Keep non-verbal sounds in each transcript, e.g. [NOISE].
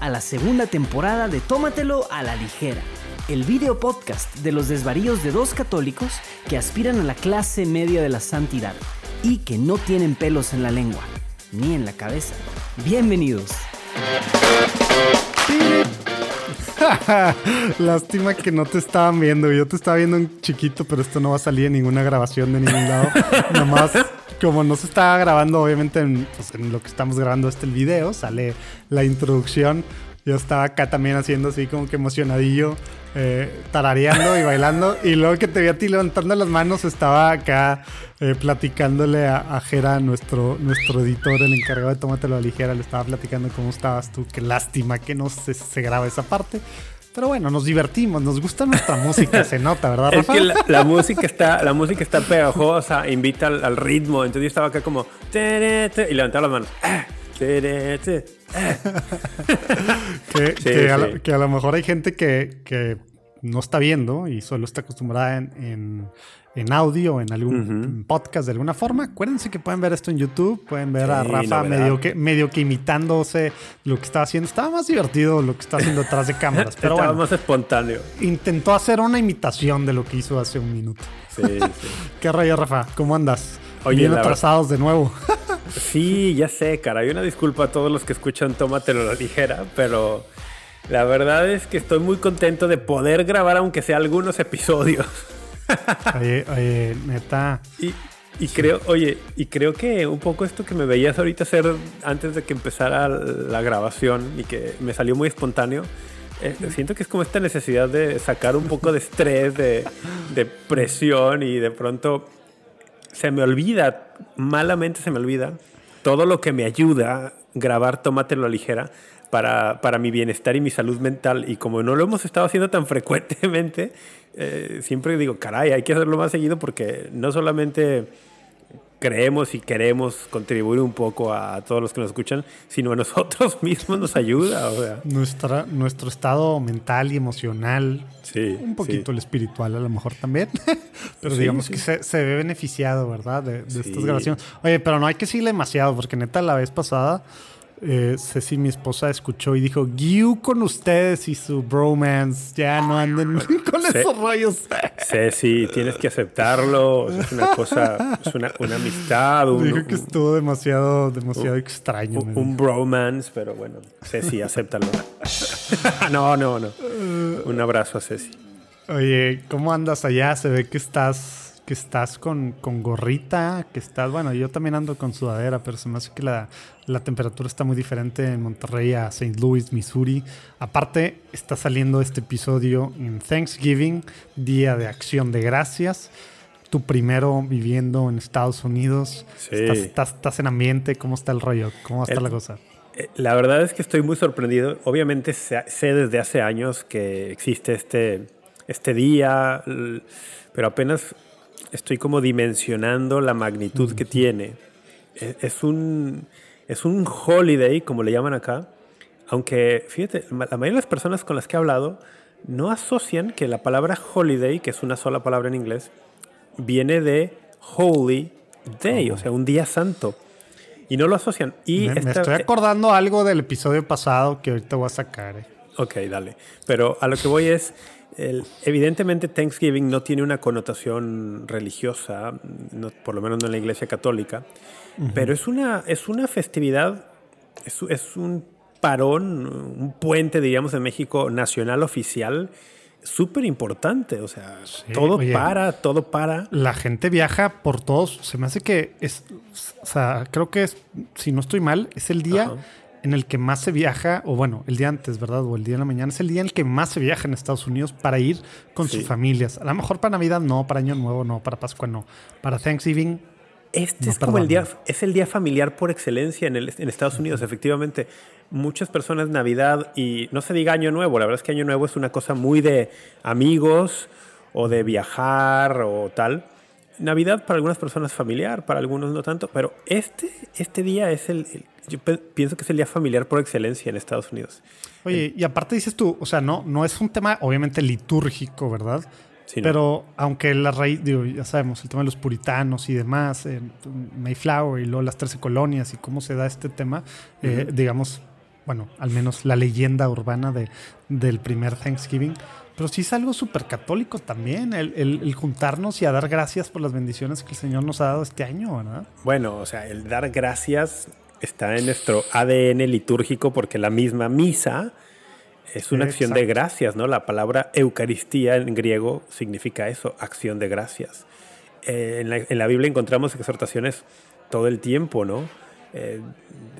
a la segunda temporada de Tómatelo a la ligera, el video podcast de los desvaríos de dos católicos que aspiran a la clase media de la santidad y que no tienen pelos en la lengua ni en la cabeza. Bienvenidos. [LAUGHS] Lástima que no te estaban viendo. Yo te estaba viendo en chiquito, pero esto no va a salir en ninguna grabación de ningún lado. Nomás, como no se estaba grabando, obviamente, en, pues, en lo que estamos grabando este el video, sale la introducción. Yo estaba acá también haciendo así como que emocionadillo, eh, tarareando y bailando. [LAUGHS] Y luego que te vi a ti levantando las manos, estaba acá eh, platicándole a, a Jera, nuestro, nuestro editor, el encargado de Tómatelo a ligera. Le estaba platicando cómo estabas tú. Qué lástima que no se, se graba esa parte. Pero bueno, nos divertimos, nos gusta nuestra música, [LAUGHS] se nota, ¿verdad, Es Rafa? que la, la música está, la música está pegajosa, invita al, al ritmo. Entonces yo estaba acá como y levantaba las manos. [LAUGHS] Que, Sí, que a, sí. la- que a lo mejor hay gente que, que no está viendo y solo está acostumbrada en, en, en audio, en algún podcast de alguna forma. Acuérdense que pueden ver esto en YouTube, pueden ver a Rafa medio que, medio que imitándose lo que está haciendo. Estaba más divertido lo que está haciendo detrás de [LAUGHS] cámaras, pero Estaba bueno, más espontáneo. intentó hacer una imitación de lo que hizo hace un minuto. Sí, sí. [LAUGHS] ¿Qué rayo, Rafa? ¿Cómo andas? Oye, Bien atrasados de nuevo. [LAUGHS] Sí, ya sé, cara. Hay una disculpa a todos los que escuchan Tómatelo la ligera, pero la verdad es que estoy muy contento de poder grabar aunque sea algunos episodios. Oye, oye, neta. Y, y creo, oye, y creo que un poco esto que me veías ahorita hacer antes de que empezara la grabación y que me salió muy espontáneo, eh, siento que es como esta necesidad de sacar un poco de estrés, de, de presión y de pronto se me olvida, malamente se me olvida, todo lo que me ayuda a grabar Tómatelo a ligera para, para mi bienestar y mi salud mental. Y como no lo hemos estado haciendo tan [LAUGHS] frecuentemente, eh, siempre digo, caray, hay que hacerlo más seguido porque no solamente creemos y queremos contribuir un poco a todos los que nos escuchan, sino a nosotros [LAUGHS] mismos nos ayuda. O sea, Nuestra, nuestro estado mental y emocional, sí, un poquito sí. el espiritual a lo mejor también, [LAUGHS] pero Sí, digamos que se, se ve beneficiado, ¿verdad? De, estas grabaciones. Oye, pero no hay que seguirle demasiado, porque neta la vez pasada, eh, Ceci, mi esposa, escuchó y dijo, Giu con ustedes y su bromance, ya no anden [LAUGHS] con esos rollos. Ceci, tienes que aceptarlo. Es una cosa, es una, una amistad, un, dijo que estuvo demasiado, demasiado extraño. un, un bromance, pero bueno, Ceci, acéptalo. [LAUGHS] no, no, no. Un abrazo a Ceci. Oye, ¿cómo andas allá? Se ve que estás, que estás con, con gorrita, que estás, bueno, yo también ando con sudadera, pero se me hace que la, la temperatura está muy diferente en Monterrey a St. Louis, Missouri. Aparte, está saliendo este episodio en Thanksgiving, Día de Acción de Gracias. Tu primero viviendo en Estados Unidos. Sí. Estás, estás- estás en ambiente, ¿cómo está el rollo? ¿Cómo está El- la cosa? Eh, La verdad es que estoy muy sorprendido. Obviamente sé, desde hace años que existe este, este día, pero apenas estoy como dimensionando la magnitud que tiene. E- Es un, es un holiday, como le llaman acá, aunque fíjate, la mayoría de las personas con las que he hablado no asocian que la palabra holiday, que es una sola palabra en inglés, viene de holy day, o sea, un día santo. Y no lo asocian. Y Me, me esta- estoy acordando algo del episodio pasado que ahorita voy a sacar. eh. Ok, dale. Pero a lo que voy es, el- evidentemente Thanksgiving no tiene una connotación religiosa, no- por lo menos no en la Iglesia Católica, pero es una, es una festividad, es, es un parón, un puente, diríamos, en México nacional oficial, súper importante. O sea, todo oye. para, todo para. La gente viaja por todos. Se me hace que es. O sea, creo que es. Si no estoy mal, es el día. En el que más se viaja. O bueno, el día antes, ¿verdad? O el día de la mañana. Es el día en el que más se viaja en Estados Unidos para ir con Sí. sus familias. A lo mejor para Navidad no, para Año Nuevo no, para Pascua no. Para Thanksgiving. Este No, es como el día, es el día familiar por excelencia en, el- en Estados Unidos, efectivamente. Muchas personas Navidad y no se diga Año Nuevo, la verdad es que Año Nuevo es una cosa muy de amigos o de viajar o tal. Navidad para algunas personas familiar, para algunos no tanto, pero este, este día es el, el- yo pienso que es el día familiar por excelencia en Estados Unidos. Oye, y aparte dices tú, o sea, no, no es un tema obviamente litúrgico, ¿verdad? Sí, ¿no? Pero aunque la raíz, digo, ya sabemos, el tema de los puritanos y demás, eh, Mayflower y luego las 13 colonias y cómo se da este tema, eh, digamos, bueno, al menos la leyenda urbana de, del primer Thanksgiving. Pero sí es algo súper católico también, el, el- el juntarnos y a dar gracias por las bendiciones que el Señor nos ha dado este año, ¿verdad? Bueno, o sea, el dar gracias está en nuestro ADN litúrgico porque la misma misa es una acción de gracias, ¿no? La palabra Eucaristía en griego significa eso, acción de gracias. Eh, en, la, en la Biblia encontramos exhortaciones todo el tiempo, ¿no? Eh,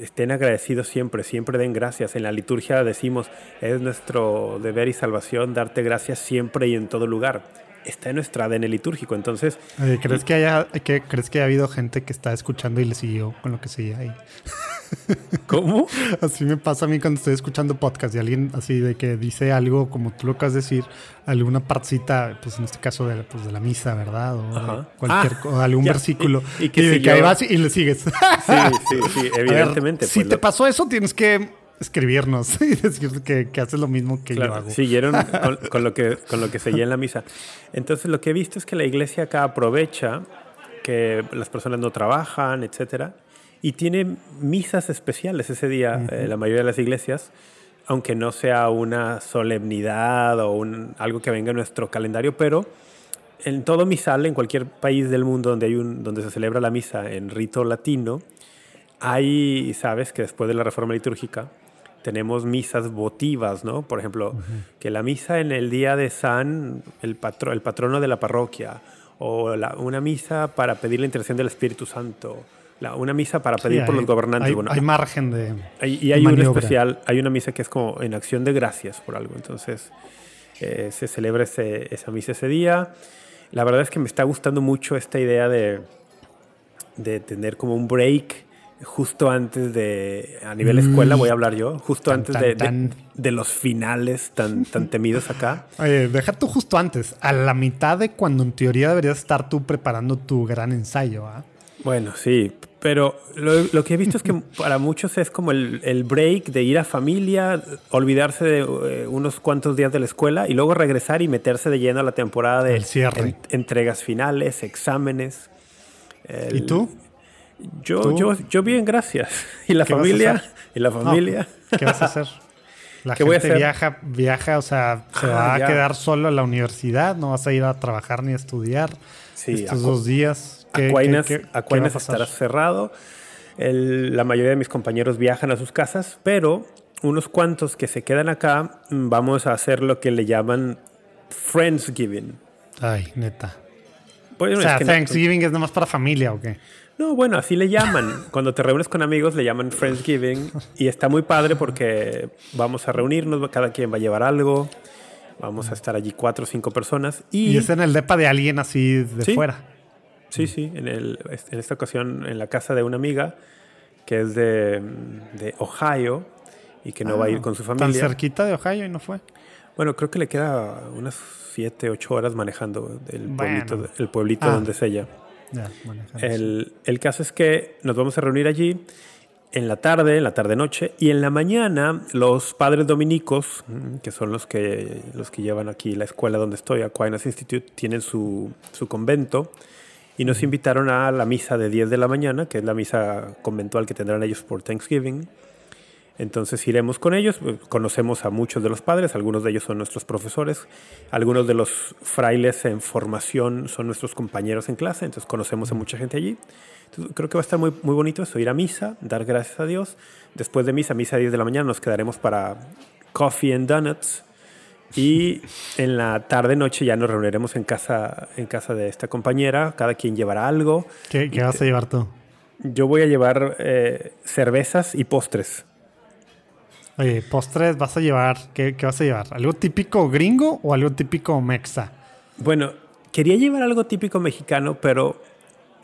estén agradecidos siempre, siempre den gracias. En la liturgia decimos, es nuestro deber y salvación darte gracias siempre y en todo lugar. Está en nuestro ADN litúrgico, entonces Oye, ¿crees, que haya, que, ¿Crees que haya habido gente que está escuchando y le siguió con lo que seguía ahí? [LAUGHS] ¿Cómo? Así me pasa a mí cuando estoy escuchando podcast y alguien así de que dice algo como tú lo acabas de decir, alguna partecita, pues en este caso de, la- pues de la misa, ¿verdad? O Ajá. cualquier Ah, co- algún ya, versículo. y- y que de siguió- ahí vas y le sigues. Sí, sí, sí, [LAUGHS] ver, evidentemente. si pues, te pasó eso, tienes que escribirnos [LAUGHS] y decir que, que haces lo mismo que Claro, yo hago. siguieron [LAUGHS] con, con lo que, con lo que seguía en la misa. Entonces, lo que he visto es que la iglesia acá aprovecha que las personas no trabajan, etcétera, y tiene misas especiales ese día, eh, la mayoría de las iglesias, aunque no sea una solemnidad o un, algo que venga en nuestro calendario, pero en todo misal, en cualquier país del mundo donde, hay un, donde se celebra la misa en rito latino, hay, sabes, que después de la reforma litúrgica tenemos misas votivas, ¿no? Por ejemplo, que la misa en el día de San, el, patro, el patrono de la parroquia, o la- una misa para pedir la intercesión del Espíritu Santo, la- una misa para Sí, pedir por hay- los gobernantes. Hay, bueno, hay margen de. hay- y hay una especial, hay una misa que es como en acción de gracias por algo. Entonces, eh, se celebra ese- esa misa ese día. La verdad es que me está gustando mucho esta idea de, de tener como un break justo antes de, a nivel escuela voy a hablar yo, justo Mm. Tan, antes tan, de, de- tan. de los finales tan, tan temidos acá. [LAUGHS] Oye, deja tú justo antes, a la mitad de cuando en teoría deberías estar tú preparando tu gran ensayo, ¿ah? Bueno, sí, pero lo, lo que he visto es que [LAUGHS] para muchos es como el, el break de ir a familia, olvidarse de eh, unos cuantos días de la escuela y luego regresar y meterse de lleno a la temporada de El cierre. en- entregas finales, exámenes. El- ¿Y tú? Yo, ¿Tú? yo, yo bien, gracias. [LAUGHS] ¿Y la ¿Qué vas a familia? ¿Y la No, familia? [LAUGHS] ¿Qué vas a hacer? La ¿Qué voy a gente hacer? viaja, viaja, o sea, se Ah, va a ya. quedar solo en la universidad, no vas a ir a trabajar ni a estudiar Sí, estos dos días. ¿Qué- Aquinas, qué- qué- Aquinas estará cerrado. El- la mayoría de mis compañeros viajan a sus casas, pero unos cuantos que se quedan acá mm, vamos a hacer lo que le llaman Friendsgiving. Ay, neta. Bueno, o es sea, que no- Thanksgiving es nomás para familia o qué? No, bueno, así le llaman. Cuando te reúnes con amigos le llaman Friendsgiving y está muy padre porque vamos a reunirnos, cada quien va a llevar algo, vamos a estar allí cuatro o cinco personas y, Y es en el depa de alguien así de Sí. fuera. sí, sí, en, el, en esta ocasión en la casa de una amiga que es de, de Ohio y que no va a ir con su Ah, Tan familia. cerquita de Ohio y no fue. Bueno, creo que le queda unas siete, ocho horas manejando Bueno. pueblito, el pueblito Ah. donde es ella. El, el caso es que nos vamos a reunir allí en la tarde, en la tarde-noche, y en la mañana los padres dominicos, mm, que son los que, los que llevan aquí la escuela donde estoy, Aquinas Institute, tienen su, su convento y nos invitaron a la misa de 10 de la mañana, que es la misa conventual que tendrán ellos por Thanksgiving. Entonces iremos con ellos, conocemos a muchos de los padres, algunos de ellos son nuestros profesores, algunos de los frailes en formación son nuestros compañeros en clase, entonces conocemos a mucha gente allí. Entonces, creo que va a estar muy, muy bonito eso, ir a misa, dar gracias a Dios. Después de misa, misa a 10 de la mañana, nos quedaremos para coffee and donuts. Y en la tarde-noche ya nos reuniremos en casa, en casa de esta compañera, cada quien llevará algo. ¿Qué, qué vas a llevar tú? Yo voy a llevar eh, cervezas y postres. Oye, postres vas a llevar, ¿qué, qué vas a llevar? ¿Algo típico gringo o algo típico mexa? Bueno, quería llevar algo típico mexicano, pero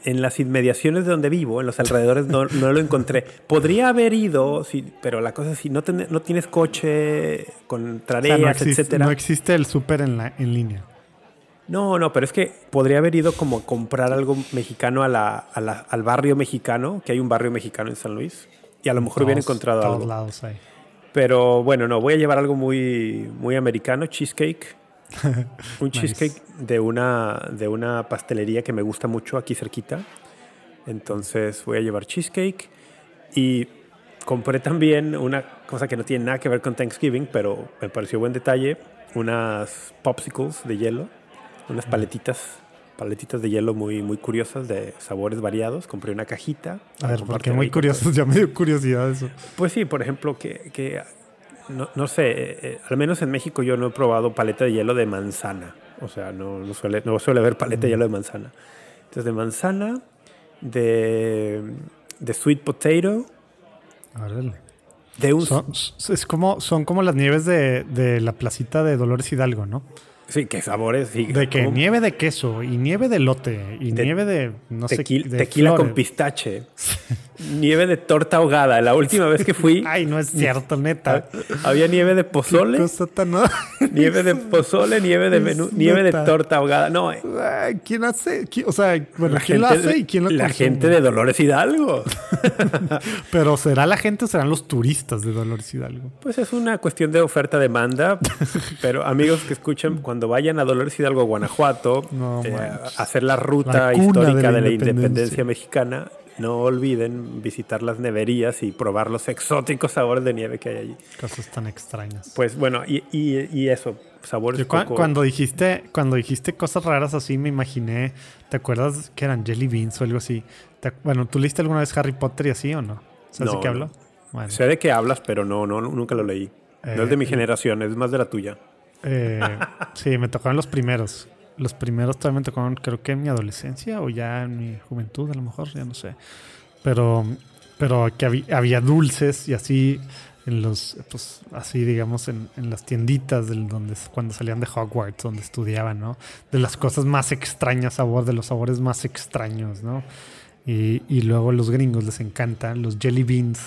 en las inmediaciones de donde vivo, en los alrededores, no, no lo encontré. Podría haber ido, sí, pero la cosa es si no, ten- no tienes coche con O sea, no, existe, etcétera. no existe el súper en, la- en línea. No, no, pero es que podría haber ido como a comprar algo mexicano a la, a la- al barrio mexicano, que hay un barrio mexicano en San Luis, y a lo mejor hubiera Todos- encontrado todos algo. lados hay. Pero bueno, no, voy a llevar algo muy, muy americano, cheesecake. [LAUGHS] Un Nice. cheesecake de una, de una pastelería que me gusta mucho aquí cerquita. Entonces voy a llevar cheesecake y compré también una cosa que no tiene nada que ver con Thanksgiving, pero me pareció buen detalle, unas popsicles de hielo, unas paletitas, paletitas de hielo muy, muy curiosas de sabores variados. Compré una cajita. A ver, porque muy ahí con curioso, [LAUGHS] ya me dio curiosidad eso. pues sí, por ejemplo, que, que no, no sé, eh, eh, al menos en México yo no he probado paleta de hielo de manzana. O sea, no, no suele, no suele haber paleta de hielo de manzana. Entonces, de manzana, de, de sweet potato, Órale. de un... Son, es como, son como las nieves de, de la placita de Dolores Hidalgo, ¿no? Sí, qué sabores. sí, De que nieve de queso y nieve de lote y De nieve de, no sé, tequila, de tequila con pistache. nieve de torta ahogada. La última vez que fui, [LAUGHS] Ay, no es cierto, neta. había nieve de pozole, tan- [LAUGHS] nieve de pozole, nieve de menú, nieve de torta ahogada. No, eh, ¿Quién hace? ¿Quién- o sea, bueno, la ¿quién lo hace y quién lo La consume? gente de Dolores Hidalgo. [LAUGHS] Pero ¿será la gente o serán los turistas de Dolores Hidalgo? Pues es una cuestión de oferta-demanda, pero amigos que escuchen, cuando vayan a Dolores Hidalgo, Guanajuato, [LAUGHS] No eh, a hacer la ruta La histórica de de la la, independencia. mexicana, no olviden visitar las neverías y probar los exóticos sabores de nieve que hay allí. Cosas tan extrañas. Pues bueno, y, y- y eso, sabores Yo poco- cuando dijiste cuando dijiste cosas raras así me imaginé, ¿te acuerdas que eran jelly beans o algo así? ¿Te ac- bueno, ¿tú leíste alguna vez Harry Potter y así o no? ¿Sabes de No, qué no. hablo? Bueno, Sé de qué hablas, pero no, no, nunca lo leí. no es de mi Eh, generación, es más de la tuya. Eh, sí, me tocaron los primeros. Los primeros todavía me tocaron, creo que en mi adolescencia o ya en mi juventud, a lo mejor, ya no sé. Pero, pero que había, había dulces y así en los, pues así digamos, en, en las tienditas donde, cuando salían de Hogwarts, donde estudiaban, ¿no? De las cosas más extrañas, sabor, de los sabores más extraños, ¿no? Y luego los gringos les encantan los jelly beans,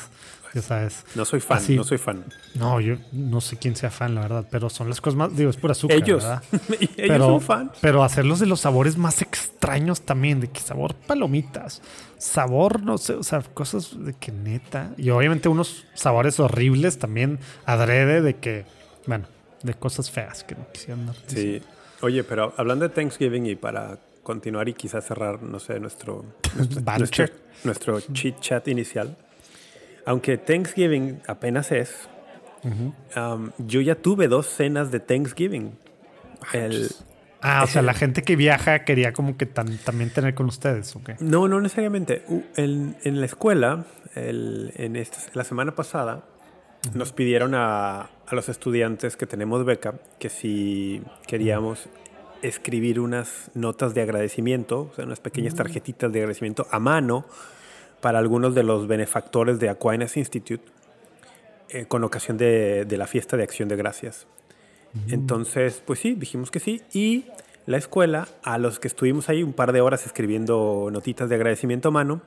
ya sabes. No soy fan, así- no soy fan. No, yo no sé quién sea fan, la verdad, pero son las cosas más, digo, es pura azúcar, Ellos, ¿verdad? [LAUGHS] ellos pero, son fan. pero hacerlos de los sabores más extraños también, de que sabor palomitas, sabor, no sé, o sea, cosas de que neta. Y obviamente unos sabores horribles también, adrede de que, bueno, de cosas feas que no quisieran dar. Sí. Oye, pero hablando de Thanksgiving y para continuar y quizás cerrar, no sé, nuestro, nuestro, [LAUGHS] nuestro, nuestro chit chat inicial. Aunque Thanksgiving apenas es, um, yo ya tuve dos cenas de Thanksgiving. El, Ah, o sea, la gente que viaja quería como que tan- también tener con ustedes, ¿ok? no, no necesariamente. U- En, en la escuela, el- en esta, la semana pasada, nos pidieron a, a los estudiantes que tenemos beca que si queríamos escribir unas notas de agradecimiento, o sea, unas pequeñas tarjetitas de agradecimiento a mano para algunos de los benefactores de Aquinas Institute eh, con ocasión de, de la fiesta de Acción de Gracias. Entonces, pues sí, dijimos que sí. Y la escuela, a los que estuvimos ahí un par de horas escribiendo notitas de agradecimiento a mano,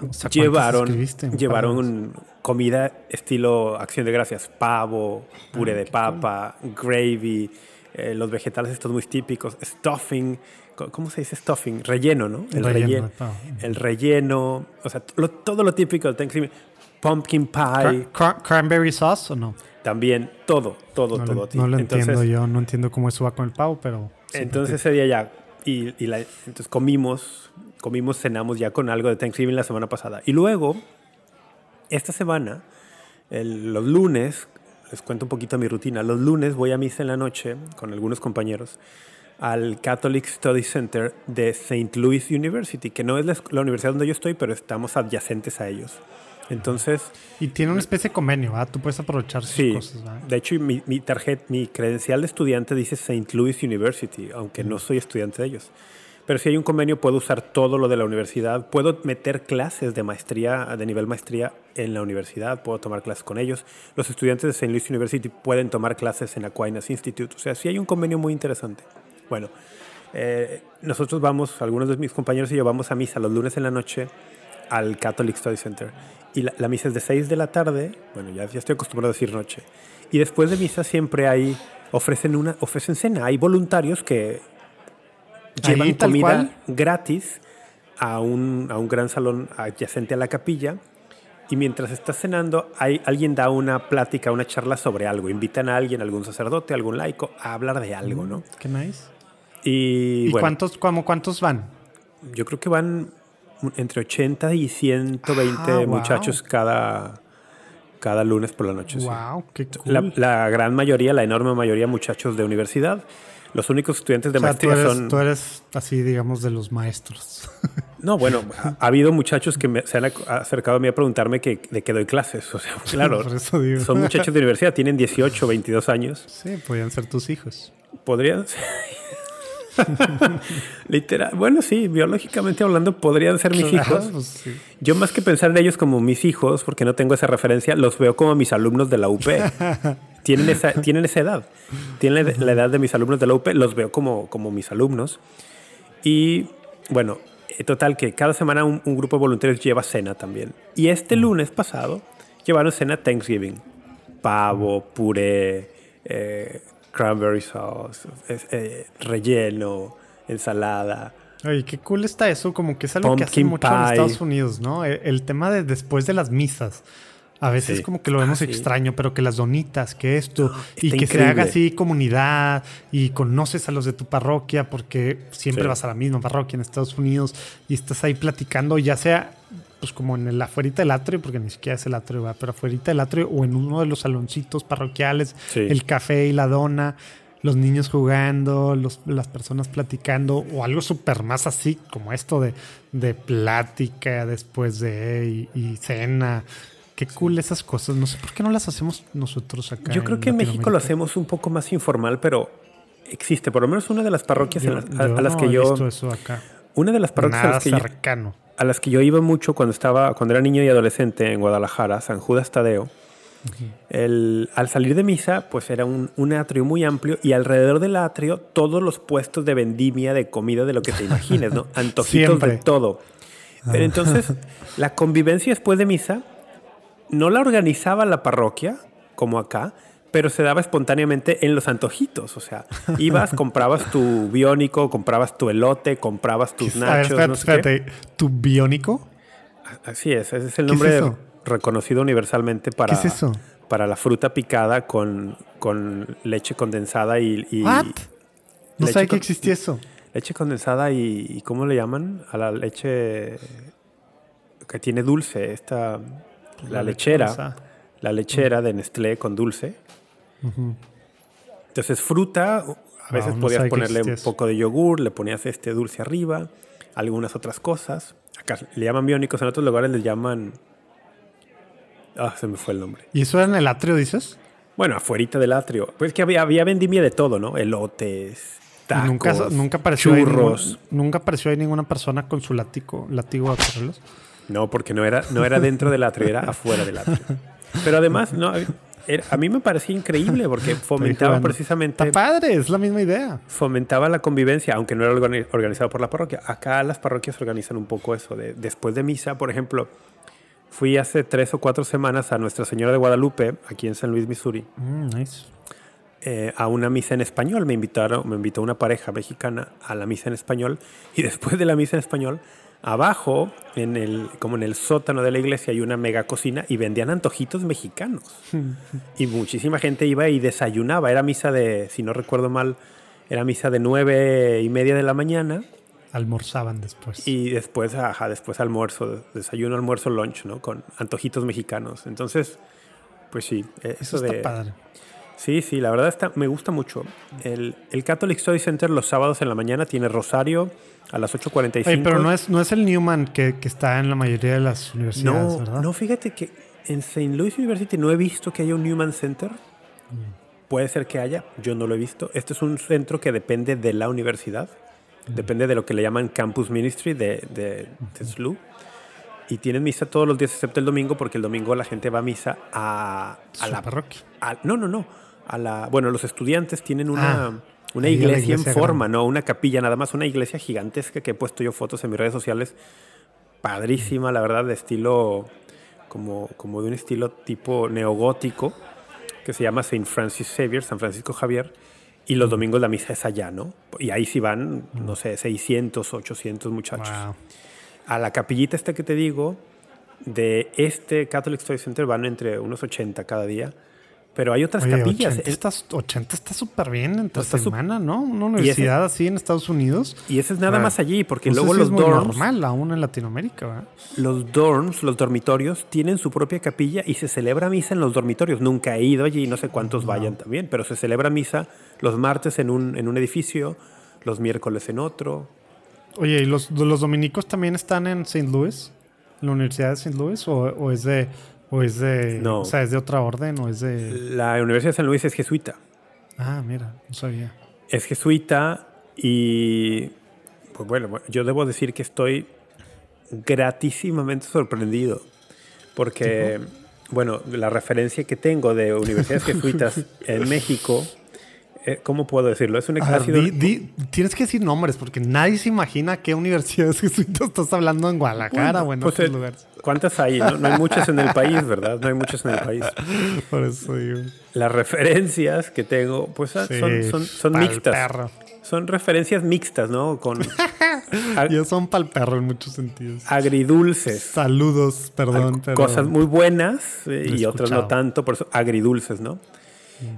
o sea, ¿cuántas llevaron, llevaron comida estilo Acción de Gracias, pavo, puré Ah, de papa, gravy, eh, los vegetales estos muy típicos, stuffing, ¿cómo se dice stuffing? Relleno, ¿no? El Relleno el relleno, o sea, lo- todo lo típico del Thanksgiving, pumpkin pie, Cra- cra- ¿Cranberry sauce o no? también todo, todo, No, todo. lo, no lo entonces, entiendo yo, no entiendo cómo eso va con el pavo, pero... Entonces ese día ya, y, y la- entonces comimos, comimos, cenamos ya con algo de Thanksgiving la semana pasada. Y luego, esta semana, el- los lunes, les cuento un poquito mi rutina, los lunes voy a misa en la noche con algunos compañeros al Catholic Study Center de St. Louis University, que no es la, universidad donde yo estoy, pero estamos adyacentes a ellos. Entonces, Y tiene una especie de convenio, ¿verdad? Tú puedes aprovechar sus Sí, cosas, ¿verdad? de hecho mi, mi tarjeta, mi credencial de estudiante dice St. Louis University, aunque no soy estudiante de ellos. Pero si hay un convenio puedo usar todo lo de la universidad, puedo meter clases de maestría, de nivel maestría en la universidad, puedo tomar clases con ellos. Los estudiantes de St. Louis University pueden tomar clases en Aquinas Institute, o sea, sí hay un convenio muy interesante. Bueno, eh, nosotros vamos, algunos de mis compañeros y yo vamos a misa los lunes en la noche al Catholic Study Center. Y la, la misa es de 6 de la tarde, bueno, ya, ya estoy acostumbrado a decir noche. Y después de misa siempre hay, ofrecen, una, ofrecen cena, hay voluntarios que llevan comida cual. gratis a un, a un gran salón adyacente a la capilla. Y mientras estás cenando, hay, alguien da una plática, una charla sobre algo. Invitan a alguien, algún sacerdote, algún laico, a hablar de algo, ¿no? Qué nice. Y, ¿Y, bueno, cuántos, cómo, cuántos van? yo creo que van entre 80 y 120 Ah, wow. muchachos cada, cada lunes por la noche. sí. Wow, qué cool. La, la gran mayoría, la enorme mayoría, muchachos de universidad. Los únicos estudiantes de o sea, tú maestría eres, son. tú eres así, digamos, de los maestros. [LAUGHS] No, bueno, ha, ha habido muchachos que me- se han ac- acercado a mí a preguntarme que, de qué doy clases. O sea, [LAUGHS] claro, son muchachos de universidad, tienen 18, 22 años. Sí, podrían ser tus hijos. Podrían [LAUGHS] ser. [LAUGHS] Literal. Bueno, sí, biológicamente hablando, podrían ser mis Claro, hijos. pues sí. Yo, más que pensar en ellos como mis hijos, porque no tengo esa referencia, los veo como mis alumnos de la UP. [LAUGHS] tienen, esa, tienen esa edad. Tienen la, edad de mis alumnos de la UP, los veo como, como mis alumnos. Y bueno, eh, total, que cada semana un, un grupo de voluntarios lleva cena también. Y este lunes pasado llevaron cena Thanksgiving. Pavo, puré, eh, cranberry sauce, es- eh, relleno, ensalada. Oye, qué cool está eso, como que es algo que hacen mucho en. Estados Unidos, ¿no? E- El, tema de después de las misas. A veces Sí. como que lo vemos Ah, sí. extraño, pero que las donitas, que esto, y está que se increíble. haga así comunidad y conoces a los de tu parroquia porque siempre Sí. vas a la misma parroquia en Estados Unidos y estás ahí platicando, ya sea pues como en el afuerita del atrio, porque ni siquiera es el atrio, ¿va? pero afuerita del atrio o en uno de los saloncitos parroquiales, Sí. el café y la dona, los niños jugando, los- las personas platicando, o algo súper más así, como esto de, de plática después de y, y cena. Qué cool esas cosas. No sé por qué no las hacemos nosotros acá. Yo creo que en México lo hacemos un poco más informal, pero existe. Por lo menos una de las parroquias Yo, en las- a, a las no que he yo. visto eso acá. Una de las parroquias a Nada las, que yo, cercano. A las que yo iba mucho cuando estaba, cuando era niño y adolescente en Guadalajara, San Judas Tadeo. el- al salir de misa, pues era un, un atrio muy amplio y alrededor del atrio todos los puestos de vendimia, de comida, de lo que te [LAUGHS] imagines, ¿no? Antojitos de todo. Pero entonces, la convivencia después de misa no la organizaba la parroquia, como acá, pero se daba espontáneamente en los antojitos. O sea, ibas, [LAUGHS] comprabas tu biónico, comprabas tu elote, comprabas tus a ver, nachos. espérate, no sé qué. espérate. ¿Tu biónico? Así es, ese es el ¿Qué es nombre reconocido universalmente para, ¿Qué es eso? para la fruta picada con, con leche condensada y, y- ¿What? No sabía que existía eso. leche condensada y, y ¿cómo le llaman? A la leche que tiene dulce, esta la, leche lechera, la lechera de Nestlé con dulce. Entonces fruta, a veces Wow, no podías ponerle un poco de yogur, le ponías este dulce arriba, algunas otras cosas. Acá le llaman biónicos, en otros lugares les llaman... Ah, se me fue el nombre. ¿Y eso era en el atrio, dices? Bueno, afuerita del atrio. Pues que había, había vendimia de todo, ¿no? Elotes, tacos, nunca, nunca apareció ahí churros. ningún- nunca apareció ahí ninguna persona con su látigo, látigo a correrlos. No, porque no era, no era dentro del atrio, era afuera del atrio. [LAUGHS] Pero además, no, era- a mí me parecía increíble porque [LAUGHS] fomentaba precisamente... Está padre, es la misma idea. fomentaba la convivencia, aunque no era organi- organizado por la parroquia. Acá las parroquias organizan un poco eso. De, después de misa, por ejemplo, fui hace tres o cuatro semanas a Nuestra Señora de Guadalupe, aquí en San Luis, Missouri, Mm, nice. eh, a una misa en español. Me invitaron, me invitó una pareja mexicana a la misa en español y después de la misa en español, abajo, en el, como en el sótano de la iglesia, hay una mega cocina y vendían antojitos mexicanos. [LAUGHS] y muchísima gente iba y desayunaba. Era misa de, si no recuerdo mal, era misa de nueve y media de la mañana Almorzaban después. y después, ajá, después almuerzo, desayuno, almuerzo, lunch, ¿no? Con antojitos mexicanos. Entonces, pues sí, eh, eso eso, está de... padre. Sí, sí, la verdad está, me gusta mucho. El, el Catholic Study Center los sábados en la mañana tiene rosario a las 8.45. Oye, pero no es, no es el Newman que, que está en la mayoría de las universidades, no, ¿verdad? no, fíjate que en St. Louis University no he visto que haya un Newman Center. Mm. Puede ser que haya, yo no lo he visto. Este es un centro que depende de la universidad. Mm. Depende de lo que le llaman Campus Ministry de, de, de SLU. Y tienen misa todos los días excepto el domingo porque el domingo la gente va a misa a, a la parroquia. no, no, no. A la, bueno, los estudiantes tienen una, Ah, una iglesia, iglesia en forma, grande. no una capilla, nada más una iglesia gigantesca que he puesto yo fotos en mis redes sociales. Padrísima, la verdad, de estilo, como, como de un estilo tipo neogótico, que se llama Saint Francis Xavier, San Francisco Javier. Y los domingos la misa es allá, ¿no? Y ahí sí van, no sé, 600, 800 muchachos Wow. a la capillita esta que te digo, de este Catholic Study Center van entre unos 80 cada día. Pero hay otras Oye, capillas. 80 Es- está, 80 está súper bien entre Está semana, ¿no? Una universidad así en Estados Unidos. Y eso es nada más allí, porque no sé luego si los es muy dorms, normal aún en Latinoamérica, ¿verdad? los dorms, los dormitorios, tienen su propia capilla y se celebra misa en los dormitorios. Nunca he ido allí, no sé cuántos vayan también, pero se celebra misa los martes en un, en un edificio, los miércoles en otro. Oye, ¿y los, los dominicos también están en St. Louis? ¿En la Universidad de St. Louis? ¿O, o es de... O es de... No. O sea, ¿es de otra orden o es de...? La Universidad de San Luis es jesuita. Ah, mira, no sabía. Es jesuita y, pues bueno, yo debo decir que estoy gratísimamente sorprendido. Porque, bueno, la referencia que tengo de universidades [LAUGHS] jesuitas en México, eh, ¿cómo puedo decirlo? Es un ha sido- di- di- tienes que decir nombres porque nadie se imagina qué universidades [LAUGHS] jesuitas estás hablando en Guadalajara o en Pues, otros lugares. ¿Cuántas hay? No, no hay muchas en el país, ¿verdad? No hay muchas en el país. [LAUGHS] Por eso digo. Las referencias que tengo, pues ah, Sí, son, son, son pa'l mixtas. perro. Son referencias mixtas, ¿no? Con [LAUGHS] Ya son pal perro en muchos sentidos. agridulces. Saludos, perdón, pero... cosas muy buenas eh, y otras no tanto, por eso agridulces, ¿no?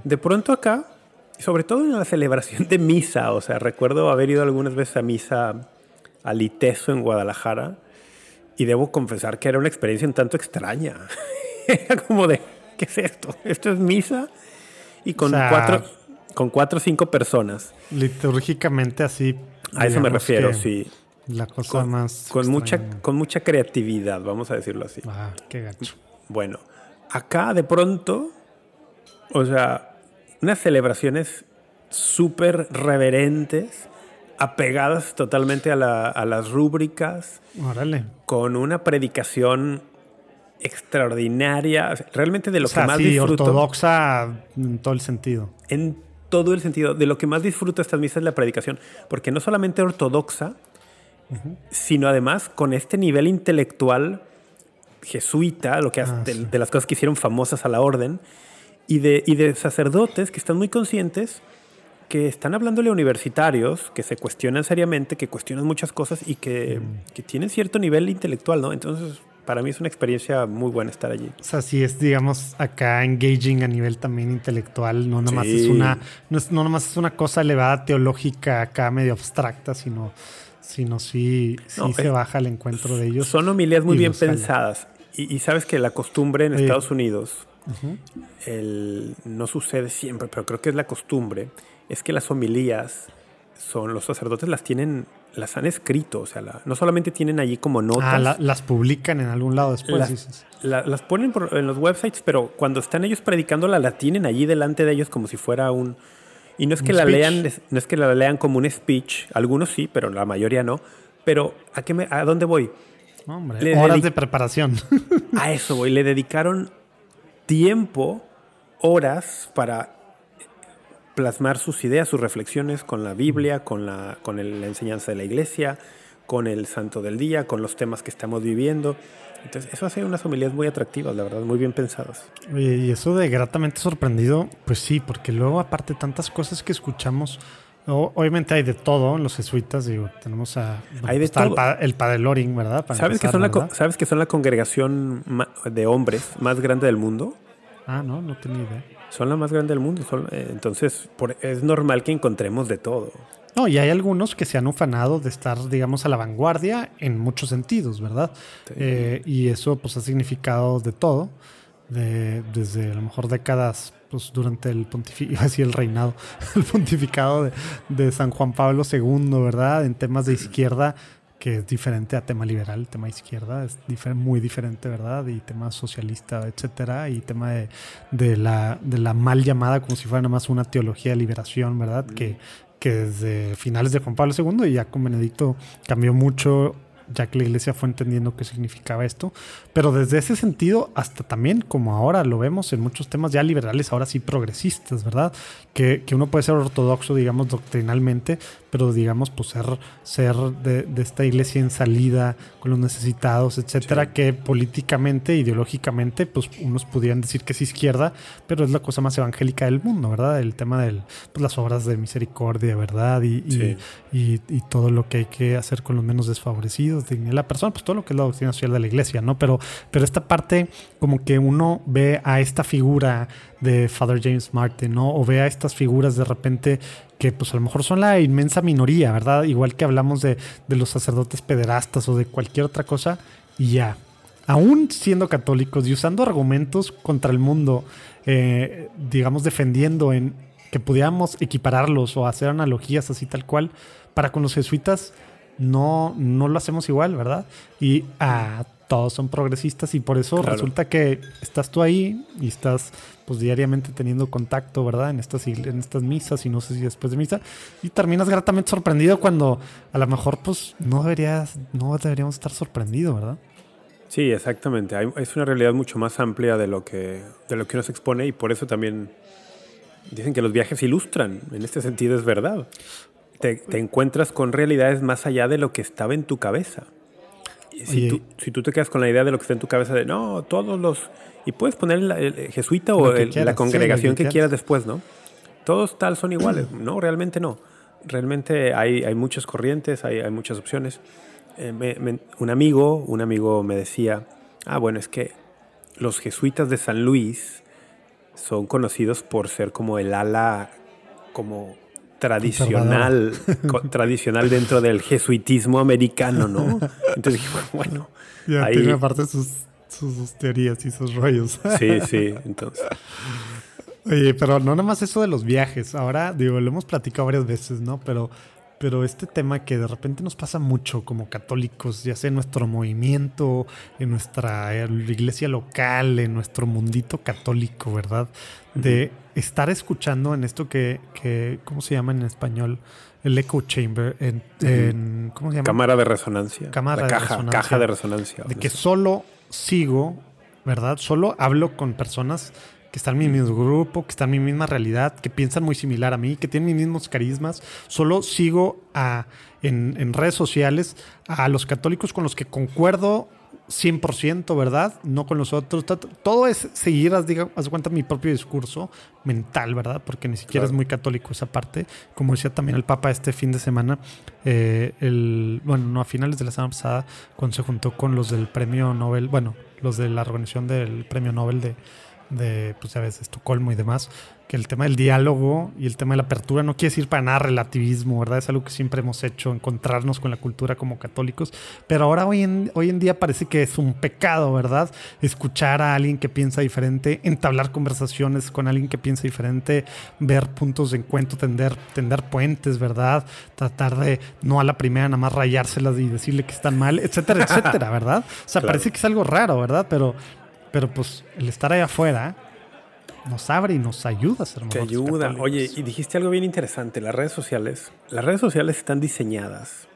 De pronto acá, sobre todo en la celebración de misa, o sea, recuerdo haber ido algunas veces a misa al ITESO en Guadalajara y debo confesar que era una experiencia un tanto extraña. [LAUGHS] era como de, ¿qué es esto? ¿Esto es misa? Y con, O sea, cuatro, con cuatro o cinco personas. Litúrgicamente así. A eso me refiero, sí. La cosa Con, más. con mucha, con mucha creatividad, vamos a decirlo así. Ah, qué gacho. Bueno, acá de pronto, o sea, unas celebraciones súper reverentes, apegadas totalmente a, la- a las rúbricas, Órale. con una predicación extraordinaria, realmente de lo O sea, que más sí, disfruto, ortodoxa en todo el sentido. en todo el sentido, de lo que más disfruto estas misas es la predicación, porque no solamente ortodoxa, sino además con este nivel intelectual jesuita, lo que hace- Ah, de, sí. de las cosas que hicieron famosas a la orden, y de, y de sacerdotes que están muy conscientes, que están hablándole a universitarios, que se cuestionan seriamente, que cuestionan muchas cosas y que, Mm. que tienen cierto nivel intelectual, ¿no? Entonces, para mí es una experiencia muy buena estar allí. O sea, sí es, digamos, acá engaging a nivel también intelectual. No nomás Sí. es una, no, es, no nomás es una cosa elevada teológica acá medio abstracta, sino, sino sí, sí No, se es- baja al encuentro de ellos. Son homilías muy bien pensadas. Y, y sabes que la costumbre en Oye. Estados Unidos, el- no sucede siempre, pero creo que es la costumbre, es que las homilías son, los sacerdotes las tienen, las han escrito, o sea, la- no solamente tienen allí como notas, Ah, la- las publican en algún lado después, las, dices. la- las ponen por- en los websites, pero cuando están ellos predicando la, tienen allí delante de ellos como si fuera un... Y no es que la speech. lean, no es que la lean como un speech, algunos sí, pero la mayoría no. Pero ¿a, qué me- a dónde voy? Hombre, horas de preparación. [LAUGHS] A eso, voy. Le dedicaron tiempo, horas para plasmar sus ideas, sus reflexiones con la Biblia, con la, con la enseñanza de la iglesia, con el santo del día, con los temas que estamos viviendo. Entonces, eso hace unas homilías muy atractivas, la verdad, muy bien pensadas. Y eso de gratamente sorprendido, pues sí, porque luego aparte tantas cosas que escuchamos, obviamente hay de todo en los jesuitas, digo, tenemos a Hay de está el, todo. pa- el padre Loring, ¿verdad? Para ¿Sabes que, son la. ¿Sabes que son la congregación de hombres más grande del mundo? Ah, no, no tenía idea. Son la más grande del mundo. son- eh, entonces, por- es normal que encontremos de todo. No, y hay algunos que se han ufanado de estar, digamos, a la vanguardia en muchos sentidos, ¿verdad? Sí. Eh, y eso pues ha significado de todo, de- desde a lo mejor décadas, pues durante el pontificado, [LAUGHS] el reinado, [LAUGHS] el pontificado de, de San Juan Pablo II, ¿verdad? En temas de izquierda, que es diferente a tema liberal, tema izquierda es difer- muy diferente, ¿verdad? Y tema socialista, etcétera, y tema de, de la, de la mal llamada, como si fuera nada más una teología de liberación, ¿verdad? Que, que desde finales de Juan Pablo II y ya con Benedicto cambió mucho, ya que la iglesia fue entendiendo qué significaba esto. Pero desde ese sentido, hasta también, como ahora lo vemos en muchos temas ya liberales, ahora sí progresistas, ¿verdad? Que, que uno puede ser ortodoxo, digamos, doctrinalmente, pero digamos, pues ser, ser de, de esta iglesia en salida con los necesitados, etcétera, Sí. que políticamente, ideológicamente, pues unos pudieran decir que es izquierda, pero es la cosa más evangélica del mundo, ¿verdad? El tema de las obras de misericordia, ¿verdad? Y, y- Sí. y, y todo lo que hay que hacer con los menos desfavorecidos, de la persona, pues todo lo que es la doctrina social de la iglesia, ¿no? Pero, pero esta parte, como que uno ve a esta figura de Father James Martin, ¿no? O ve a estas figuras de repente que pues a lo mejor son la inmensa minoría, ¿verdad? Igual que hablamos de, de los sacerdotes pederastas o de cualquier otra cosa, y ya. Aún siendo católicos y usando argumentos contra el mundo, eh, digamos, defendiendo en que pudiéramos equipararlos o hacer analogías así tal cual, para con los jesuitas no, no lo hacemos igual, ¿verdad? Y a todos son progresistas y por eso resulta que estás tú ahí y estás pues diariamente teniendo contacto, ¿verdad? En estas, en estas misas y no sé si después de misa y terminas gratamente sorprendido cuando a lo mejor pues no deberías, no deberíamos estar sorprendidos, ¿verdad? Sí, exactamente. es una realidad mucho más amplia de lo que de lo que nos expone y por eso también dicen que los viajes ilustran. En este sentido es verdad. Te, te encuentras con realidades más allá de lo que estaba en tu cabeza si, tú, si tú te quedas con la idea de lo que está en tu cabeza de no, todos los. Y puedes poner el, jesuita o la congregación que, quieras después, ¿no? Todos tal son iguales. no, realmente no. Realmente hay, hay muchas corrientes, hay, hay muchas opciones. Eh, un amigo, un amigo me decía, ah, bueno, es que los jesuitas de San Luis son conocidos por ser como el ala como tradicional, [LAUGHS] tradicional dentro del jesuitismo americano, ¿no? Entonces dije, bueno, ya tiene aparte sus, sus, teorías y sus rollos. Sí, [LAUGHS] sí, entonces. Oye, pero no nada más eso de los viajes. Ahora, digo, lo hemos platicado varias veces, ¿no? Pero pero este tema que de repente nos pasa mucho como católicos, ya sea en nuestro movimiento, en nuestra iglesia local, en nuestro mundito católico, ¿verdad? De estar escuchando en esto que, que, ¿cómo se llama en español? El echo chamber, en, ¿cómo se llama? Cámara de resonancia. Cámara de caja, resonancia. Caja de resonancia. De que solo sigo, ¿verdad? Solo hablo con personas que están en mi mismo grupo, que están en mi misma realidad, que piensan muy similar a mí, que tienen mis mismos carismas. Solo sigo a, en, redes sociales a los católicos con los que concuerdo 100%, ¿verdad? No con los otros. Todo es seguir, diga, haz cuenta, mi propio discurso mental, ¿verdad? Porque ni siquiera es muy católico esa parte. Como decía también el Papa este fin de semana, eh, el, bueno, no, a finales de la semana pasada, cuando se juntó con los del premio Nobel, bueno, los de la organización del premio Nobel de, de, pues ya ves, Estocolmo y demás, que el tema del diálogo y el tema de la apertura no quiere decir para nada relativismo, ¿verdad? Es algo que siempre hemos hecho, encontrarnos con la cultura como católicos, pero ahora hoy en, hoy en día parece que es un pecado, ¿verdad? Escuchar a alguien que piensa diferente, entablar conversaciones con alguien que piensa diferente, ver puntos de encuentro, tender, tender puentes, ¿verdad? Tratar de no a la primera nada más rayárselas y decirle que están mal, etcétera, etcétera, [LAUGHS] ¿verdad? O sea, parece que es algo raro, ¿verdad? Pero pero pues el estar ahí afuera nos abre y nos ayuda a ser Te ayuda. Oye, y dijiste algo bien interesante. Las redes sociales, las redes sociales están diseñadas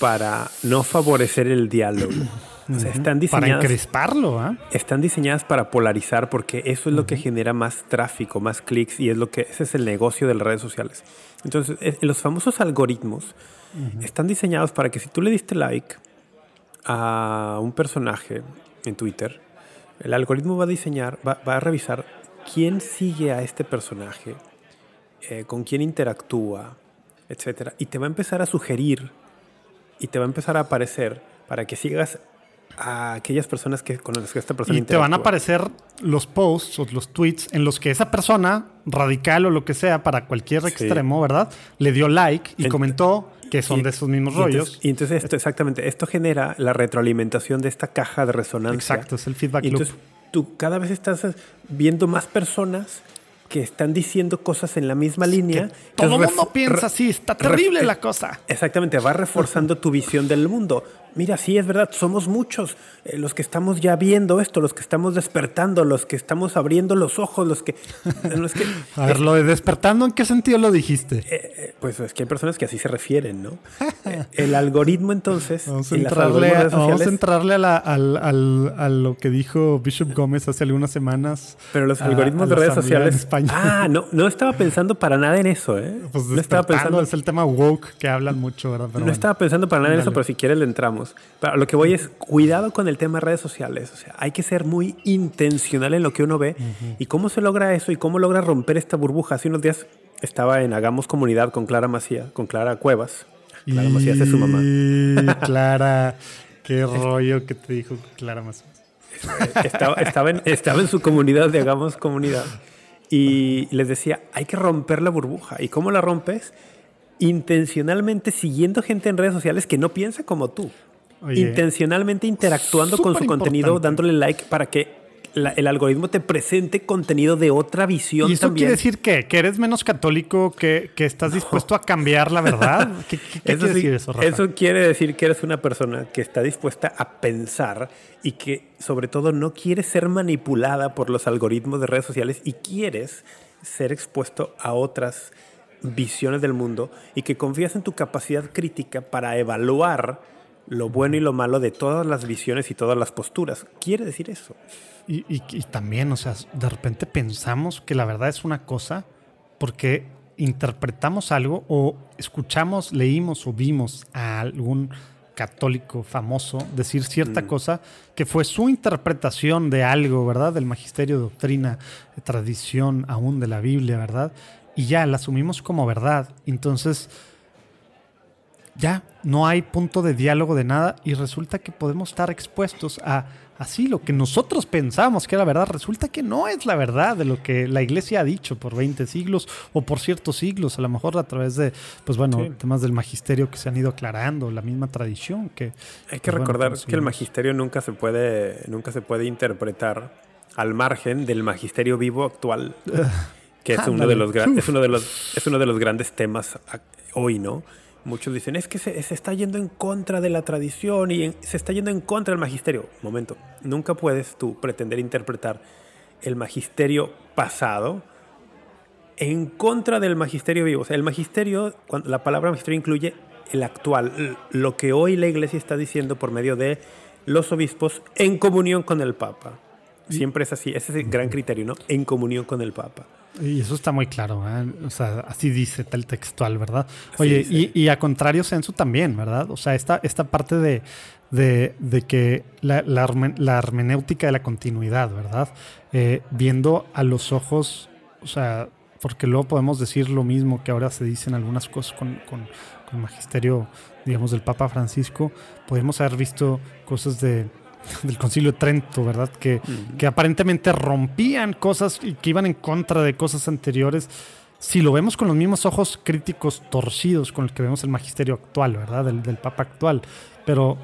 para no favorecer el diálogo. [CLEARS THROAT] O sea, están diseñadas. Para encresparlo, ¿ah? Están diseñadas para polarizar porque eso es lo que genera más tráfico, más clics y es lo que ese es el negocio de las redes sociales. Entonces, los famosos algoritmos están diseñados para que si tú le diste like a un personaje en Twitter, el algoritmo va a diseñar, va, a revisar quién sigue a este personaje, eh, con quién interactúa, etc. Y te va a empezar a sugerir y te va a empezar a aparecer para que sigas a aquellas personas que, con las que esta persona Y te van a aparecer los posts o los tweets en los que esa persona, radical o lo que sea, para cualquier extremo, ¿verdad? Le dio like y comentó que son de esos mismos rollos. y entonces esto, exactamente, esto genera la retroalimentación de esta caja de resonancia. Exacto, es el feedback y Entonces tú cada vez estás viendo más personas que están diciendo cosas en la misma línea. todo el mundo piensa así, está terrible la cosa. Exactamente, va reforzando tu visión del mundo mira, sí, es verdad, somos muchos eh, los que estamos ya viendo esto, los que estamos despertando, los que estamos abriendo los ojos, los que... [LAUGHS] [LAUGHS] A ver, lo de despertando, ¿en qué sentido lo dijiste? Eh, eh, pues es que hay personas que así se refieren, ¿no? el algoritmo entonces... [LAUGHS] Vamos a entrarle, a, lo que dijo Bishop Gómez hace algunas semanas. Pero los algoritmos de redes sociales... Ah, no, no estaba pensando para nada en eso, ¿eh? Pues no estaba pensando... Es el tema woke que hablan mucho, ¿verdad? no estaba pensando para nada en eso, pero si quieres le entramos. Pero lo que voy es cuidado con el tema de redes sociales. O sea, hay que ser muy intencional en lo que uno ve. ¿Y cómo se logra eso? ¿Y cómo logra romper esta burbuja? Hace unos días estaba en Hagamos Comunidad con Clara Macía, con Clara Cuevas. Clara Macías es su mamá. Clara, qué rollo que te dijo Clara Macías. Estaba, estaba, en, estaba en su comunidad de Hagamos Comunidad y les decía, hay que romper la burbuja. ¿Y cómo la rompes? Intencionalmente siguiendo gente en redes sociales que no piensa como tú. Oye, Intencionalmente interactuando con su contenido, importante. dándole like para que la- el algoritmo te presente contenido de otra visión ¿Y eso también. quiere decir que, que eres menos católico, que, que estás dispuesto a cambiar la verdad? [LAUGHS] ¿Qué, qué- qué Eso, quiere sí- decir eso, Rafa? eso quiere decir que eres una persona que está dispuesta a pensar y que sobre todo no quieres ser manipulada por los algoritmos de redes sociales y quieres ser expuesto a otras visiones del mundo y que confías en tu capacidad crítica para evaluar lo bueno y lo malo de todas las visiones y todas las posturas. Quiere decir eso. Y, y- y también, o sea, de repente pensamos que la verdad es una cosa porque interpretamos algo o escuchamos, leímos o vimos a algún católico famoso decir cierta cosa que fue su interpretación de algo, ¿verdad? Del magisterio, doctrina, tradición aún de la Biblia, ¿verdad? Y ya la asumimos como verdad. Entonces, ya no hay punto de diálogo de nada y resulta que podemos estar expuestos a así lo que nosotros pensábamos que era verdad, resulta que no es la verdad de lo que la iglesia ha dicho por 20 siglos o por ciertos siglos, a lo mejor a través de, pues bueno, Sí. temas del magisterio que se han ido aclarando, la misma tradición que... Hay que pues, bueno, recordar que el magisterio nunca se puede, nunca se puede interpretar al margen del magisterio vivo actual, [LAUGHS] que es uno de los gran- es uno de los es uno de los grandes temas hoy, ¿no? Muchos dicen es que se, se está yendo en contra de la tradición y en- se está yendo en contra del magisterio. Momento, nunca puedes tú pretender interpretar el magisterio pasado en contra del magisterio vivo. O sea, el magisterio, cuando, la palabra magisterio incluye el actual, lo que hoy la iglesia está diciendo por medio de los obispos en comunión con el Papa. Siempre es así, ese es el gran criterio, ¿no? En comunión con el Papa. Y eso está muy claro, ¿eh? o sea, así dice tal textual, ¿verdad? Oye, Sí, sí. Y, y a contrario censo también, ¿verdad? O sea, esta, esta parte de, de, de que la, la, la hermenéutica de la continuidad, ¿verdad? Eh, viendo a los ojos, o sea, porque luego podemos decir lo mismo que ahora se dicen algunas cosas con, con, con magisterio, digamos, del Papa Francisco, podemos haber visto cosas de, [LAUGHS] del Concilio de Trento, ¿verdad? Que, que aparentemente rompían cosas y que iban en contra de cosas anteriores. Si lo vemos con los mismos ojos críticos torcidos con el que vemos el magisterio actual, ¿verdad? Del, del Papa actual. Pero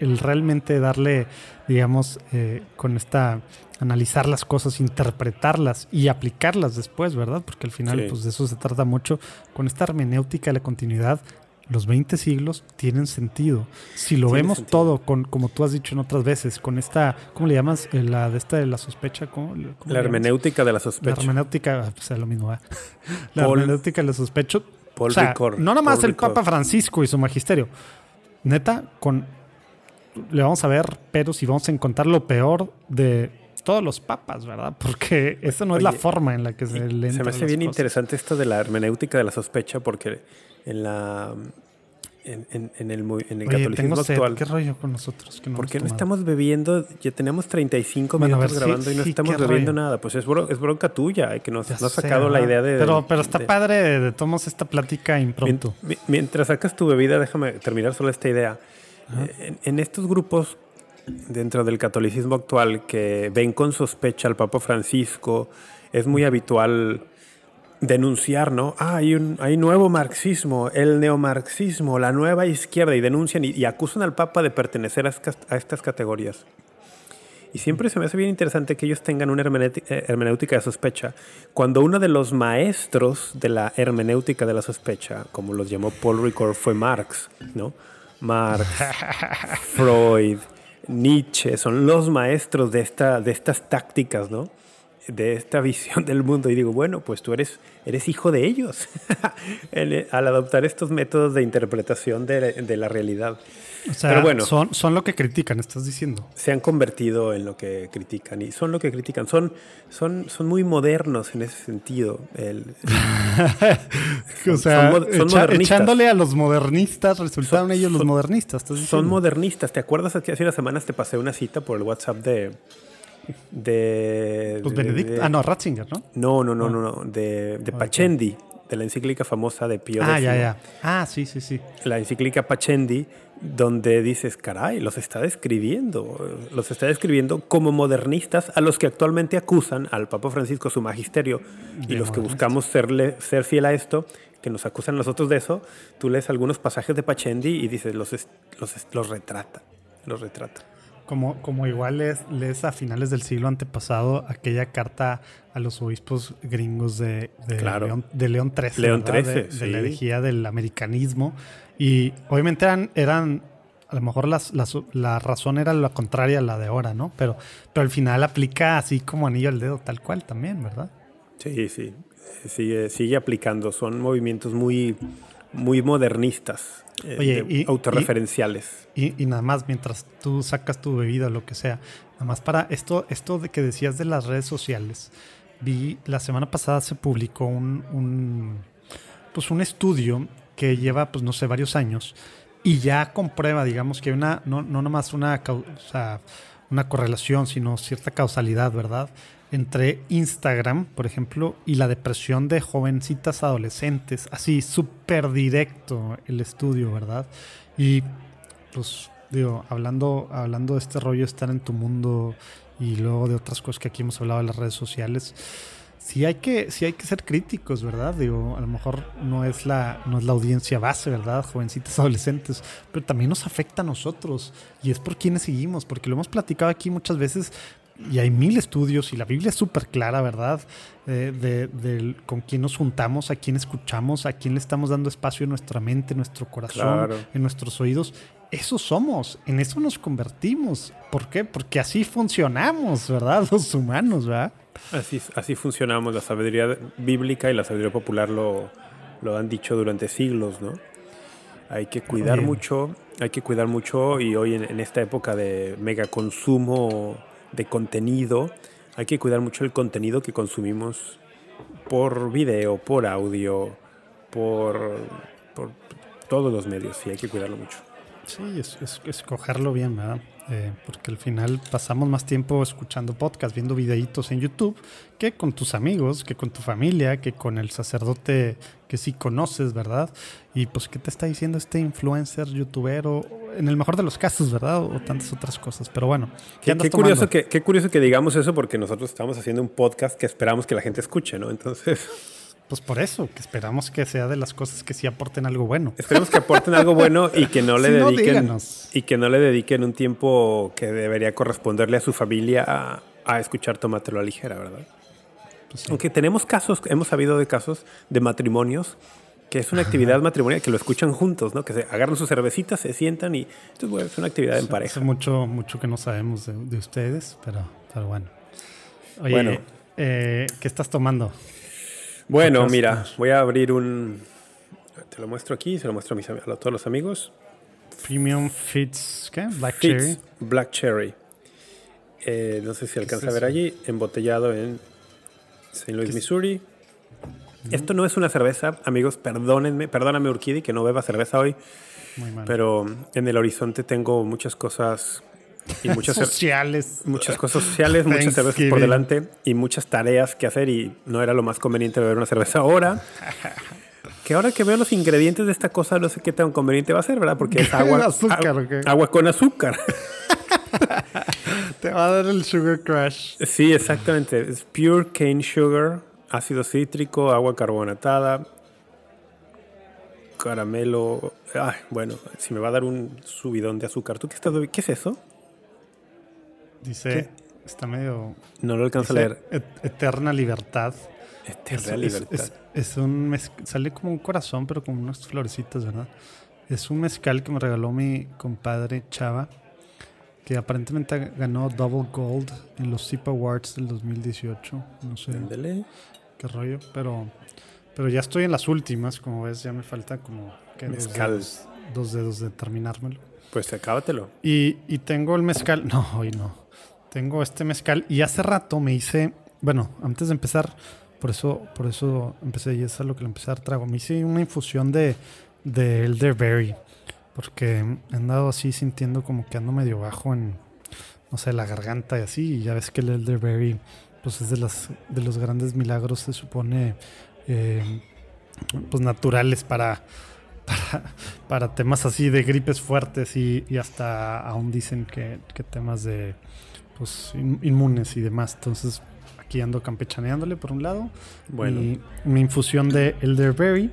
el realmente darle, digamos, eh, con esta, analizar las cosas, interpretarlas y aplicarlas después, ¿verdad? Porque al final, Sí. pues de eso se trata mucho. Con esta hermenéutica de la continuidad, los 20 siglos tienen sentido. Si lo Tiene vemos sentido. todo, con, como tú has dicho en otras veces, con esta, ¿cómo le llamas? Eh, La de esta de la sospecha, ¿cómo, cómo La llamas? hermenéutica de la La sospecha. hermenéutica, pues es lo mismo, ¿verdad? [LAUGHS] La Paul- hermenéutica de la sospecha. Paul o sea, Ricord, no nomás Paul el Papa. Francisco y su magisterio. Neta, con le vamos a ver peros y vamos a encontrar lo peor de todos los papas, ¿verdad? [LAUGHS] Porque esa no es la forma en la que se le Se me hace bien cosas. interesante esto de la hermenéutica de la sospecha porque en la en, en- en el, en el Oye, catolicismo tengo sed. actual ¿Qué rollo con nosotros? Que no ¿Por qué no estamos bebiendo? Ya tenemos 35 Bueno, minutos ver, sí, grabando y no sí, estamos bebiendo rollo. nada. Pues es, bro- es bronca tuya, eh, que nos, no has sacado la ¿verdad? idea de... Pero, pero está de- padre de tomos esta plática impromptu. Mien- mi- Mientras sacas tu bebida, déjame terminar solo esta idea. Eh, En, en estos grupos dentro del catolicismo actual que ven con sospecha al Papa Francisco, es muy habitual denunciar, ¿no? Ah, hay un hay nuevo marxismo, el neomarxismo, la nueva izquierda, y denuncian y, y acusan al Papa de pertenecer a estas, a estas categorías. Y siempre se me hace bien interesante que ellos tengan una eh, hermenéutica de sospecha. Cuando uno de los maestros de la hermenéutica de la sospecha, como los llamó Paul Ricord, fue Marx, ¿no? Marx, [LAUGHS] Freud, Nietzsche, son los maestros de, esta, de estas tácticas, ¿no? De esta visión del mundo. Y digo, bueno, pues tú eres, eres hijo de ellos [LAUGHS] En- al adoptar estos métodos de interpretación de, de la realidad. O sea, Pero bueno. son, son lo que critican, estás diciendo. se han convertido en lo que critican y son lo que critican. Son, son, son muy modernos en ese sentido. El- [LAUGHS] o sea, son son echa- modernistas. echándole a los modernistas, resultaron ellos los modernistas. ¿estás son modernistas. ¿Te acuerdas que hace unas semanas te pasé una cita por el WhatsApp de... de de- Benedict. de- ah, no, Ratzinger, ¿no? No, no, no, no, no. De, de Pachendi, de la encíclica famosa de Pío Ah, X, ya, ya. Ah, sí, sí, sí. la encíclica Pachendi, donde dices, caray, los está describiendo, los está describiendo como modernistas a los que actualmente acusan al Papa Francisco su magisterio y los que buscamos serle, ser fiel a esto, que nos acusan a nosotros de eso, tú lees algunos pasajes de Pachendi y dices, los, los, los retrata, los retrata. Como, como igual lees, lees a finales del siglo antepasado aquella carta a los obispos gringos de, de Claro. León, de León XIII. León. XIII, De, la herejía del americanismo. Y obviamente eran, eran a lo mejor las, las- la razón era la contraria a la de ahora, ¿no? Pero, pero al final aplica así como anillo al dedo, tal cual también, ¿verdad? Sí, sí, sigue, sigue aplicando, son movimientos muy, muy modernistas, eh, Oye, y- autorreferenciales. Y, y nada más, mientras tú sacas tu bebida o lo que sea, nada más para esto, esto de que decías de las redes sociales, vi la semana pasada se publicó un, un, pues un estudio que lleva, pues no sé, varios años y ya comprueba, digamos, que hay una, no, no nomás una, cau- o sea, una correlación, sino cierta causalidad, ¿verdad? Entre Instagram, por ejemplo, y la depresión de jovencitas adolescentes. Así, súper directo el estudio, ¿verdad? Y pues digo, hablando, hablando de este rollo, estar en tu mundo y luego de otras cosas que aquí hemos hablado en las redes sociales, sí hay que, sí hay que ser críticos, ¿verdad? Digo, a lo mejor no es la, no es la audiencia base, ¿verdad? Jovencitas adolescentes, pero también nos afecta a nosotros. Y es por quienes seguimos, porque lo hemos platicado aquí muchas veces. Y hay mil estudios y la Biblia es súper clara, ¿verdad? Eh, de, con quién nos juntamos, a quién escuchamos, a quién le estamos dando espacio en nuestra mente, en nuestro corazón, Claro. en nuestros oídos. Eso somos, en eso nos convertimos. ¿Por qué? Porque así funcionamos, ¿verdad? [LAUGHS] Los humanos, ¿verdad? Así, así funcionamos, la sabiduría bíblica y la sabiduría popular lo, lo han dicho durante siglos, ¿no? Hay que cuidar mucho, hay que cuidar mucho y hoy en, en esta época de mega consumo de contenido, hay que cuidar mucho el contenido que consumimos por video, por audio, por, por todos los medios, sí, hay que cuidarlo mucho. Sí, es, es- escogerlo bien, ¿verdad? Eh, porque al final pasamos más tiempo escuchando podcast, viendo videitos en YouTube, que con tus amigos, que con tu familia, que con el sacerdote que sí conoces, ¿verdad? Y pues, ¿qué te está diciendo este influencer, youtubero? En el mejor de los casos, ¿verdad? O tantas otras cosas. Pero bueno, ¿qué Qué, andas qué curioso que, qué curioso que digamos eso porque nosotros estamos haciendo un podcast que esperamos que la gente escuche, ¿no? Entonces... Pues por eso, que esperamos que sea de las cosas que sí aporten algo bueno. Esperemos que aporten algo bueno y que no le [LAUGHS] Si dediquen y que no le dediquen un tiempo que debería corresponderle a su familia a, a escuchar Tómatelo a ligera, ¿verdad? Pues sí. Aunque tenemos casos, hemos sabido de casos de matrimonios que es una actividad matrimonial que lo escuchan juntos, ¿no? Que se agarran sus cervecitas, se sientan y esto es, bueno, es una actividad en Hace pareja. mucho, mucho que no sabemos de, de ustedes, pero, pero bueno. Oye, Bueno. eh, ¿qué estás tomando? Bueno, Podcast. mira, voy a abrir un te lo muestro aquí, se lo muestro a, mis, a todos los amigos. Premium Fits, ¿qué? Black Fitz Cherry. Black Cherry. Eh, no sé si alcanza es a ver allí, embotellado en St. Louis, Missouri. Esto no es una cerveza, amigos, perdónenme, perdóname Urquidi que no beba cerveza hoy, Muy mal. pero en el horizonte tengo muchas cosas y muchas, Sociales. muchas cosas sociales, muchas cervezas por delante y muchas tareas que hacer y no era lo más conveniente beber una cerveza ahora. Que ahora que veo los ingredientes de esta cosa no sé qué tan conveniente va a ser, ¿verdad? Porque es [LAUGHS] agua, Azúcar, agua- con azúcar. Te va a dar el Sugar Crush. Sí, exactamente. Es pure cane sugar, ácido cítrico, agua carbonatada, caramelo. Ay, bueno, si me va a dar un subidón de azúcar. ¿Tú qué estás ¿Qué es eso? Dice, está medio... No lo alcanzo a leer. "Et- Eterna libertad. Eterna Es- libertad. Es, es un mez- sale como un corazón, pero con unas florecitas, ¿verdad? Es un mezcal que me regaló mi compadre Chava, que aparentemente ganó Double Gold en los SIP Awards del 2018. No sé Ándele. qué rollo, pero, pero ya estoy en las últimas, como ves, ya me falta como ¿qué? dos, Mezcal. dedos, dos dedos de terminármelo. Pues acábatelo. Y, y tengo el mezcal. [LAUGHS] No, hoy no. Tengo este mezcal. Y hace rato me hice. Bueno, antes de empezar, por eso, por eso empecé y eso es lo que le empecé a dar trago. Me hice una infusión de, de elderberry. Porque he andado así sintiendo como que ando medio bajo en, no sé, la garganta y así. Y ya ves que el elderberry, pues es de, las, de los grandes milagros, se supone, eh, pues naturales para, para, para temas así de gripes fuertes y, y hasta aún dicen que temas de pues in- inmunes y demás. Entonces aquí ando campechaneándole por un lado. Bueno. Mi, mi infusión de elderberry,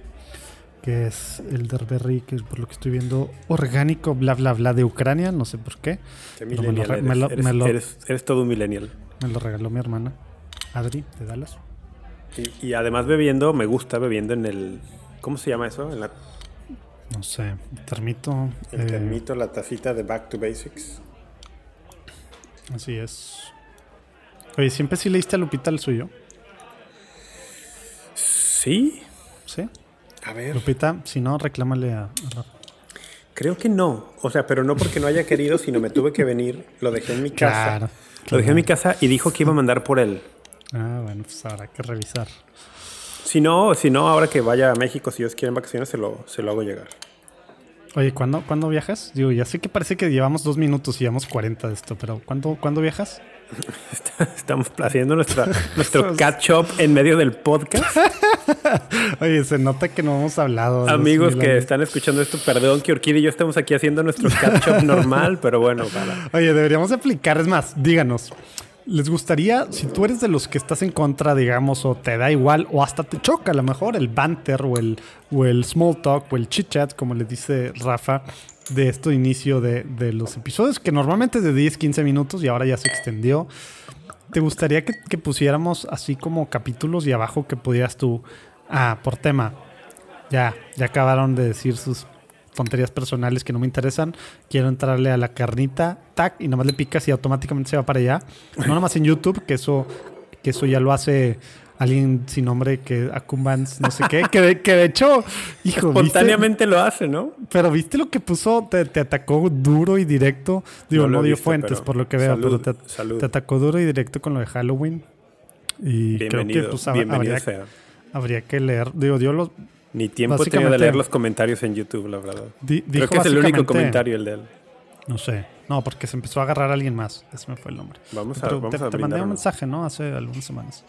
que es elderberry, que es por lo que estoy viendo, orgánico, bla, bla, bla, de Ucrania, no sé por qué. Me lo eres. me lo- Eres- me lo- eres- eres todo un millennial. Me lo regaló mi hermana, Adri, de Dallas. Y, y además bebiendo, me gusta bebiendo en el... ¿Cómo se llama eso? En la, No sé, termito. el eh, termito, la tacita de Back to Basics. Así es. Oye, ¿siempre sí leíste a Lupita el suyo? Sí. ¿Sí? A ver. Lupita, si no, reclámale a, a Rafa. Creo que no. O sea, pero no porque no haya querido, sino me tuve que venir. Lo dejé en mi casa. Claro, Lo dejé en mi casa y dijo que iba a mandar por él. Ah, bueno, pues habrá que revisar. Si no, si no, ahora que vaya a México, si Dios quiere en vacaciones, se lo, se lo hago llegar. Oye, ¿cuándo, ¿cuándo viajas? Digo, ya sé que parece que llevamos dos minutos y llevamos 40 de esto, pero ¿cuándo, ¿cuándo viajas? [LAUGHS] Estamos haciendo nuestra, [LAUGHS] nuestro catch up en medio del podcast. [LAUGHS] Oye, se nota que no hemos hablado. Amigos que años. están escuchando esto, perdón que Orquídea y yo estamos aquí haciendo nuestro catch up normal, pero bueno, para. Oye, deberíamos aplicar, es más, díganos. ¿Les gustaría, si tú eres de los que estás en contra, digamos, o te da igual, o hasta te choca a lo mejor el banter o el, o el small talk o el chit chat, como le dice Rafa, de esto inicio de, de los episodios, que normalmente es de 10, 15 minutos y ahora ya se extendió? ¿Te gustaría que, que pusiéramos así como capítulos y abajo que pudieras tú, ah, por tema, ya, ya acabaron de decir sus tonterías personales que no me interesan. Quiero entrarle a la carnita, tac, y nada más le picas y automáticamente se va para allá. No nada más en YouTube, que eso, que eso ya lo hace alguien sin nombre que Akumbans, no sé qué, que de, que de hecho, [LAUGHS] hijo, ¿viste? Espontáneamente lo hace, ¿no? Pero viste lo que puso, te, te atacó duro y directo. Digo, No no, dio visto, fuentes por lo que veo, salud, pero te, atacó duro y directo con lo de Halloween. Y creo que Bienvenido, pues, hab- bienvenido habría, que leer. Digo, dio los, Ni tiempo he tenido de leer los comentarios en YouTube, la verdad. di- Creo que es el único comentario el de él. No sé. No, porque se empezó a agarrar a alguien más. Ese me fue el nombre. Vamos a, Pero vamos te, a te mandé un mensaje, ¿no? Hace algunas semanas.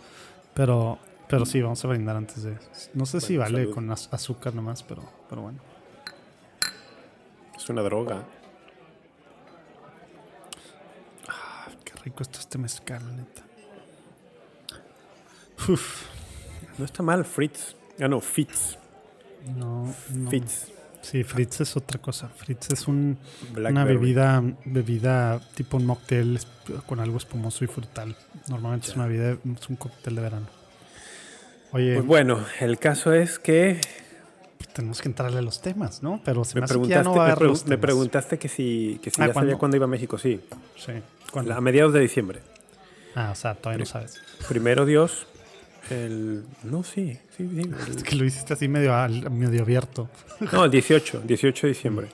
Pero, pero sí, vamos a brindar antes de. No sé si vale salud. con az- azúcar nomás, pero, pero bueno. Es una droga. Qué rico está este mezcal, neta. Uf. No está mal, Fritz. Ah, no, Fitz. No, no. Fitz. Sí, Fritz es otra cosa. Fritz es un, una bebida, bebida tipo un mocktail con algo espumoso y frutal. Normalmente es una bebida, es un cóctel de verano. Oye, Pues bueno, el caso es que tenemos que entrarle a los temas, ¿no? Pero se me, me hace que preguntaste, ya no va a me, haber pregu- los me temas. preguntaste que si, que si Ah, ya ¿cuándo? sabía cuándo iba a México. Sí, Sí. ¿Cuándo? a mediados de diciembre. Ah, o sea, todavía no sabes. Primero Dios, el... No, sí, sí, sí. [LAUGHS] el- Es que lo hiciste así medio, al- medio abierto. No, el 18, 18 de diciembre.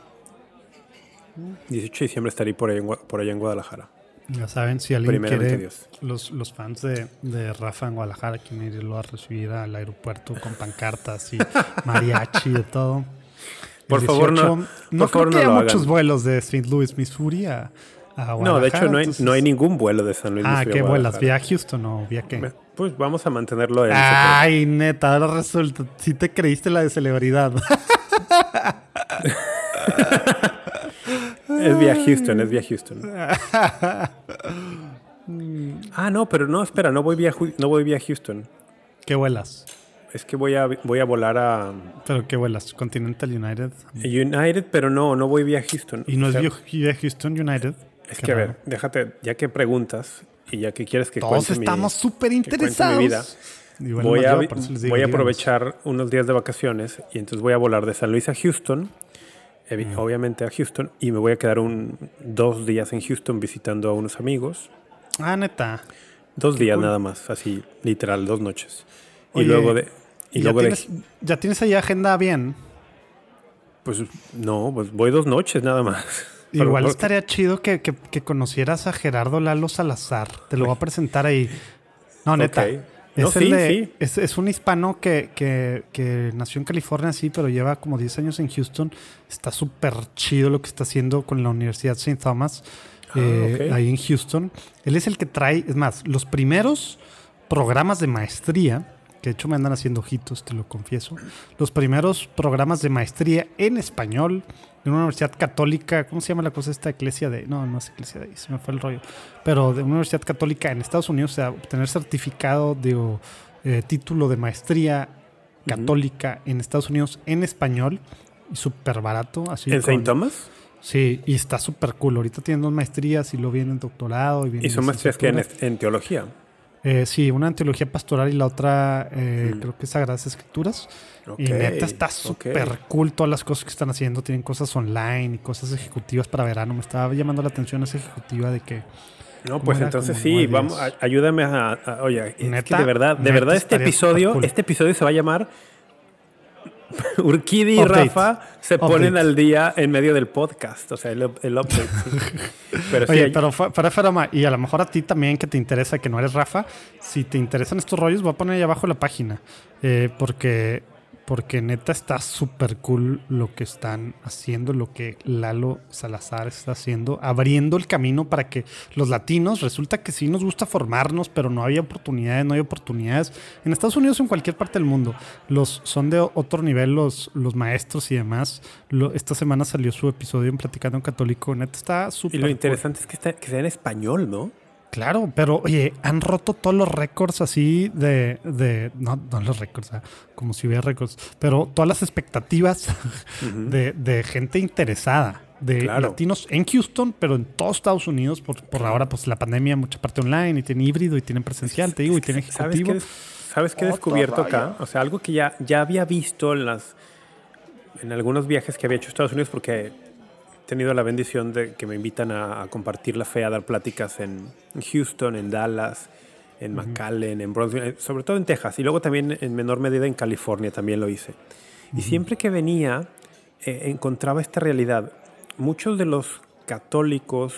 18 de diciembre estaré por allá en, por allá en Guadalajara. Ya saben, si alguien Primeramente quiere, los, los fans de, de Rafa en Guadalajara quieren irlo a recibir al aeropuerto con pancartas y [LAUGHS] mariachi y de todo. Por favor, no- 18, por creo favor, que no haya muchos hagan. vuelos de St. Louis, Missouri a, a No, Guadalajara. de hecho no hay, entonces- no hay ningún vuelo de San Luis. Ah, Missouri ¿qué a vuelas? ¿Vía Guadalajara. Houston o vía qué? Pues vamos a mantenerlo en... Ay, neta, ahora resulta. Sí te creíste la de celebridad. Es vía Houston, es vía Houston. [LAUGHS] ah, no, pero no, espera, no voy vía, no voy vía Houston. ¿Qué vuelas? Es que voy a, voy a volar a ¿Pero qué vuelas? ¿Continental United? United, pero no, no voy vía Houston. ¿Y no O es sea, vía Houston United? Es que a ver, déjate, ya que preguntas y ya que quieres que Todos estamos súper interesados. vida. Bueno, voy a, yo, digo, voy a aprovechar unos días de vacaciones y entonces voy a volar de San Luis a Houston, obviamente a Houston, y me voy a quedar un, dos días en Houston visitando a unos amigos. Ah, neta. Dos días cool. nada más, así literal, dos noches. Oye, y luego de... Y ¿Y ya, luego de... tienes, ya tienes ahí agenda bien. Pues no, pues voy dos noches nada más. Pero Igual porque- estaría chido que, que- que conocieras a Gerardo Lalo Salazar. Te lo voy a presentar ahí. No, neta. Es, No, el sí, de- sí. es, es un hispano que, que- que nació en California, sí, pero lleva como 10 años en Houston. Está súper chido lo que está haciendo con la Universidad St. Thomas eh, ok. ahí en Houston. Él es el que trae, es más, los primeros programas de maestría que de hecho me andan haciendo ojitos, te lo confieso. Los primeros programas de maestría en español de una universidad católica, ¿cómo se llama la cosa esta iglesia de? No, no es iglesia de ahí, se me fue el rollo. Pero de una universidad católica en Estados Unidos, o sea, obtener certificado de o, eh, título de maestría católica en Estados Unidos en español y súper barato. Así ¿En St. Thomas? Sí, y está súper cool. Ahorita tienen dos maestrías y lo viene en doctorado. Y, viene Y son maestrías que en teología. Eh, sí, una en teología pastoral y la otra eh, creo que es Sagradas Escrituras. Y neta está súper cool todas las cosas que están haciendo. Tienen cosas online y cosas ejecutivas para verano. Me estaba llamando la atención esa ejecutiva de que No, pues entonces Como sí, vamos, ayúdame a, a- oye, es que Neta, de verdad, de verdad este episodio, este episodio se va a llamar [LAUGHS] Urquidi y Update. Rafa se Update. ponen al día en medio del podcast, o sea, el, el update. sí. [LAUGHS] Pero sí, Oye, hay- pero de broma, y a lo mejor a ti también que te interesa, que no eres Rafa, si te interesan estos rollos, voy a poner ahí abajo la página. Eh, porque, porque neta está súper cool lo que están haciendo, lo que Lalo Salazar está haciendo, abriendo el camino para que los latinos, resulta que sí nos gusta formarnos, pero no había oportunidades, no hay oportunidades. En Estados Unidos o en cualquier parte del mundo, los son de otro nivel los, los maestros y demás. Lo- esta semana salió su episodio en Platicando en Católico, neta está súper y lo cool. interesante es que, está, que sea en español, ¿no? Claro, pero oye, han roto todos los récords así de, de no, no los récords, ah, como si hubiera récords, pero todas las expectativas de, de gente interesada, de Claro. latinos en Houston, pero en todos Estados Unidos, por, por ahora pues la pandemia, mucha parte online, y tienen híbrido, y tienen presencial, te digo, y tienen ¿Sabes qué, ejecutivo. ¿Sabes qué he Otro descubierto acá? O sea, algo que ya, ya había visto en las en algunos viajes que había hecho a Estados Unidos porque tenido la bendición de que me invitan a, a compartir la fe, a dar pláticas en, en Houston, en Dallas, en McAllen, en Brownsville, eh, sobre todo en Texas y luego también en menor medida en California también lo hice. Y siempre que venía eh, encontraba esta realidad. Muchos de los católicos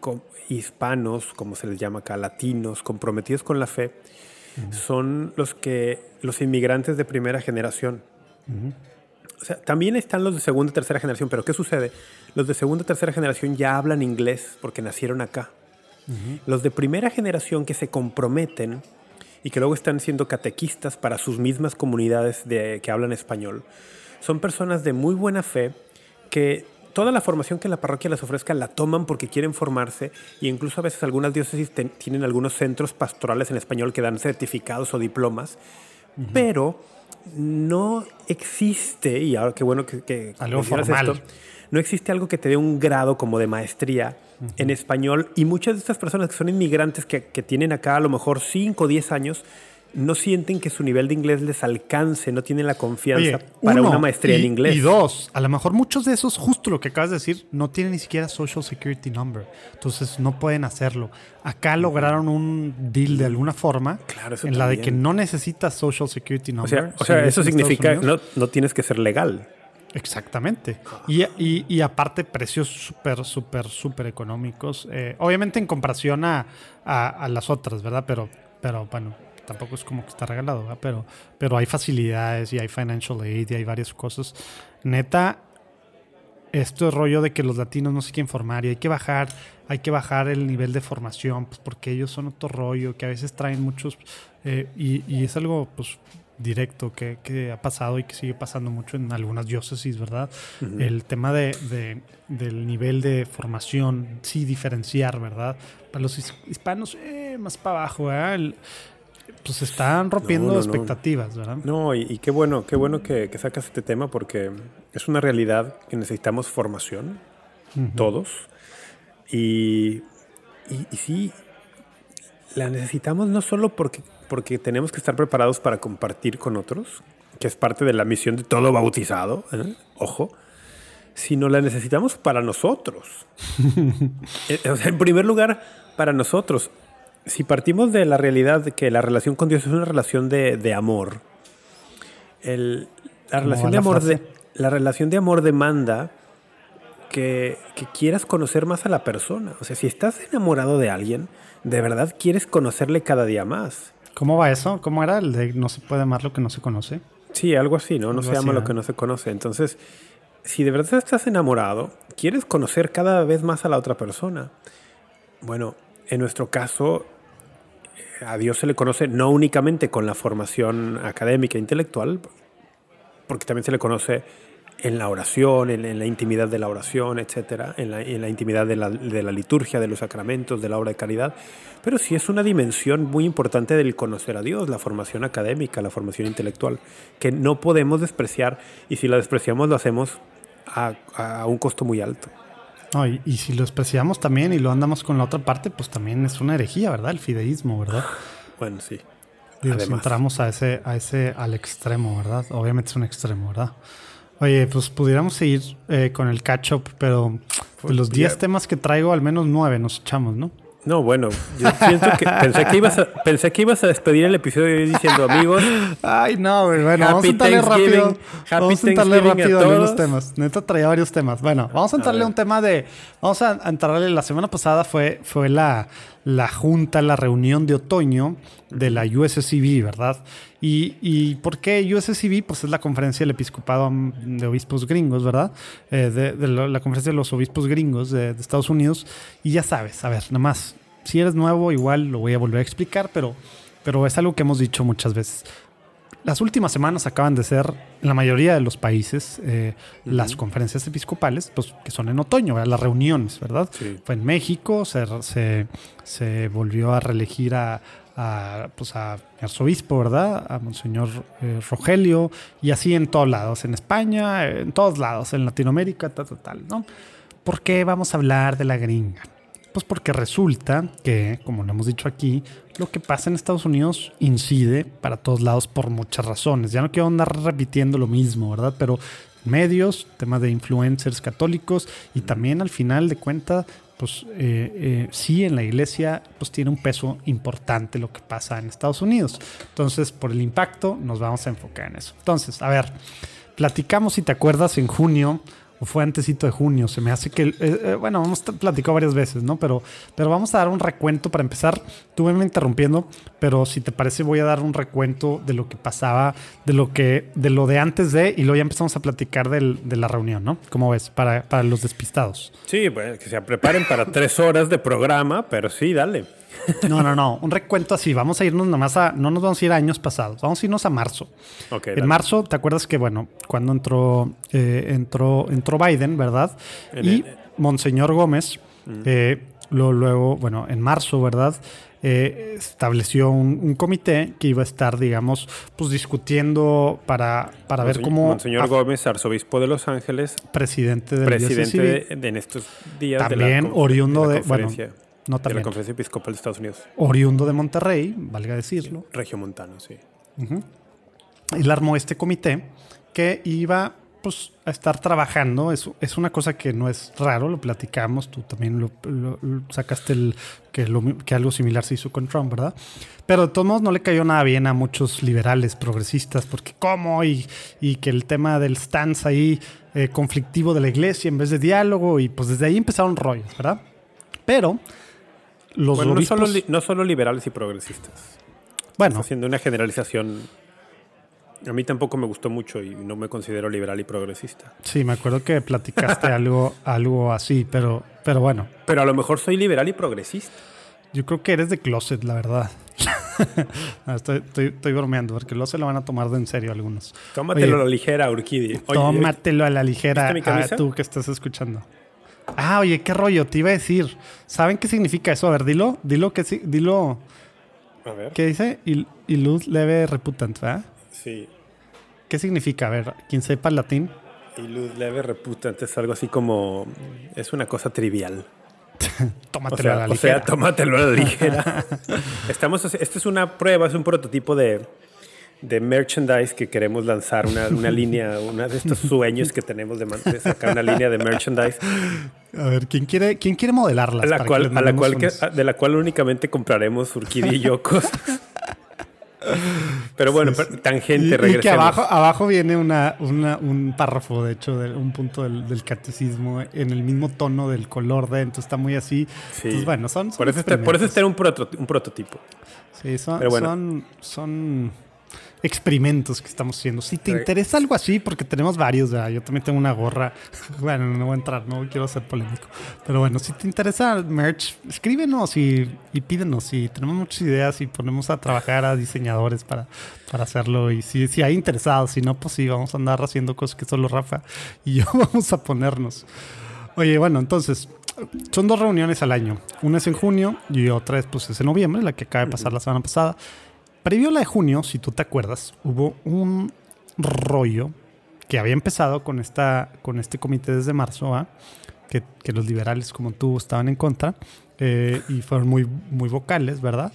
co- hispanos, como se les llama acá, latinos, comprometidos con la fe, son los que los inmigrantes de primera generación. O sea, también están los de segunda y tercera generación, pero ¿qué sucede? Los de segunda y tercera generación ya hablan inglés porque nacieron acá. Los de primera generación que se comprometen y que luego están siendo catequistas para sus mismas comunidades de, que hablan español, son personas de muy buena fe que toda la formación que la parroquia les ofrezca la toman porque quieren formarse y incluso a veces algunas diócesis ten- tienen algunos centros pastorales en español que dan certificados o diplomas, pero no existe, y ahora qué bueno que, que Algo formal. no existe algo que te dé un grado como de maestría en español y muchas de estas personas que son inmigrantes que, que tienen acá a lo mejor 5 o 10 años no sienten que su nivel de inglés les alcance, no tienen la confianza Oye, para uno, una maestría y- en inglés. Y dos, a lo mejor muchos de esos, justo lo que acabas de decir, no tienen ni siquiera Social Security Number. Entonces no pueden hacerlo. Acá lograron un deal de alguna forma Claro, en la de que no necesitas Social Security o Number. sea, o sea eso significa no, no tienes que ser legal. Exactamente. Y, y- y aparte, precios súper, súper, súper económicos. Eh, obviamente en comparación a, a- a las otras, ¿verdad? Pero, pero bueno, tampoco es como que está regalado, ¿verdad? Pero, pero hay facilidades y hay financial aid y hay varias cosas. Neta, esto es rollo de que los latinos no se quieren formar y hay que bajar, hay que bajar el nivel de formación, pues porque ellos son otro rollo, que a veces traen muchos, eh, y, y es algo pues directo que, que ha pasado y que sigue pasando mucho en algunas diócesis, ¿verdad? El tema de, de- del nivel de formación, sí, diferenciar, ¿verdad? Para los his- hispanos, eh, más para abajo, ¿verdad? El- pues están rompiendo no, no. expectativas, ¿verdad? No, y, y qué bueno, qué bueno que, que sacas este tema porque es una realidad que necesitamos formación, todos. Y, y, y sí, la necesitamos no solo porque, porque tenemos que estar preparados para compartir con otros, que es parte de la misión de todo bautizado, ¿eh? ojo, sino la necesitamos para nosotros. [LAUGHS] Eh, en primer lugar, para nosotros. Si partimos de la realidad de que la relación con Dios es una relación de, de amor, el- la, ¿Cómo relación de amor de, la relación de amor demanda que, que quieras conocer más a la persona. O sea, si estás enamorado de alguien, de verdad quieres conocerle cada día más. ¿Cómo va eso? ¿Cómo era el de no se puede amar lo que no se conoce? Sí, algo así, ¿no? No Algo se así, ama lo ¿eh? que no se conoce. Entonces, si de verdad estás enamorado, quieres conocer cada vez más a la otra persona. Bueno, en nuestro caso, a Dios se le conoce no únicamente con la formación académica e intelectual, porque también se le conoce en la oración, en, la intimidad de la oración, etcétera, en la, intimidad de la, liturgia, de los sacramentos, de la obra de caridad. Pero sí es una dimensión muy importante del conocer a Dios, la formación académica, la formación intelectual, que no podemos despreciar y si la despreciamos lo hacemos a, un costo muy alto. Y, si lo despreciamos también y lo andamos con la otra parte, pues también es una herejía, ¿verdad? El fideísmo, ¿verdad? [SIGHS] Bueno, sí. entramos a ese, a ese, al extremo, ¿verdad? Obviamente es un extremo, ¿verdad? Oye, pues pudiéramos seguir eh, con el catch-up, pero pues, los 10 temas que traigo, al menos 9 nos echamos, ¿no? No, bueno, yo siento que pensé que ibas a, pensé que ibas a despedir el episodio diciendo amigos. Ay, no, güey. Bueno, vamos a entrarle rápido. vamos a entrarle rápido a, algunos temas. Neta traía varios temas. Bueno, vamos a entrarle a un tema de. Vamos a entrarle. La semana pasada fue, fue la, la junta, la reunión de otoño de la USCB, ¿verdad? Y, y ¿por qué USCB? Pues es la conferencia del episcopado de obispos gringos, ¿verdad? Eh, de, la, conferencia de los obispos gringos de, de, Estados Unidos. Y ya sabes, a ver, nada más, si eres nuevo, igual lo voy a volver a explicar, pero, pero es algo que hemos dicho muchas veces. Las últimas semanas acaban de ser, en la mayoría de los países, eh, las conferencias episcopales, pues que son en otoño, las reuniones, ¿verdad? Fue en México, se, se, se volvió a reelegir a, a, pues a arzobispo, ¿verdad? A Monseñor eh, Rogelio, y así en todos lados, en España, en todos lados, en Latinoamérica, tal, tal, tal, ¿no? ¿Por qué vamos a hablar de la gringa? Pues porque resulta que, como lo hemos dicho aquí, lo que pasa en Estados Unidos incide para todos lados por muchas razones. Ya no quiero andar repitiendo lo mismo, ¿verdad? Pero medios, temas de influencers católicos y también al final de cuentas pues eh, eh, sí en la iglesia pues tiene un peso importante lo que pasa en Estados Unidos. Entonces, por el impacto, nos vamos a enfocar en eso. Entonces, a ver, platicamos, si te acuerdas, en junio o fue antesito de junio. Se me hace que, eh, eh, bueno, hemos platicado varias veces, ¿no? Pero, pero vamos a dar un recuento para empezar. Tú me interrumpiendo, pero si te parece voy a dar un recuento de lo que pasaba, de lo que, de lo de antes de, y luego ya empezamos a platicar del, de la reunión, ¿no? ¿Cómo ves? Para, para los despistados. Sí, pues que se preparen para tres horas de programa, pero sí, dale. No, no, no. Un recuento así. Vamos a irnos nomás a. No nos vamos a ir a años pasados. Vamos a irnos a marzo. en marzo, ¿te acuerdas que, bueno, cuando entró, eh, entró, entró Biden, ¿verdad? y Monseñor Gómez, mm. eh, luego, bueno, en marzo, ¿verdad? Eh, estableció un, comité que iba a estar, digamos, pues discutiendo para, para ver cómo... Monseñor Gómez, arzobispo de Los Ángeles. Presidente del Presidente de, en estos días También de la, oriundo de... bueno, no De la Conferencia Episcopal de Estados Unidos. Oriundo de Monterrey, valga decirlo. Regio Montano, sí. Él armó este comité que iba pues, a estar trabajando. Es, es una cosa que no es raro, lo platicamos. Tú también lo, sacaste el, que, que algo similar se hizo con Trump, ¿verdad? Pero de todos modos no le cayó nada bien a muchos liberales, progresistas, porque cómo y, y que el tema del stance ahí eh, conflictivo de la iglesia en vez de diálogo, y pues desde ahí empezaron rollos, ¿verdad? Pero no, solo, liberales y progresistas. Bueno. haciendo una generalización. A mí tampoco me gustó mucho y no me considero liberal y progresista. Sí, me acuerdo que platicaste [LAUGHS] algo, algo así, pero, pero bueno. Pero a lo mejor soy liberal y progresista. Yo creo que eres de closet, la verdad. [LAUGHS] estoy, estoy, bromeando, porque luego se lo van a tomar de en serio algunos. Tómatelo a la ligera, Urquidi. Tómatelo a la ligera a tú que estás escuchando. Ah, oye, qué rollo, te iba a decir. ¿Saben qué significa eso? A ver, dilo, dilo que sí, dilo. A ver. ¿Qué dice? Y, luz leve reputant, ¿verdad? Sí. ¿Qué significa? A ver, quien sepa latín. Y luz leve reputant es algo así como. Es una cosa trivial. [LAUGHS] tómatelo a la ligera. O sea, tómatelo a la ligera. Estamos, esto es una prueba, es un prototipo de de merchandise que queremos lanzar, una, una línea, uno de estos [LAUGHS] sueños que tenemos de, sacar una línea de merchandise. A ver, ¿quién quiere, quién quiere modelarla? A la cual, a la cual de la cual únicamente compraremos Urquidi y yo [LAUGHS] Pero bueno, tangente, y, y que abajo, abajo viene una, una, un párrafo, de hecho, de un punto del, catecismo en el mismo tono del color de, entonces está muy así. Sí. bueno, son, por, eso está, por eso está un, un prototipo. Sí, son, son, son experimentos que estamos haciendo. Si te interesa algo así, porque tenemos varios, yo también tengo una gorra. [LAUGHS] Bueno, no voy a entrar, no quiero ser polémico. Pero bueno, si te interesa merch, escríbenos y, y pídenos. Y tenemos muchas ideas y ponemos a trabajar a diseñadores para, para hacerlo. Y si, si hay interesados, si no, pues sí, vamos a andar haciendo cosas que solo Rafa y yo [LAUGHS] vamos a ponernos. Oye, bueno, entonces, son dos reuniones al año. Una es en junio y otra es, pues, es en noviembre, la que acaba de pasar la semana pasada. Previo a la de junio, si tú te acuerdas, hubo un rollo que había empezado con, esta, con este comité desde marzo, que, que, los liberales como tú estaban en contra eh, y fueron muy, muy vocales, ¿verdad?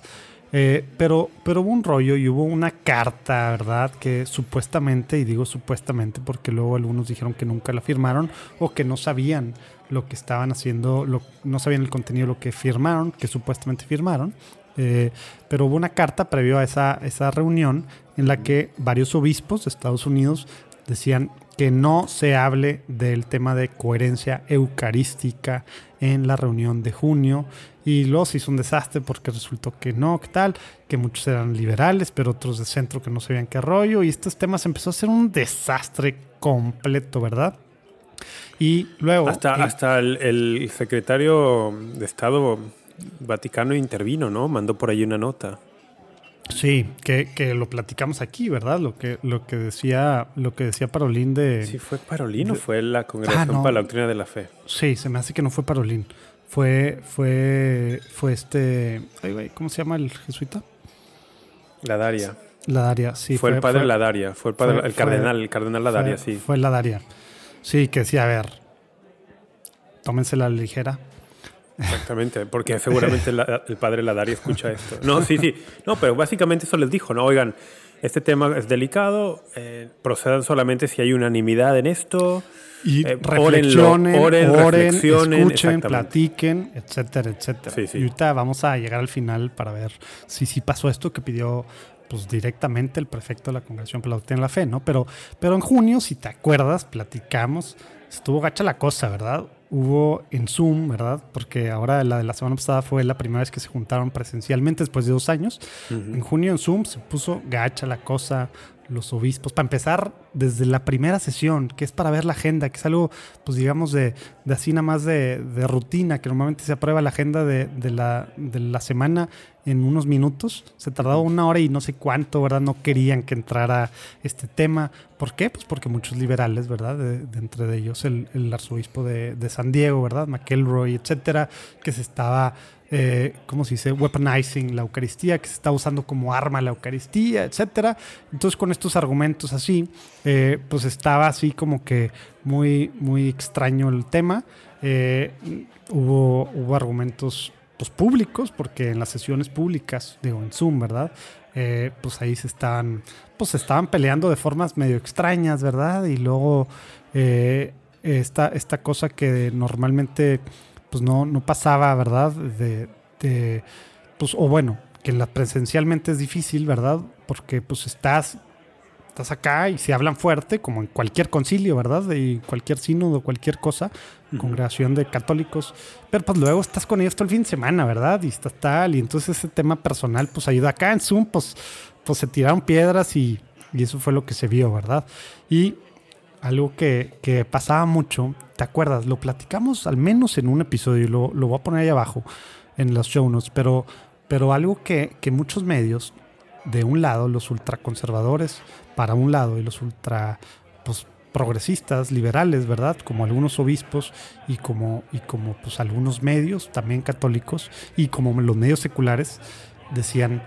Eh, pero, pero hubo un rollo y hubo una carta, ¿verdad? Que supuestamente, y digo supuestamente porque luego algunos dijeron que nunca la firmaron o que no sabían lo que estaban haciendo, no sabían el contenido lo que firmaron, que supuestamente firmaron. Eh, pero hubo una carta previo a esa, esa reunión en la que varios obispos de Estados Unidos decían que no se hable del tema de coherencia eucarística en la reunión de junio. Y luego se hizo un desastre porque resultó que no, que tal, que muchos eran liberales, pero otros de centro que no sabían qué rollo. Y estos temas empezó a ser un desastre completo, ¿verdad? Y luego... Hasta, eh, hasta el, secretario de Estado Vaticano intervino, ¿no? Mandó por ahí una nota. Sí, que, lo platicamos aquí, ¿verdad? Lo que, lo que decía, lo que decía Parolín de. Sí, fue Parolín o fue la Congregación ah, para la Doctrina de la Fe. Sí, se me hace que no fue Parolín. Fue, fue, fue este. ¿Cómo se llama el jesuita? La Daria. La Daria, sí. Fue, el padre La Daria, fue el padre, el cardenal, el cardenal La Daria, sí. Fue La Daria. Sí, que decía, a ver, tómensela ligera Exactamente, porque seguramente el padre Ladari escucha esto. No, sí, sí. No, pero básicamente eso les dijo, ¿no? Oigan, este tema es delicado, eh, procedan solamente si hay unanimidad en esto. Y eh, reflexionen, oren, escuchen, platiquen, etcétera, etcétera. Y ahorita vamos a llegar al final para ver si sí pasó esto que pidió pues directamente el prefecto de la Congregación para la la Fe, ¿no? Pero, pero en junio, si te acuerdas, platicamos, estuvo gacha la cosa, ¿verdad? Hubo en Zoom, ¿verdad? Porque ahora la de la semana pasada fue la primera vez que se juntaron presencialmente después de dos años. En junio en Zoom se puso gacha la cosa, los obispos. Para empezar, desde la primera sesión, que es para ver la agenda, que es algo, pues digamos, de, de así nada más de, de, rutina, que normalmente se aprueba la agenda de, de, la, de la semana en unos minutos. Se tardaba una hora y no sé cuánto, ¿verdad? No querían que entrara este tema. ¿Por qué? Pues porque muchos liberales, ¿verdad? De, entre ellos el, el arzobispo de, San Diego, ¿verdad? McElroy, etcétera, que se estaba eh, ¿cómo se dice? Weaponizing la Eucaristía, que se está usando como arma la Eucaristía, etcétera. Entonces, con estos argumentos así, eh, pues estaba así como que muy, muy extraño el tema. Eh, hubo, hubo argumentos pues, públicos, porque en las sesiones públicas, digo, en Zoom, ¿verdad? pues ahí se estaban, pues se estaban peleando de formas medio extrañas, ¿verdad? Y luego esta, esta cosa que normalmente pues no, no pasaba, ¿verdad? De, de, pues, o bueno, que la presencialmente es difícil, ¿verdad? Porque pues estás, estás acá y se hablan fuerte, como en cualquier concilio, ¿verdad? De cualquier sínodo, cualquier cosa, congregación de católicos, pero pues luego estás con ellos todo el fin de semana, ¿verdad? Y estás tal, y entonces ese tema personal, pues ayuda acá en Zoom, pues, pues se tiraron piedras y, y eso fue lo que se vio, ¿verdad? Y algo que, que, pasaba mucho, ¿te acuerdas? Lo platicamos al menos en un episodio, lo, lo voy a poner ahí abajo en los show notes, pero, pero algo que, que muchos medios, de un lado, los ultraconservadores, para un lado, y los ultra pues, progresistas, liberales, ¿verdad? Como algunos obispos y como, y como pues, algunos medios, también católicos, y como los medios seculares, decían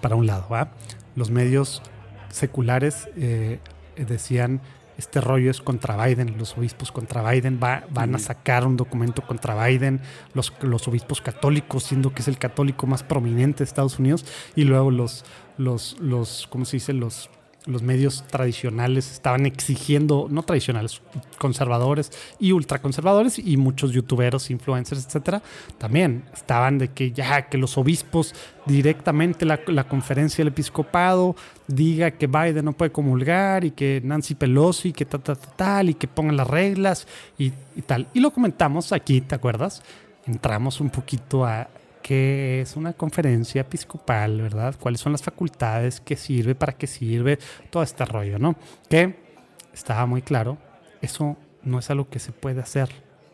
para un lado, ¿va? Los medios seculares eh, decían este rollo es contra Biden, los obispos contra Biden, va, van a sacar un documento contra Biden, los, los obispos católicos, siendo que es el católico más prominente de Estados Unidos, y luego los, los, los ¿cómo se dice? Los los medios tradicionales estaban exigiendo, no tradicionales, conservadores y ultraconservadores y muchos youtuberos, influencers, etcétera, también estaban de que ya que los obispos directamente la, la conferencia del episcopado diga que Biden no puede comulgar y que Nancy Pelosi, que tal, tal, tal, y que pongan las reglas y, y tal. Y lo comentamos aquí, ¿te acuerdas? Entramos un poquito a qué es una conferencia episcopal, ¿verdad? ¿Cuáles son las facultades? ¿Qué sirve? ¿Para qué sirve? Todo este rollo, ¿no? Que estaba muy claro, eso no es algo que se puede hacer.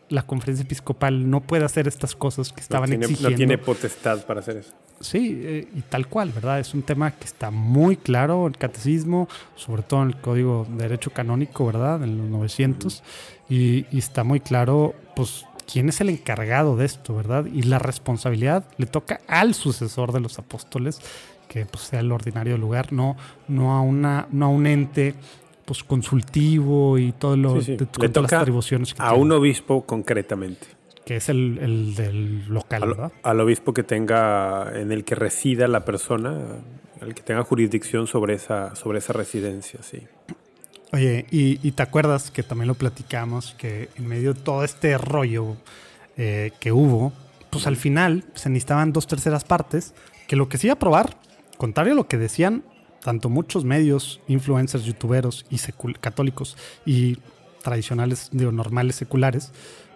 La conferencia episcopal no puede hacer estas cosas que estaban no tiene, exigiendo. No tiene potestad para hacer eso. Sí, eh, y tal cual, ¿verdad? Es un tema que está muy claro en el catecismo, sobre todo en el Código de Derecho Canónico, ¿verdad? En los 900. Y, y, está muy claro, pues, quién es el encargado de esto, ¿verdad? Y la responsabilidad le toca al sucesor de los apóstoles, que pues, sea el ordinario lugar, no, no, a, una, no a un ente pues, consultivo y todo lo, Sí, sí. de- Le toca las atribuciones que a tiene, un obispo concretamente. que es el, el del local, Al, ¿verdad? al obispo que tenga, en el que resida la persona, el que tenga jurisdicción sobre esa, sobre esa residencia, sí. Oye, y, y te acuerdas que también lo platicamos, que en medio de todo este rollo eh, que hubo, pues al final se necesitaban dos terceras partes, que lo que se iba a aprobar, contrario a lo que decían tanto muchos medios, influencers, youtuberos y católicos y tradicionales, digo, normales, seculares,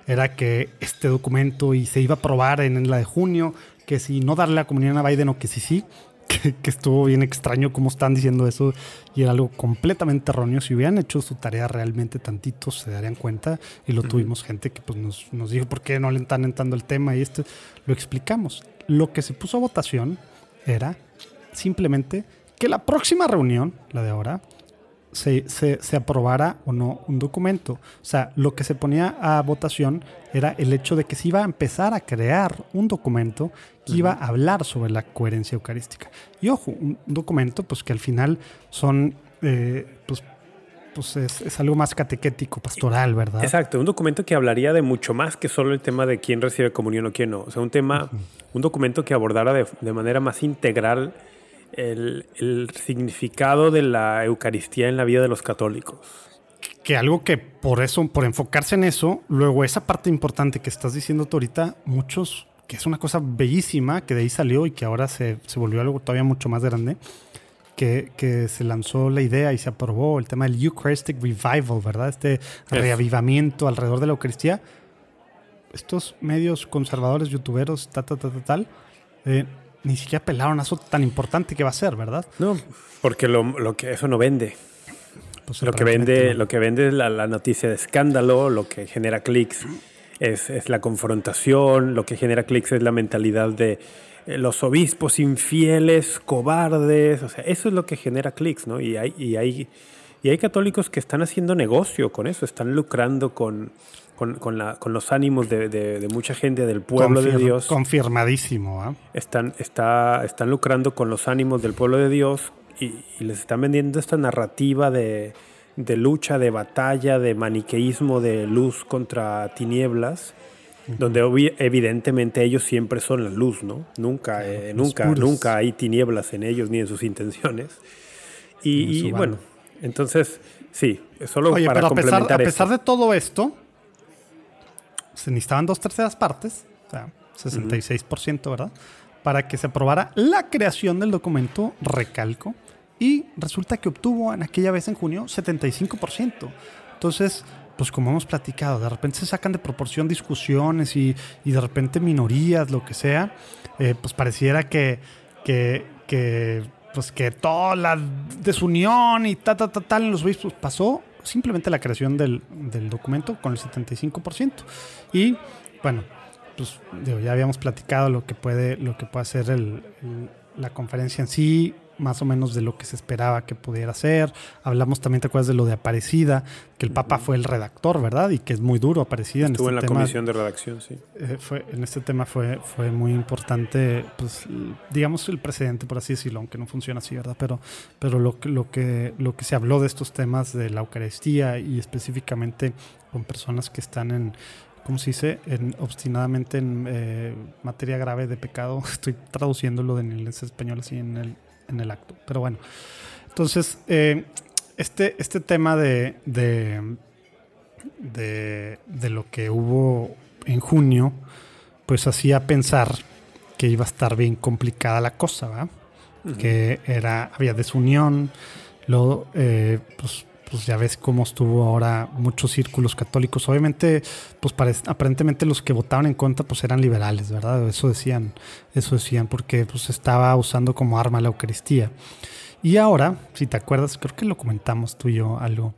era que este documento y se iba a aprobar en la de junio, que si no darle la comunión a Biden o que si sí, que, que estuvo bien extraño cómo están diciendo eso y era algo completamente erróneo. Si hubieran hecho su tarea realmente tantito, se darían cuenta y lo tuvimos gente que pues, nos, nos dijo por qué no le están entrando el tema y esto lo explicamos. Lo que se puso a votación era simplemente que la próxima reunión, la de ahora, se, se, se aprobara o no un documento. O sea, lo que se ponía a votación era el hecho de que se iba a empezar a crear un documento que iba a hablar sobre la coherencia eucarística. Y ojo, un documento pues que al final son, eh, pues, pues es, es algo más catequético, pastoral, ¿verdad? Exacto, un documento que hablaría de mucho más que solo el tema de quién recibe comunión o quién no. O sea, un tema, un documento que abordara de, de manera más integral el, el significado de la Eucaristía en la vida de los católicos. que algo que por eso, por enfocarse en eso, luego esa parte importante que estás diciendo tú ahorita, muchos, que es una cosa bellísima, que de ahí salió y que ahora se, se volvió algo todavía mucho más grande, que, que se lanzó la idea y se aprobó el tema del Eucharistic Revival, ¿verdad? Este reavivamiento alrededor de la Eucaristía. Estos medios conservadores, youtuberos, tal, tal, tal, tal, tal, eh, ni siquiera pelaron a eso tan importante que va a ser, ¿verdad? No, porque lo, lo que eso no vende. Pues Lo que vende, no. lo que vende es la, la noticia de escándalo, lo que genera clics es, es la confrontación, lo que genera clics es la mentalidad de eh, los obispos infieles, cobardes, o sea, eso es lo que genera clics, ¿no? Y hay, y hay, y hay católicos que están haciendo negocio con eso, están lucrando con, con, con la- con los ánimos de, de- de mucha gente del pueblo de Dios Confirmadísimo, ¿ah? están, está, están lucrando con los ánimos del pueblo de Dios y, y les están vendiendo esta narrativa de, de lucha, de batalla, de maniqueísmo, de luz contra tinieblas, donde evidentemente ellos siempre son la luz, ¿no? Nunca, eh, nunca, puros. nunca hay tinieblas en ellos ni en sus intenciones. Y, bueno, entonces, sí, solo Oye, para pero a pesar, a complementar pesar eso. de todo esto, se necesitaban dos terceras partes, o sea, 66%, ¿verdad? Para que se aprobara la creación del documento, recalco, y resulta que obtuvo en aquella vez en junio 75%. Entonces, pues como hemos platicado, de repente se sacan de proporción discusiones y, y de repente minorías, lo que sea, eh, pues pareciera que, que, que, pues que toda la desunión y tal, tal, tal, tal en los obispos pasó simplemente la creación del, del documento con el 75%. Y bueno, pues digo, ya habíamos platicado lo que puede, lo que puede hacer el- la conferencia en sí, más o menos de lo que se esperaba que pudiera ser. Hablamos también, ¿te acuerdas de lo de Aparecida? Que el Papa fue el redactor, ¿verdad? Y que es muy duro Aparecida Estuvo en en este la tema. comisión de redacción, sí. Eh, fue, en este tema fue, fue muy importante, pues, digamos, el precedente, por así decirlo, aunque no funciona así, ¿verdad? Pero, pero lo, que, lo, que, lo que se habló de estos temas de la Eucaristía y específicamente con personas que están en, ¿cómo se dice? En, obstinadamente en eh, materia grave de pecado. [LAUGHS] Estoy traduciéndolo de inglés español así en el, en el acto. Pero bueno, entonces, eh, este, este tema de, de, de, de lo que hubo en junio, pues hacía pensar que iba a estar bien complicada la cosa, ¿verdad? Que era, había desunión, luego, eh, pues pues ya ves cómo estuvo ahora muchos círculos católicos. Obviamente, pues aparentemente los que votaban en contra pues eran liberales, ¿verdad? Eso decían, eso decían, porque pues estaba usando como arma la Eucaristía. Y ahora, si te acuerdas, creo que lo comentamos tú y yo algo.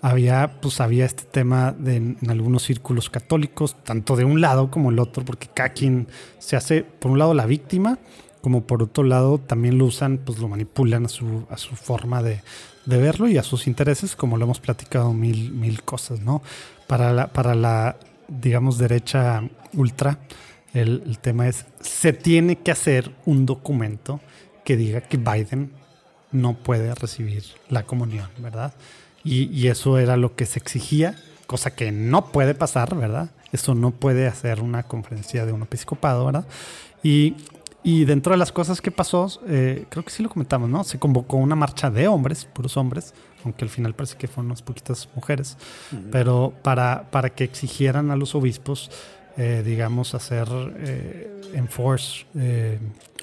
Había, pues había este tema de, en algunos círculos católicos, tanto de un lado como el otro, porque cada quien se hace, por un lado, la víctima, como por otro lado también lo usan, pues lo manipulan a su, a su forma de, de verlo y a sus intereses, como lo hemos platicado mil, mil cosas, ¿no? Para la, para la digamos, derecha ultra, el, tema es, se tiene que hacer un documento que diga que Biden no puede recibir la comunión, ¿verdad? Y, y eso era lo que se exigía, cosa que no puede pasar, ¿verdad? Eso no puede hacer una conferencia de un episcopado, ¿verdad? Y y dentro de las cosas que pasó, eh, creo que sí lo comentamos, ¿no? Se convocó una marcha de hombres, puros hombres, aunque al final parece que fueron unas poquitas mujeres, pero para, para que exigieran a los obispos, eh, digamos, hacer eh, enforce. Eh,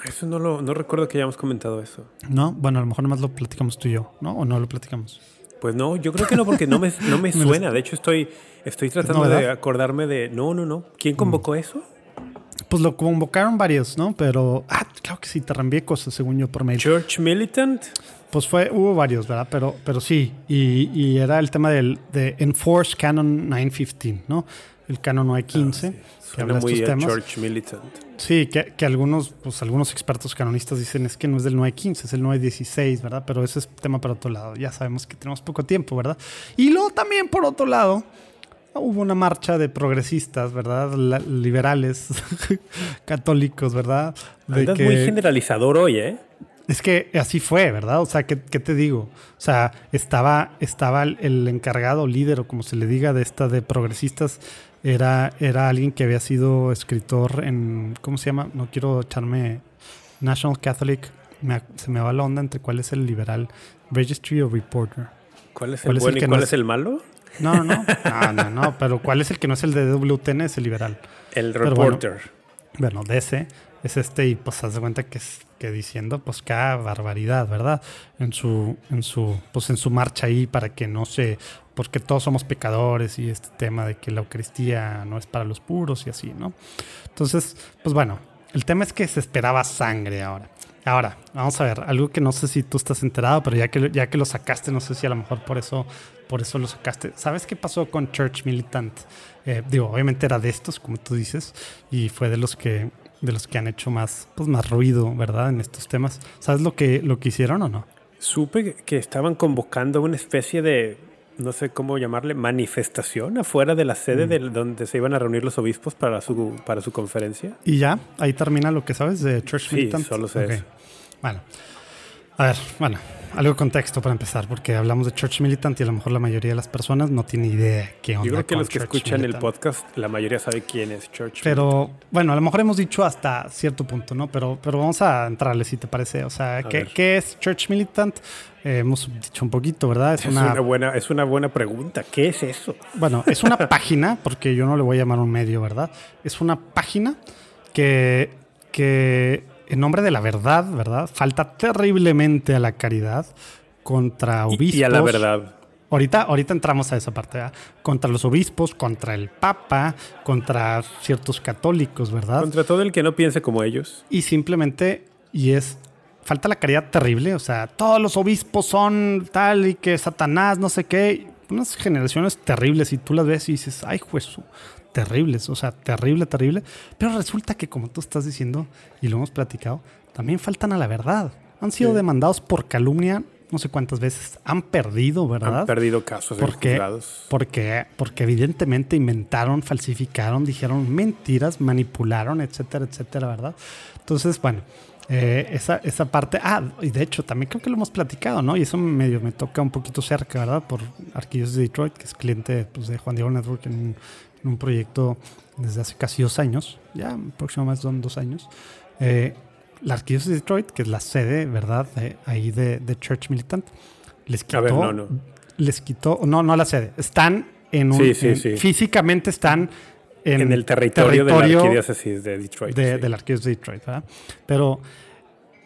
eso no lo no recuerdo que hayamos comentado eso. No, bueno, a lo mejor nomás lo platicamos tú y yo, ¿no? ¿O no lo platicamos? Pues no, yo creo que no, porque no me, no me [LAUGHS] suena. De hecho, estoy, estoy tratando de acordarme de. No, no, no. ¿Quién convocó eso? Pues lo convocaron varios, ¿no? Pero, ah, claro que sí, te reenvié cosas, según yo, por mail. Church Militant. Pues fue, hubo varios, ¿verdad? Pero, pero sí, y, y era el tema del de Enforce Canon 915, ¿no? El Canon 915. Ah, sí. que habla muy estos temas. Church Militant. Sí, que, que, algunos, pues algunos expertos canonistas dicen es que no es del 915, es el 916, ¿verdad? Pero ese es tema para otro lado. Ya sabemos que tenemos poco tiempo, ¿verdad? Y luego también, por otro lado, hubo una marcha de progresistas, ¿verdad? liberales, [LAUGHS] católicos, ¿verdad? De muy generalizador hoy, ¿eh? Es que así fue, ¿verdad? O sea, ¿qué, te digo? O sea, estaba, estaba el encargado, líder o como se le diga de esta de progresistas, era, era alguien que había sido escritor en, ¿cómo se llama? No quiero echarme National Catholic, se me va la onda entre cuál es el liberal, Registry o Reporter. ¿Cuál es el bueno y cuál es el malo? No, no, no, no, no, pero ¿cuál es el que no es el de WTN? Es el liberal. El reporter. Bueno, de ese es este y pues haz de cuenta que es que diciendo pues cada barbaridad, ¿verdad? En su en su pues en su marcha ahí para que no se porque todos somos pecadores y este tema de que la Eucaristía no es para los puros y así, ¿no? Entonces, pues bueno, el tema es que se esperaba sangre ahora. Ahora, vamos a ver, algo que no sé si tú estás enterado, pero ya que, ya que lo sacaste, no sé si a lo mejor por eso, por eso lo sacaste. ¿Sabes qué pasó con Church Militant? Eh, digo, obviamente era de estos, como tú dices, y fue de los que, de los que han hecho más, pues más ruido, ¿verdad? En estos temas. ¿Sabes lo que, lo que hicieron o no? Supe que estaban convocando una especie de, no sé cómo llamarle, manifestación afuera de la sede mm. de donde se iban a reunir los obispos para su, para su conferencia. Y ya, ahí termina lo que sabes de Church sí, solo sé eso. Bueno, a ver, bueno, algo de contexto para empezar, porque hablamos de Church Militant y a lo mejor la mayoría de las personas no tiene idea qué onda. Yo creo que los que escuchan el podcast, la mayoría sabe quién es Church Pero bueno, a lo mejor hemos dicho hasta cierto punto, ¿no? Pero, pero vamos a entrarle si te parece. O sea, ¿qué, ¿qué, es Church Militant? Eh, hemos dicho un poquito, ¿verdad? Es, una, buena, es una buena pregunta. ¿Qué es eso? Bueno, es una [LAUGHS] página, porque yo no le voy a llamar un medio, ¿verdad? Es una página que, que en nombre de la verdad, ¿verdad? Falta terriblemente a la caridad contra obispos. Y a la verdad. Ahorita, ahorita entramos a esa parte, ¿verdad? Contra los obispos, contra el Papa, contra ciertos católicos, ¿verdad? Contra todo el que no piense como ellos. Y simplemente, y es falta la caridad terrible, o sea, todos los obispos son tal y que Satanás, no sé qué, unas generaciones terribles y tú las ves y dices, ay, juez, terribles, o sea, terrible, terrible, pero resulta que como tú estás diciendo y lo hemos platicado, también faltan a la verdad. Han sido demandados por calumnia no sé cuántas veces, han perdido, ¿verdad? Han perdido casos porque, porque, porque evidentemente inventaron, falsificaron, dijeron mentiras, manipularon, etcétera, etcétera, ¿verdad? Entonces, bueno, eh, esa, esa parte, ah, y de hecho también creo que lo hemos platicado, ¿no? Y eso medio me toca un poquito cerca, ¿verdad? Por Arquillos de Detroit, que es cliente pues, de Juan Diego Network en un, proyecto desde hace casi dos años, ya próximamente son dos años. Eh, la Arquillos de Detroit, que es la sede, ¿verdad? ahí de, de, Church Militant, les quitó, no, no. les quitó, no, no la sede, están en un, sí, sí, sí. físicamente están en, el territorio, de la arquidiócesis de Detroit. De, la arquidiócesis de Detroit, ¿verdad? Pero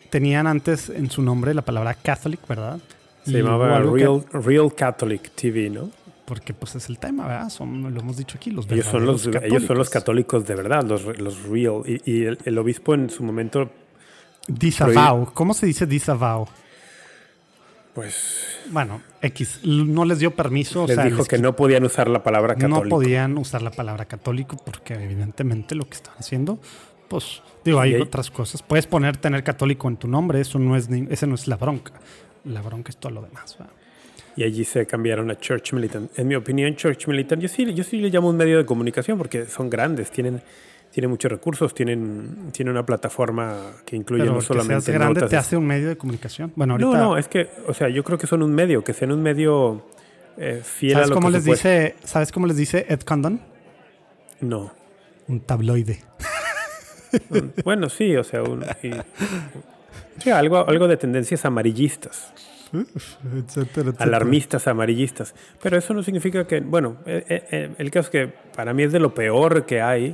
tenían antes en su nombre la palabra Catholic, ¿verdad? Se Y llamaba que- Real, Real Catholic TV, ¿no? Porque pues es el tema, ¿verdad? Son, lo hemos dicho aquí, los Ellos son los, ellos son los católicos. de verdad, los, los real. Y, y el, el obispo en su momento, Disavow. ¿Cómo se dice disavow? pues, Bueno, X. No les dio permiso. o les sea, dijo les que no podían usar la palabra no católico. podían usar la palabra católico porque evidentemente lo que están haciendo, pues, digo, hay- otras cosas. Puedes poner tener católico en tu nombre, eso no es, ni- ese no es la bronca. La bronca es todo lo demás. ¿verdad? Y allí se cambiaron a Church Militant. En mi opinión, Church Militant, yo sí, yo sí le llamo un medio de comunicación porque son grandes, tienen, tienen muchos recursos, tienen, tienen una plataforma que incluye Pero no que solamente seas grande notas. te hace un medio de comunicación. Bueno, ahorita, No, no, es que, o sea, yo creo que son un medio, que sean un medio eh, fiel a ¿sabes lo cómo que les dice, ¿sabes cómo les dice Ed Condon? No. Un tabloide. Bueno, sí, o sea, un, y- sí, algo, algo de tendencias amarillistas, [LAUGHS] etcétera, etcétera. alarmistas amarillistas. Pero eso no significa que, bueno, eh, eh, eh, el caso es que para mí es de lo peor que hay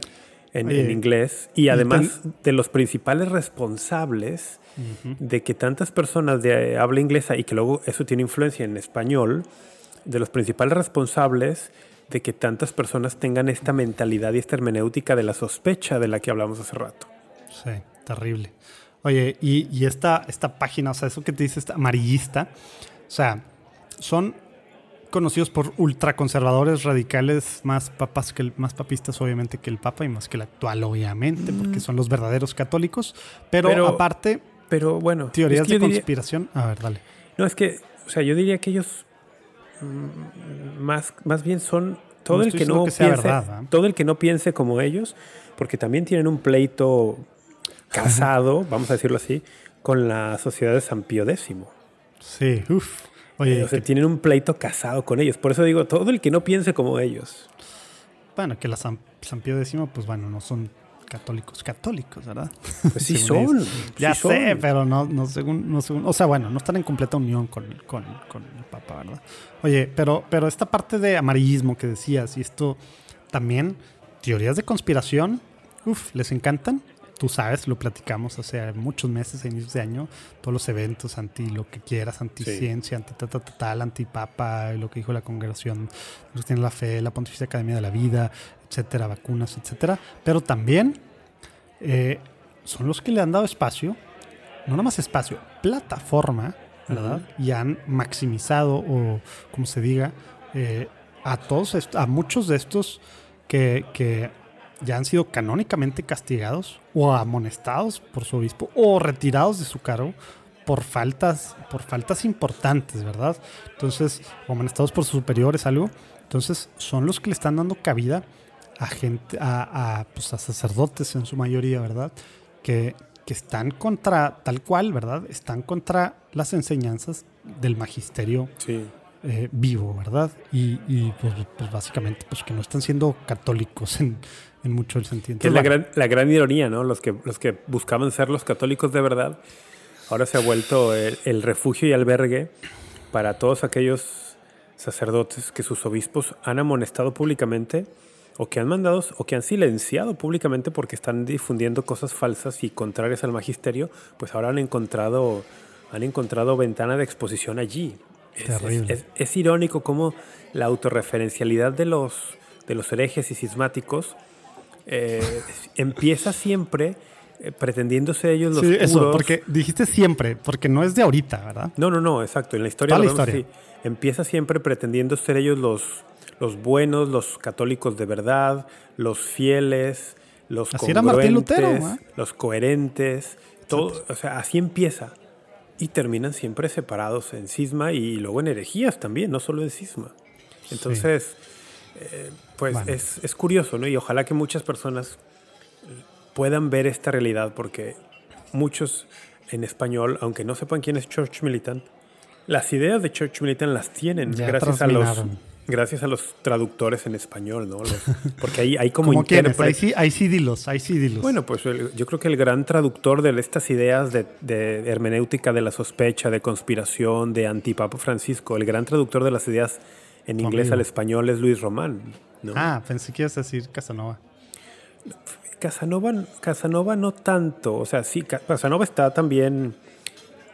en, Oye, en inglés y además de los principales responsables de que tantas personas de habla inglesa y que luego eso tiene influencia en español, de los principales responsables de que tantas personas tengan esta mentalidad y esta hermenéutica de la sospecha de la que hablamos hace rato. Sí, terrible. Oye, y, y esta, esta página, o sea, eso que te dice, esta amarillista, o sea, son conocidos por ultraconservadores radicales, más papas que el, más papistas obviamente que el Papa y más que el actual obviamente, porque son los verdaderos católicos, pero, Pero- aparte Pero bueno, teorías es que de diría- conspiración. A ver, dale. no, es que, o sea, yo diría que ellos mm, más, más bien son todo No el que no que piense, verdad, ¿eh? todo el que no piense como ellos, porque también tienen un pleito casado, vamos a decirlo así, con la sociedad de San Pío X. Sí, uff. Oye, o sea, que- tienen un pleito casado con ellos. Por eso digo, todo el que no piense como ellos. bueno, que la San, San Pío X, pues bueno, no son católicos católicos, ¿verdad? Pues sí son. ellos. Ya sí sé, son. pero no, no, según, no según. O sea, bueno, no están en completa unión con, con, con el Papa, ¿verdad? Oye, pero, pero esta parte de amarillismo que decías, y esto también, teorías de conspiración, uff, les encantan. Tú sabes, lo platicamos hace muchos meses, a inicios de año, todos los eventos anti lo que quieras, anti ciencia, anti tal, tal, tal, anti papa, lo que dijo la congregación, los que tienen la fe, la Pontificia Academia de la Vida, etcétera, vacunas, etcétera. Pero también eh, son los que le han dado espacio, no nada más espacio, plataforma, ¿verdad? Y han maximizado, o como se diga, eh, a todos, a muchos de estos que, que ya han sido canónicamente castigados o amonestados por su obispo o retirados de su cargo por faltas, por faltas importantes, ¿verdad? Entonces, o amonestados por sus superiores, algo. Entonces, son los que le están dando cabida a gente, a, a, pues, a sacerdotes en su mayoría, ¿verdad? Que, que están contra, tal cual, ¿verdad? Están contra las enseñanzas del magisterio Sí. eh, vivo, ¿verdad? Y, y, pues, pues, básicamente pues que no están siendo católicos en, en mucho el sentido. Que es la gran, la gran ironía, ¿no? Los que, los que buscaban ser los católicos de verdad, ahora se ha vuelto el, el refugio y albergue para todos aquellos sacerdotes que sus obispos han amonestado públicamente o que han mandado o que han silenciado públicamente porque están difundiendo cosas falsas y contrarias al magisterio, pues ahora han encontrado, han encontrado ventana de exposición allí. Es, es- es- es irónico cómo la autorreferencialidad de los, de los herejes y cismáticos eh, empieza siempre eh, pretendiéndose ellos los sí, eso, puros. porque dijiste siempre, porque no es de ahorita, ¿verdad? No, no, no, exacto. En la historia, Toda la vemos. Empieza siempre pretendiendo ser ellos los, los buenos, los católicos de verdad, los fieles, los Así era Martín congruentes, Lutero, ¿eh? los coherentes. Todo, o sea, así empieza. Y terminan siempre separados en cisma y luego en herejías también, no solo en cisma. Entonces, eh, pues es, es curioso, ¿no? Y ojalá que muchas personas puedan ver esta realidad, porque muchos en español, aunque no sepan quién es Church Militant, las ideas de Church Militant las tienen Ya gracias a los gracias a los traductores en español, ¿no? Los- porque ahí hay como [LAUGHS] Como quienes, ahí intérpretes. sí, ahí sí dilos, ahí sí dilos. Bueno, pues el- yo creo que el gran traductor de estas ideas de, de hermenéutica de la sospecha, de conspiración, de antipapa Francisco, el gran traductor de las ideas en inglés amigo. al español es Luis Román. ¿No? ah, pensé que ibas a decir Casanova. Casanova, Casanova no tanto, o sea, sí, Ca- Casanova está también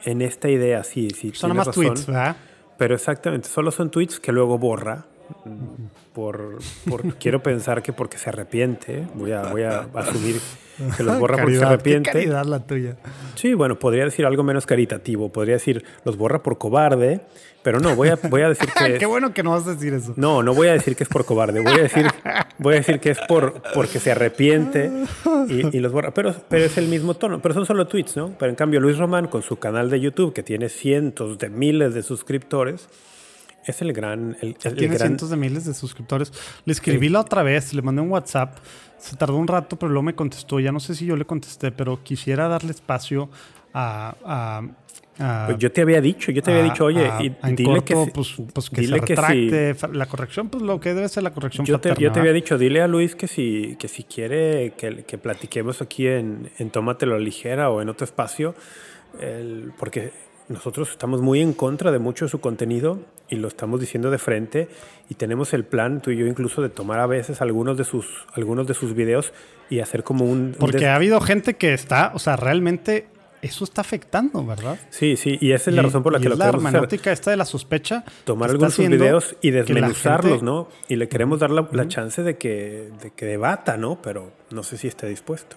en esta idea, sí, sí. Son más razón. tweets, ¿verdad? Pero exactamente, solo son tweets que luego borra. Por, por- [LAUGHS] quiero pensar que porque se arrepiente. Voy a, voy a asumir que los [LAUGHS] borra porque se Caridad, qué arrepiente. caridad la tuya. Sí, bueno, podría decir algo menos caritativo. Podría decir los borra por cobarde. Pero no, voy a, voy a decir [LAUGHS] que. Qué bueno que no vas a decir eso. no, no voy a decir que es por cobarde. Voy a decir, [LAUGHS] voy a decir que es por porque se arrepiente y, y los borra. Pero, pero es el mismo tono. Pero son solo tweets, ¿no? Pero en cambio, Luis Román, con su canal de YouTube, que tiene cientos de miles de suscriptores, es el gran. El, el Tiene gran cientos de miles de suscriptores. Le escribí la otra vez, le mandé un WhatsApp. Se tardó un rato, pero luego me contestó. Ya no sé si yo le contesté, pero quisiera darle espacio a. a- a- Pues yo te había dicho, yo te había dicho, oye, a- y dile que, corto, si- pues, pues que dile se que si- retracte. La corrección, pues lo que debe ser la corrección yo te, yo te había dicho, dile a Luis que si, que si quiere que, que platiquemos aquí en, en Tómatelo a Ligera o en otro espacio, el- porque nosotros estamos muy en contra de mucho de su contenido y lo estamos diciendo de frente y tenemos el plan, tú y yo incluso, de tomar a veces algunos de sus, algunos de sus videos y hacer como un... Porque ha habido gente que está, o sea, realmente eso está afectando, ¿verdad? Sí, sí, y esa es la razón por la que lo la queremos hacer. hermenéutica esta de la sospecha. tomar está algunos de sus videos y desmenuzarlos, gente- ¿no? Y le queremos dar la, la chance de que, de que debata, ¿no? Pero no sé si esté dispuesto.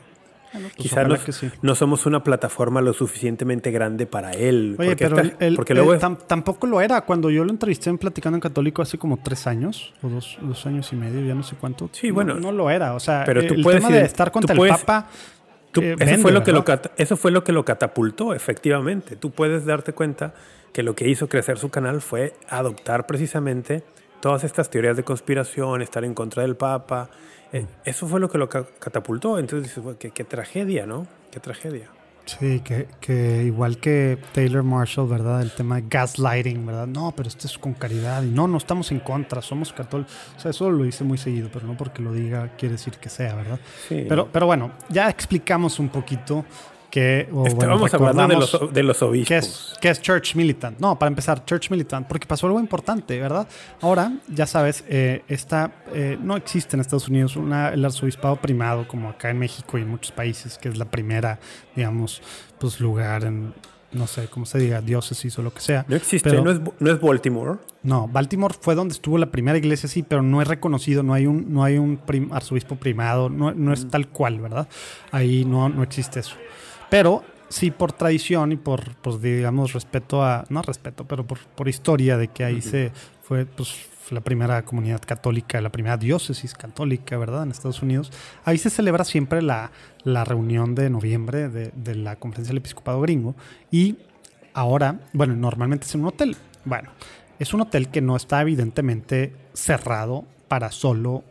Bueno, pues Quizá ojalá no, que sí. no somos una plataforma lo suficientemente grande para él. Oye, porque pero esta- porque luego tam- tampoco lo era. Cuando yo lo entrevisté en Platicando en Católico hace como tres años, o dos, dos años y medio, ya no sé cuánto. Sí, No- bueno. No, lo era. O sea, Pero tú el puedes tema ir- de estar contra el Papa. tú- eh, eso, vende, fue lo que lo ¿verdad? cata- eso fue lo que lo catapultó, efectivamente. Tú puedes darte cuenta que lo que hizo crecer su canal fue adoptar precisamente todas estas teorías de conspiración, estar en contra del Papa. Eso fue lo que lo ca- catapultó. Entonces dices, "Bueno, qué, qué tragedia, ¿no? Qué tragedia. Sí, que, que igual que Taylor Marshall, ¿verdad? El tema de gaslighting, ¿verdad? No, pero esto es con caridad. Y no, no estamos en contra, somos católicos. O sea, eso lo dice muy seguido, pero no porque lo diga quiere decir que sea, ¿verdad? Sí. Pero, pero bueno, ya explicamos un poquito que... o bueno, Estábamos hablando de los, de los obispos. ¿Qué es, Church Militant? No, para empezar, Church Militant, porque pasó algo importante, ¿verdad? Ahora, ya sabes, eh, esta, eh, no existe en Estados Unidos una, el arzobispado primado como acá en México y en muchos países, que es la primera, digamos, pues lugar en, no sé, cómo se diga, diócesis o lo que sea. No existe, Pero- no, es, no es Baltimore. No, Baltimore fue donde estuvo la primera iglesia, sí, pero no es reconocido, no hay un, no hay un prim- arzobispo primado, no, no es tal cual, ¿verdad? Ahí no, no existe eso. Pero sí por tradición y por, pues, digamos, respeto a, no respeto, pero por, por historia de que ahí se fue, pues, la primera comunidad católica, la primera diócesis católica, ¿verdad? En Estados Unidos. Ahí se celebra siempre la, la reunión de noviembre de, de la Conferencia del Episcopado Gringo y ahora, bueno, normalmente es en un hotel. Bueno, es un hotel que no está evidentemente cerrado para solo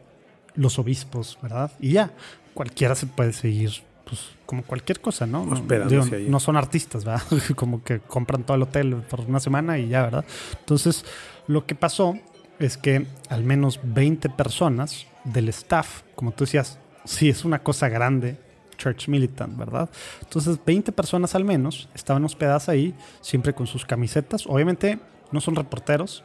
los obispos, ¿verdad? Y ya, cualquiera se puede seguir, pues, como cualquier cosa, ¿no? Hospedándose digo, no son artistas, ¿verdad? [LAUGHS] como que compran todo el hotel por una semana y ya, ¿verdad? Entonces, lo que pasó es que al menos 20 personas del staff, como tú decías, sí es una cosa grande, Church Militant, ¿verdad? Entonces, 20 personas al menos estaban hospedadas ahí, siempre con sus camisetas. Obviamente no son reporteros,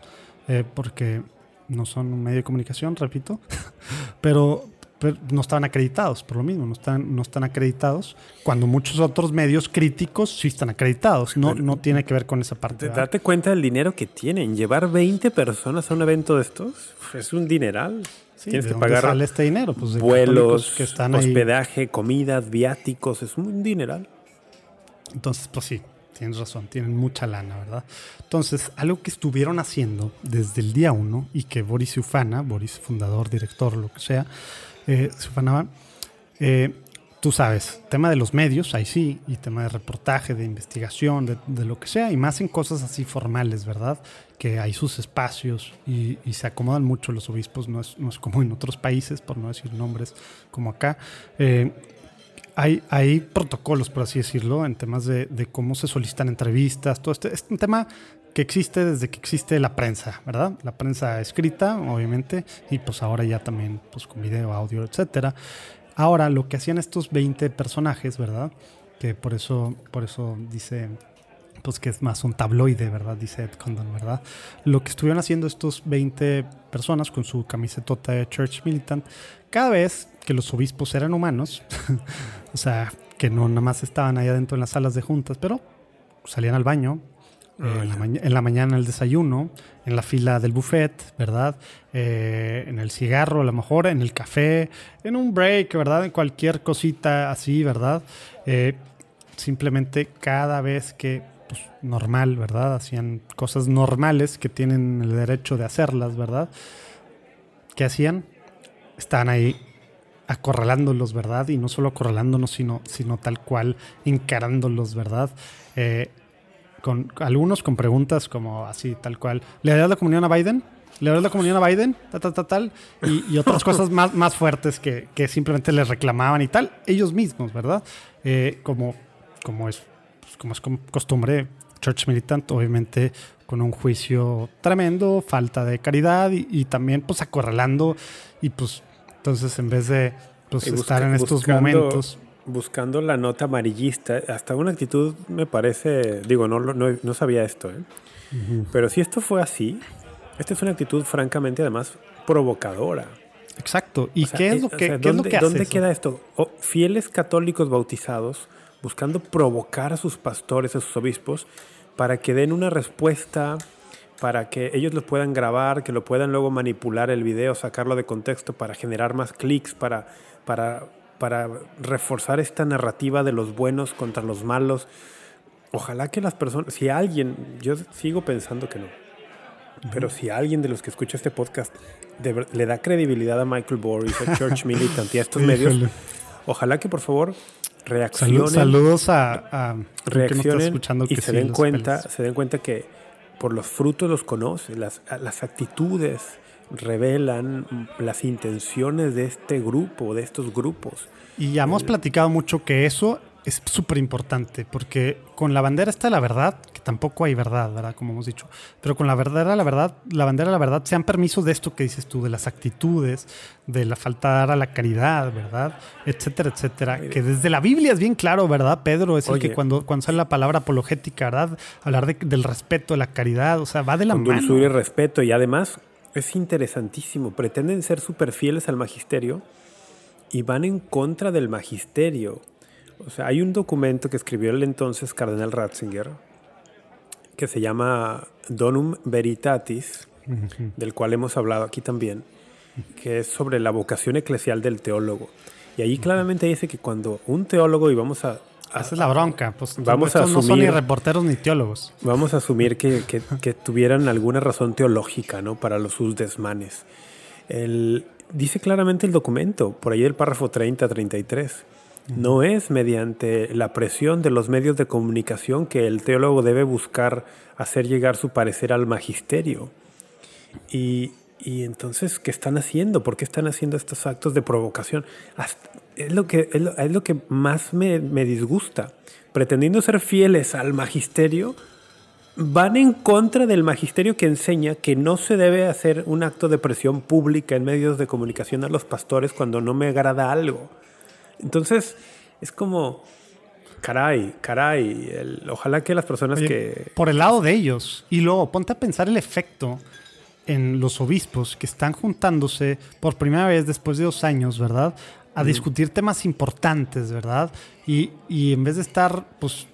eh, porque no son un medio de comunicación, repito, [LAUGHS] pero, pero no estaban acreditados, por lo mismo, no están, no están acreditados, cuando muchos otros medios críticos sí están acreditados. No, no tiene que ver con esa parte. Te- ¿verdad? Date cuenta del dinero que tienen. Llevar 20 personas a un evento de estos es un dineral. Sí, Tienes ¿de que dónde pagar sale este dinero? Pues de vuelos, que están ahí. hospedaje, comidas, viáticos. Es un dineral. Entonces, pues sí, tienes razón, tienen mucha lana, ¿verdad? Entonces, algo que estuvieron haciendo desde el día uno y que Boris ufana, Boris fundador, director, lo que sea, eh, se ufanaba, eh, tú sabes, tema de los medios, ahí sí, y tema de reportaje, de investigación, de, lo que sea, y más en cosas así formales, ¿verdad? Que hay sus espacios y, se acomodan mucho los obispos, no es, como en otros países, por no decir nombres como acá. Eh, hay, hay protocolos, por así decirlo, en temas de, de cómo se solicitan entrevistas, todo este es un tema que existe desde que existe la prensa, ¿verdad? La prensa escrita, obviamente, y pues ahora ya también pues con video, audio, etcétera. Ahora lo que hacían estos 20 personajes, ¿verdad? Que por eso, por eso dice pues que es más un tabloide, ¿verdad? Dice Ed Condon, ¿verdad? Lo que estuvieron haciendo estos 20 personas con su camisetota de Church Militant, cada vez que los obispos eran humanos, [LAUGHS] o sea, que no nada más estaban ahí adentro en las salas de juntas, pero salían al baño, eh, en, la en la mañana el desayuno, en la fila del buffet, ¿verdad? Eh, en el cigarro, a lo mejor, en el café, en un break, ¿verdad? En cualquier cosita así, ¿verdad? Eh, simplemente cada vez que, pues, normal, ¿verdad? Hacían cosas normales que tienen el derecho de hacerlas, ¿verdad? ¿Qué hacían? Estaban ahí acorralándolos, ¿verdad? Y no solo acorralándonos, sino, sino tal cual encarándolos, ¿verdad? Eh, con algunos con preguntas como así, tal cual. ¿Le darás la comunión a Biden? ¿Le darás la comunión a Biden? Tal, tal, tal, tal. Y, y otras [LAUGHS] cosas más, más fuertes que, que simplemente les reclamaban y tal. Ellos mismos, ¿verdad? Eh, como, como, es, pues, como es costumbre, Church Militant, obviamente con un juicio tremendo, falta de caridad y, y también pues acorralando y pues entonces en vez de pues, busca- estar en estos momentos... Buscando la nota amarillista, hasta una actitud me parece, digo, no, no, no sabía esto, ¿eh? pero si esto fue así, esta es una actitud francamente además provocadora. Exacto. ¿Y O sea, qué es eh, lo o que, sea, qué es lo ¿dónde, que hace ¿Dónde queda esto? O fieles católicos bautizados buscando provocar a sus pastores, a sus obispos, para que den una respuesta, para que ellos lo puedan grabar, que lo puedan luego manipular el video, sacarlo de contexto para generar más clics, para, para, para reforzar esta narrativa de los buenos contra los malos. Ojalá que las personas, si alguien, yo sigo pensando que no, pero si alguien de los que escucha este podcast de le da credibilidad a Michael Boris, a Church [LAUGHS] Militant y a estos medios, ojalá que por favor reaccionen, saludos a, a que escuchando y se den cuenta, se den cuenta que por los frutos los conoce, las, las actitudes revelan las intenciones de este grupo, de estos grupos. Y ya hemos platicado mucho que eso es súper importante, porque con la bandera está la verdad, que tampoco hay verdad, ¿verdad? Como hemos dicho. Pero con la verdad, la verdad, la bandera, la verdad, se han permiso de esto que dices tú, de las actitudes, de la falta de dar a la caridad, ¿verdad? Etcétera, etcétera. Que desde la Biblia es bien claro, ¿verdad? Pedro es el Oye. que cuando, cuando sale la palabra apologética, ¿verdad? Hablar de- del respeto, de la caridad, o sea, va de la con mano. dulzura y respeto. Y además es interesantísimo. Pretenden ser súper fieles al magisterio y van en contra del magisterio. O sea, hay un documento que escribió el entonces cardenal Ratzinger que se llama Donum Veritatis, del cual hemos hablado aquí también, que es sobre la vocación eclesial del teólogo. Y ahí claramente dice que cuando un teólogo, y vamos a, a- Esa es la bronca. Pues Vamos a estos no son ni asumir- reporteros ni teólogos. Vamos a asumir que, que- que tuvieran alguna razón teológica ¿no? para los sus desmanes. El- dice claramente el documento, por ahí el párrafo 30-33, no es mediante la presión de los medios de comunicación que el teólogo debe buscar hacer llegar su parecer al magisterio. Y, y entonces, ¿qué están haciendo? ¿Por qué están haciendo estos actos de provocación? Hasta- es, lo que, es, lo, es lo que más me, me disgusta. Pretendiendo ser fieles al magisterio, van en contra del magisterio que enseña que no se debe hacer un acto de presión pública en medios de comunicación a los pastores cuando no me agrada algo. Entonces, es como, caray, caray, el- ojalá que las personas Oye, que... Por el lado de ellos. Y luego ponte a pensar el efecto en los obispos que están juntándose por primera vez después de dos años, ¿verdad? A discutir temas importantes, ¿verdad? Y, y en vez de estar, pues,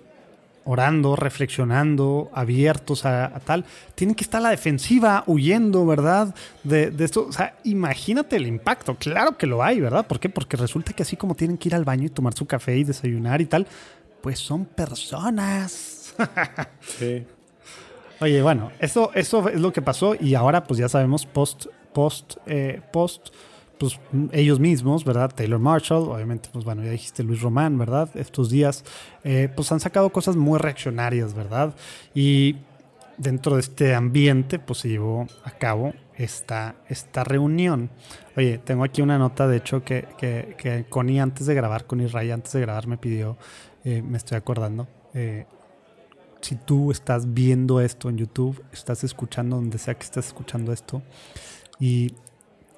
orando, reflexionando, abiertos a, a tal, tienen que estar a la defensiva, huyendo, ¿verdad? De, de esto. O sea, imagínate el impacto. Claro que lo hay, ¿verdad? ¿Por qué? Porque resulta que así como tienen que ir al baño y tomar su café y desayunar y tal, pues son personas. [LAUGHS] Sí. Oye, bueno, eso, eso es lo que pasó y ahora pues ya sabemos post, post, eh, post, pues ellos mismos, ¿verdad? Taylor Marshall, obviamente, pues bueno, ya dijiste Luis Román, ¿verdad? Estos días, eh, pues han sacado cosas muy reaccionarias, ¿verdad? Y dentro de este ambiente, pues se llevó a cabo esta, esta reunión. Oye, tengo aquí una nota, de hecho, que, que, que Connie antes de grabar, Connie Ray antes de grabar me pidió, eh, me estoy acordando, eh, si tú estás viendo esto en YouTube, estás escuchando donde sea que estés escuchando esto y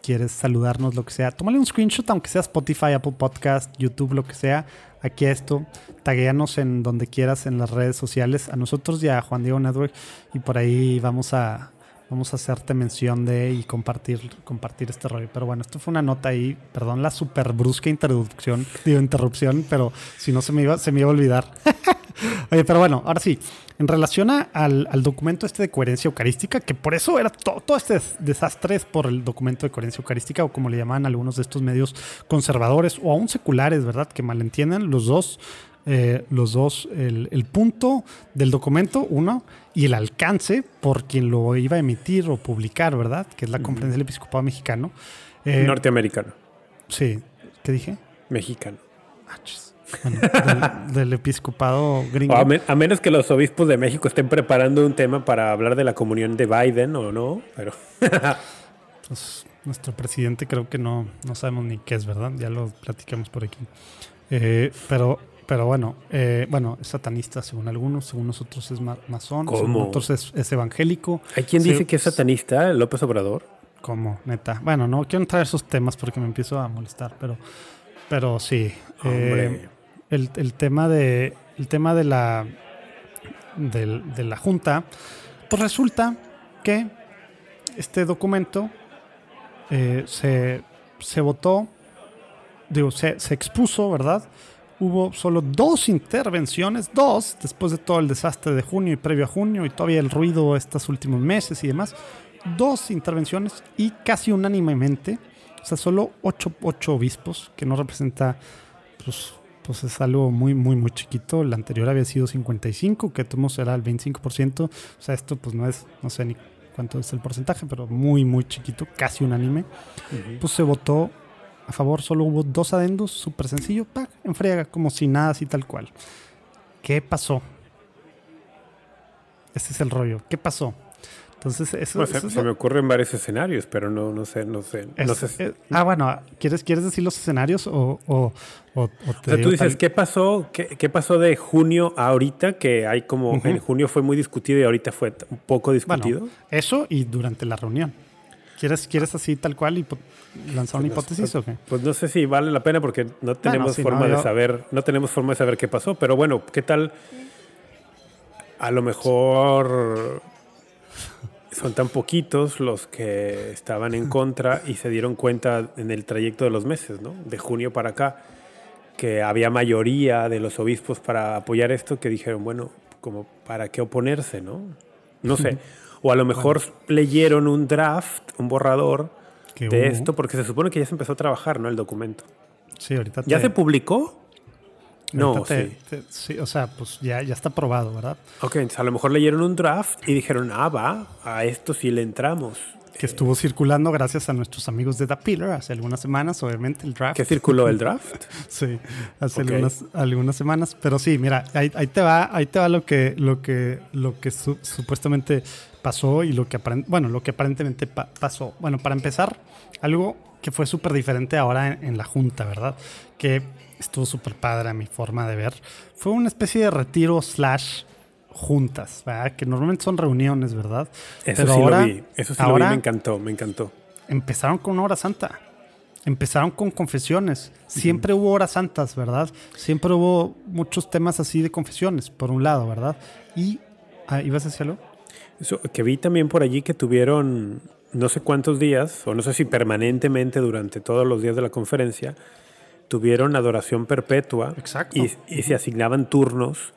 quieres saludarnos, lo que sea, tómale un screenshot, aunque sea Spotify, Apple Podcast, YouTube, lo que sea, aquí a esto, taguéanos en donde quieras en las redes sociales, a nosotros y a Juan Diego Network, y por ahí vamos a, vamos a hacerte mención de y compartir, compartir este rollo. Pero bueno, esto fue una nota ahí, perdón la super brusca introducción, digo interrupción, pero si no se me iba, se me iba a olvidar. [LAUGHS] [LAUGHS] Oye, pero bueno, ahora sí, en relación a- al, al documento este de coherencia eucarística, que por eso era to- todo este des- desastre es por el documento de coherencia eucarística, o como le llaman algunos de estos medios conservadores o aún seculares, ¿verdad? Que malentiendan los dos, eh, los dos, el, el punto del documento, uno, y el alcance por quien lo iba a emitir o publicar, ¿verdad? Que es la Conferencia del Episcopado Mexicano. Eh, Norteamericano, sí, ¿qué dije? mexicano. Ah. Bueno, del, del episcopado gringo. A, men- a menos que los obispos de México estén preparando un tema para hablar de la comunión de Biden o no, pero [LAUGHS] Pues, nuestro presidente creo que no, no sabemos ni qué es, ¿verdad? Ya lo platicamos por aquí. Eh, pero, pero bueno, eh, bueno, es satanista según algunos, según nosotros es ma- masón, según ¿Cómo? otros es, es evangélico. hay quien dice que es satanista, López Obrador. Como, neta. Bueno, no quiero entrar a esos temas porque me empiezo a molestar, pero, pero sí. Hombre. Eh, el, tema de el tema de la de la junta, pues resulta que este documento eh, se, se votó, digo, se, se expuso, ¿verdad? Hubo solo dos intervenciones, dos, después de todo el desastre de junio y previo a junio y todavía el ruido estos últimos meses y demás. Dos intervenciones y casi unánimemente, o sea, solo ocho, ocho obispos, que no representa, pues, pues es algo muy, muy, muy chiquito. El anterior había sido 55, que tomos era el 25%. O sea, esto pues no es, no sé ni cuánto es el porcentaje, pero muy, muy chiquito, casi unánime. Pues se votó a favor, solo hubo dos adendos, súper sencillo, ¡pac! en friega, como si nada, así tal cual. ¿Qué pasó? Este es el rollo. ¿Qué pasó? Entonces, eso, Pues, se, eso me ocurren varios escenarios, pero no, no sé, no sé. no es- ah, bueno, ¿quieres, ¿quieres decir los escenarios o, o, o- o te O sea, tú dices, tal- ¿qué pasó, qué, qué pasó de junio a ahorita? Que hay como, en junio fue muy discutido y ahorita fue un poco discutido. Bueno, eso y durante la reunión. ¿Quieres, quieres así tal cual hipo- lanzar una Pues, hipótesis o qué? Pues no sé si vale la pena porque no tenemos sí, forma no, de saber, no tenemos forma de saber qué pasó, pero bueno, ¿qué tal? A lo mejor son tan poquitos los que estaban en contra y se dieron cuenta en el trayecto de los meses, ¿no? De junio para acá, que había mayoría de los obispos para apoyar esto que dijeron, bueno, como para qué oponerse, ¿no? No sé. O a lo mejor leyeron un draft, un borrador de hubo- esto, porque se supone que ya se empezó a trabajar, ¿no? El documento. Sí, ahorita ¿Ya se publicó? No, te- sí. te- sí, o sea, pues ya, ya está aprobado, ¿verdad? Ok, entonces a lo mejor leyeron un draft y dijeron, ah, va, a esto sí le entramos. Que estuvo circulando gracias a nuestros amigos de The Pillar hace algunas semanas, obviamente, el draft. ¿Qué circuló el draft? [LAUGHS] Sí, hace Ok. algunas, algunas semanas. Pero sí, mira, ahí, ahí te va, ahí te va lo que, lo que, lo que su- supuestamente pasó y lo que bueno, lo que aparentemente pa- pasó. Bueno, para empezar, algo que fue súper diferente ahora en, en la Junta, ¿verdad? Que estuvo súper padre a mi forma de ver. Fue una especie de retiro slash juntas, ¿verdad? Que normalmente son reuniones, ¿verdad? Eso Pero sí ahora- lo vi. Eso sí lo vi, ahora- me encantó, me encantó. empezaron con una hora santa. Empezaron con confesiones. Siempre hubo horas santas, ¿verdad? Siempre hubo muchos temas así de confesiones, por un lado, ¿verdad? Y. Ah, ¿Ibas a decirlo? Eso, que vi también por allí que tuvieron no sé cuántos días, o no sé si permanentemente durante todos los días de la conferencia, tuvieron adoración perpetua Exacto. y, y se asignaban turnos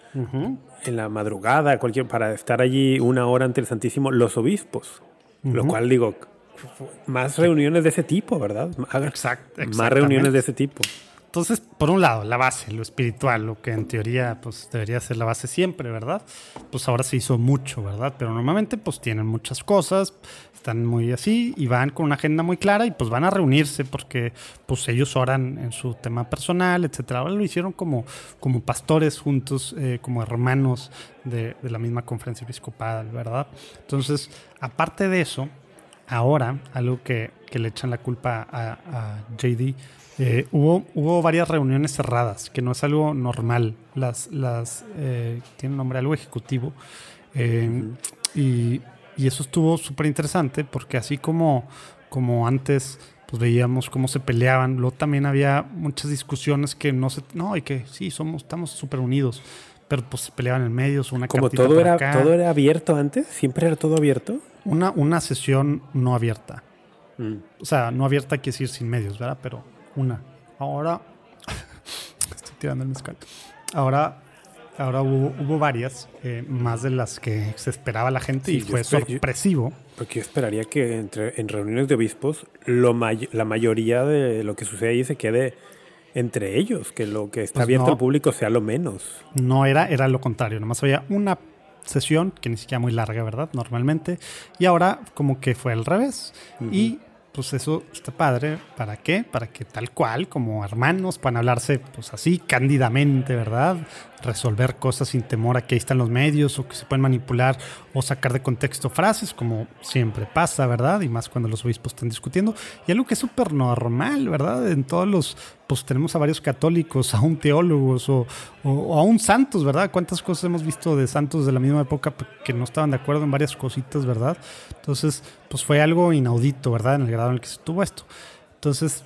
en la madrugada, cualquier, para estar allí una hora ante el Santísimo, los obispos. Lo Ujú. cual digo, más reuniones de ese tipo, ¿verdad? Exact- más reuniones de ese tipo. Entonces, por un lado, la base, lo espiritual, lo que en teoría pues debería ser la base siempre, ¿verdad? Pues ahora se hizo mucho, ¿verdad? Pero normalmente pues tienen muchas cosas, están muy así y van con una agenda muy clara y pues van a reunirse porque pues ellos oran en su tema personal, etcétera. Ahora lo hicieron como, como pastores juntos, eh, como hermanos de, de la misma conferencia episcopal, ¿verdad? Entonces, aparte de eso, ahora, algo que, que le echan la culpa a, a JD, eh, hubo, hubo varias reuniones cerradas, que no es algo normal. Las, las eh, tiene nombre, algo ejecutivo. Eh, y, y eso estuvo súper interesante porque así como, como antes pues veíamos cómo se peleaban, luego también había muchas discusiones que no se... No, y que sí, somos, estamos súper unidos, pero pues se peleaban en medios, una Como todo era, acá. todo era abierto antes, siempre era todo abierto. Una, una sesión no abierta. Mm. O sea, no abierta quiere decir sin medios, ¿verdad? Pero una. Ahora. [LAUGHS] Estoy tirando el mezcal. Ahora, Ahora hubo, varias, eh, más de las que se esperaba la gente y fue sorpresivo. porque yo esperaría que entre, en reuniones de obispos lo la mayoría de lo que sucede ahí se quede entre ellos, que lo que está pues abierto al público sea lo menos. No era, era lo contrario, nomás había una sesión, que ni siquiera muy larga, ¿verdad? Normalmente. Y ahora como que fue al revés. Y pues eso está padre. ¿Para qué? Para que tal cual, como hermanos, puedan hablarse pues así, cándidamente, ¿verdad? Resolver cosas sin temor a que ahí están los medios o que se pueden manipular o sacar de contexto frases, como siempre pasa, ¿verdad? Y más cuando los obispos están discutiendo. Y algo que es súper normal, ¿verdad? En todos los, pues tenemos a varios católicos, a un teólogos o, o, a un santos, ¿verdad? ¿Cuántas cosas hemos visto de santos de la misma época que no estaban de acuerdo en varias cositas, ¿verdad? Entonces, pues fue algo inaudito, ¿verdad? En el grado en el que se tuvo esto. Entonces,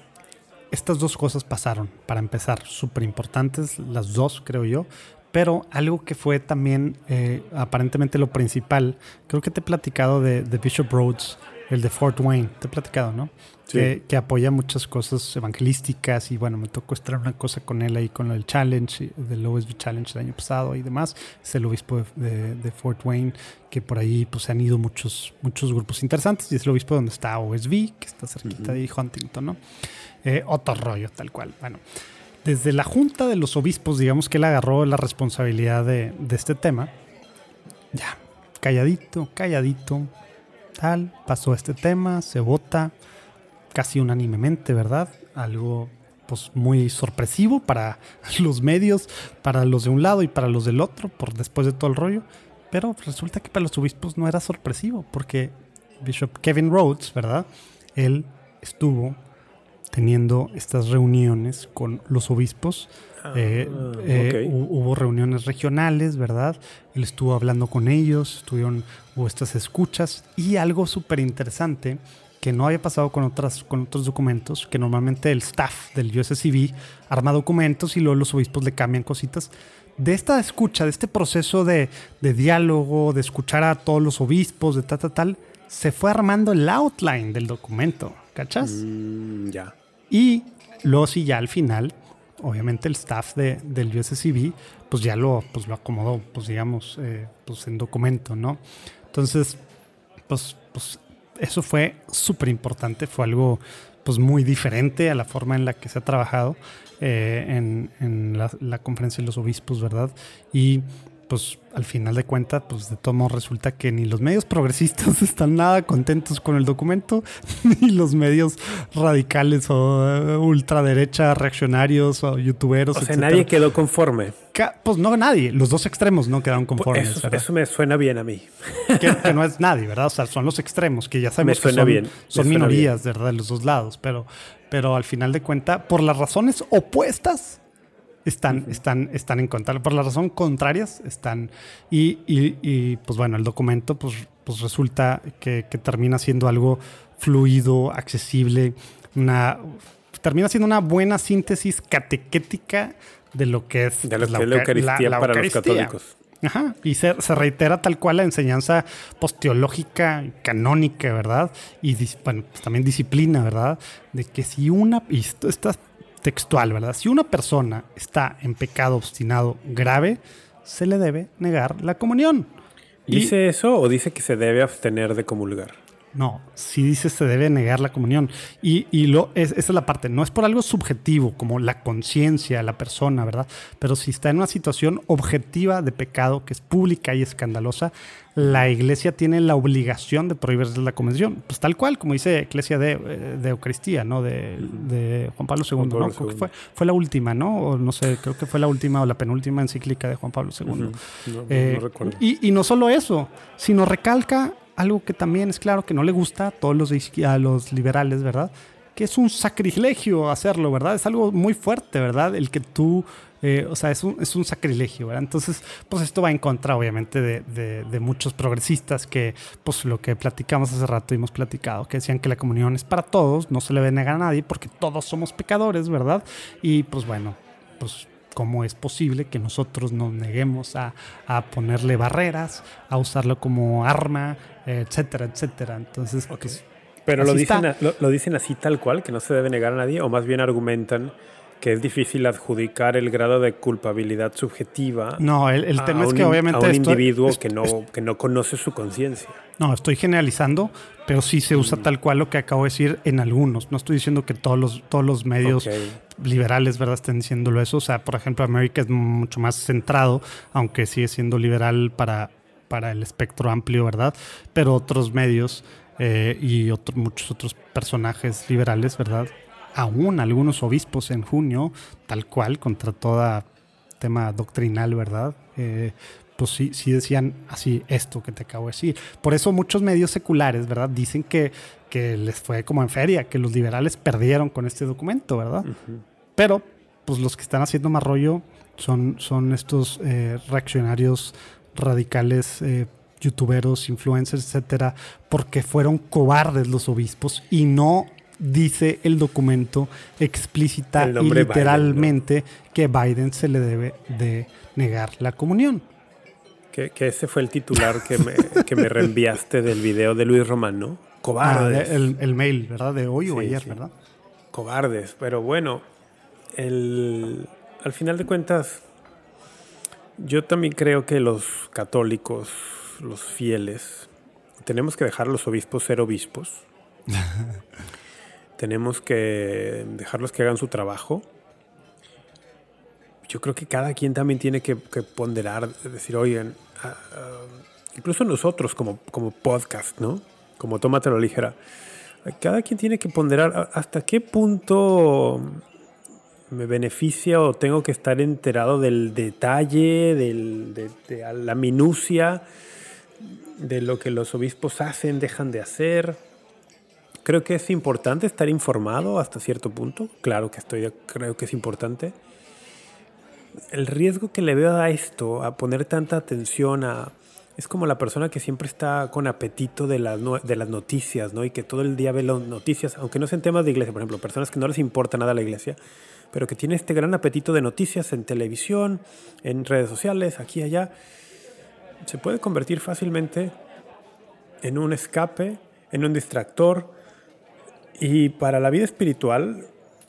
estas dos cosas pasaron, para empezar, súper importantes, las dos, creo yo. Pero algo que fue también eh, aparentemente lo principal, creo que te he platicado de, de Bishop Rhodes, el de Fort Wayne, te he platicado, ¿no? Que, apoya muchas cosas evangelísticas y bueno, me tocó estar una cosa con él ahí con el challenge, del OSB Challenge del año pasado y demás. Es el obispo de, Fort Wayne, que por ahí pues se han ido muchos, muchos grupos interesantes y es el obispo donde está OSB, que está cerquita de Huntington, ¿no? Eh, otro rollo, tal cual. Bueno, desde la junta de los obispos, digamos que él agarró la responsabilidad de, de este tema. Ya, calladito, calladito, tal, pasó este tema, se vota casi unánimemente, ¿verdad? Algo pues muy sorpresivo para [LAUGHS] los medios, para los de un lado y para los del otro, por después de todo el rollo. Pero resulta que para los obispos no era sorpresivo, porque Bishop Kevin Rhodes, ¿verdad? Él estuvo teniendo estas reuniones con los obispos. Ah, eh, eh, hubo reuniones regionales, ¿verdad? Él estuvo hablando con ellos, estuvieron, hubo estas escuchas y algo súper interesante que no había pasado con, otras, con otros documentos, que normalmente el staff del USCB arma documentos y luego los obispos le cambian cositas. De esta escucha, de este proceso de, diálogo, de escuchar a todos los obispos, de tal, tal, tal, se fue armando el outline del documento, ¿cachas? Mm, ya. Y luego sí, ya al final, obviamente el staff de, del USCB, pues ya lo, pues lo acomodó, pues digamos, eh, pues en documento, ¿no? Entonces, pues, pues eso fue súper importante, fue algo pues muy diferente a la forma en la que se ha trabajado eh, en, la, la, conferencia de los obispos, ¿verdad? Y pues al final de cuentas, pues de todo modo resulta que ni los medios progresistas [LAUGHS] están nada contentos con el documento, [LAUGHS] ni los medios radicales o eh, ultraderecha, reaccionarios o youtuberos. O sea, nadie quedó conforme. pues no nadie, los dos extremos no quedaron pues, conformes. Eso, me suena bien a mí. Que, no [LAUGHS] es nadie, ¿verdad? O sea, son los extremos, que ya sabemos que son, bien. son minorías, ¿verdad? De los dos lados, pero, pero al final de cuentas, por las razones opuestas están, están, están en contra. Por la razón contrarias están. Y, y, pues bueno, el documento pues, pues resulta que, termina siendo algo fluido, accesible, una, termina siendo una buena síntesis catequética de lo que es, de pues, la, Eucaristía para los católicos. Ajá, y se, reitera tal cual la enseñanza posteológica, canónica, ¿verdad? Y bueno, pues también disciplina, ¿verdad? De que si una, y estas textual, ¿verdad? Si una persona está en pecado obstinado grave, se le debe negar la comunión. ¿Dice eso o dice que se debe abstener de comulgar? No, si dice se debe negar la comunión. Y, lo, esa es la parte, no es por algo subjetivo, como la conciencia, la persona, ¿verdad? Pero si está en una situación objetiva de pecado que es pública y escandalosa, la iglesia tiene la obligación de prohibirse la convención. Pues tal cual, como dice Iglesia de, eh, de Eucaristía, ¿no? De, Juan Pablo II, ¿no? fue, fue, la última, ¿no? O no sé, creo que fue la última o la penúltima encíclica de Juan Pablo II. no, eh, recuerdo. Y, y no solo eso, sino recalca algo que también es claro que no le gusta a todos los, a los liberales, ¿verdad? Que es un sacrilegio hacerlo, ¿verdad? Es algo muy fuerte, ¿verdad? El que tú, eh, o sea, es un, es un, sacrilegio, ¿verdad? Entonces, pues esto va en contra, obviamente, de, de, muchos progresistas que, pues lo que platicamos hace rato y hemos platicado, que decían que la comunión es para todos, no se le debe negar a nadie porque todos somos pecadores, ¿verdad? Y pues bueno, pues cómo es posible que nosotros nos neguemos a, a ponerle barreras, a usarlo como arma, etcétera, etcétera. Entonces, pues, pero lo dicen, lo, dicen así tal cual, que no se debe negar a nadie, o más bien argumentan que es difícil adjudicar el grado de culpabilidad subjetiva. No, el, el tema es que obviamente... A un individuo que, no, que no conoce su conciencia. No, estoy generalizando, pero sí se usa mm. tal cual lo que acabo de decir en algunos. No estoy diciendo que todos los, todos los medios liberales, ¿verdad?, estén diciéndolo eso. O sea, por ejemplo, América es mucho más centrado, aunque sigue siendo liberal para, para el espectro amplio, ¿verdad? Pero otros medios eh, y muchos otros personajes liberales, ¿verdad? Aún algunos obispos en junio, tal cual, contra todo tema doctrinal, ¿verdad? Eh, pues sí, sí decían así esto que te acabo de decir. Por eso muchos medios seculares, ¿verdad? Dicen que, que les fue como en feria, que los liberales perdieron con este documento, ¿verdad? Pero, pues los que están haciendo más rollo son, son estos eh, reaccionarios radicales, eh, youtuberos, influencers, etcétera, porque fueron cobardes los obispos y no dice el documento explícita y literalmente que Biden se le debe de negar la comunión. Que, ese fue el titular que me, que me reenviaste del video de Luis Román, ¿no? Cobardes. Ah, el, mail, ¿verdad? De hoy o ayer, ¿verdad? Cobardes. Pero bueno, el, al final de cuentas, yo también creo que los católicos, los fieles, tenemos que dejar a los obispos ser obispos. [LAUGHS] tenemos que dejarlos que hagan su trabajo yo creo que cada quien también tiene que, ponderar, decir, oigan, ah, incluso nosotros como, como podcast, ¿no? Como tómatelo ligera. Cada quien tiene que ponderar hasta qué punto me beneficia o tengo que estar enterado del detalle, de, de la minucia, de lo que los obispos hacen, dejan de hacer. Creo que es importante estar informado hasta cierto punto. Claro que estoy, creo que es importante el riesgo que le veo a esto, a poner tanta atención a... Es como la persona que siempre está con apetito de las, de las noticias, ¿no? Y que todo el día ve las noticias, aunque no sean temas de iglesia, por ejemplo, personas que no les importa nada la iglesia, pero que tienen este gran apetito de noticias en televisión, en redes sociales, aquí y allá, se puede convertir fácilmente en un escape, en un distractor. Y para la vida espiritual,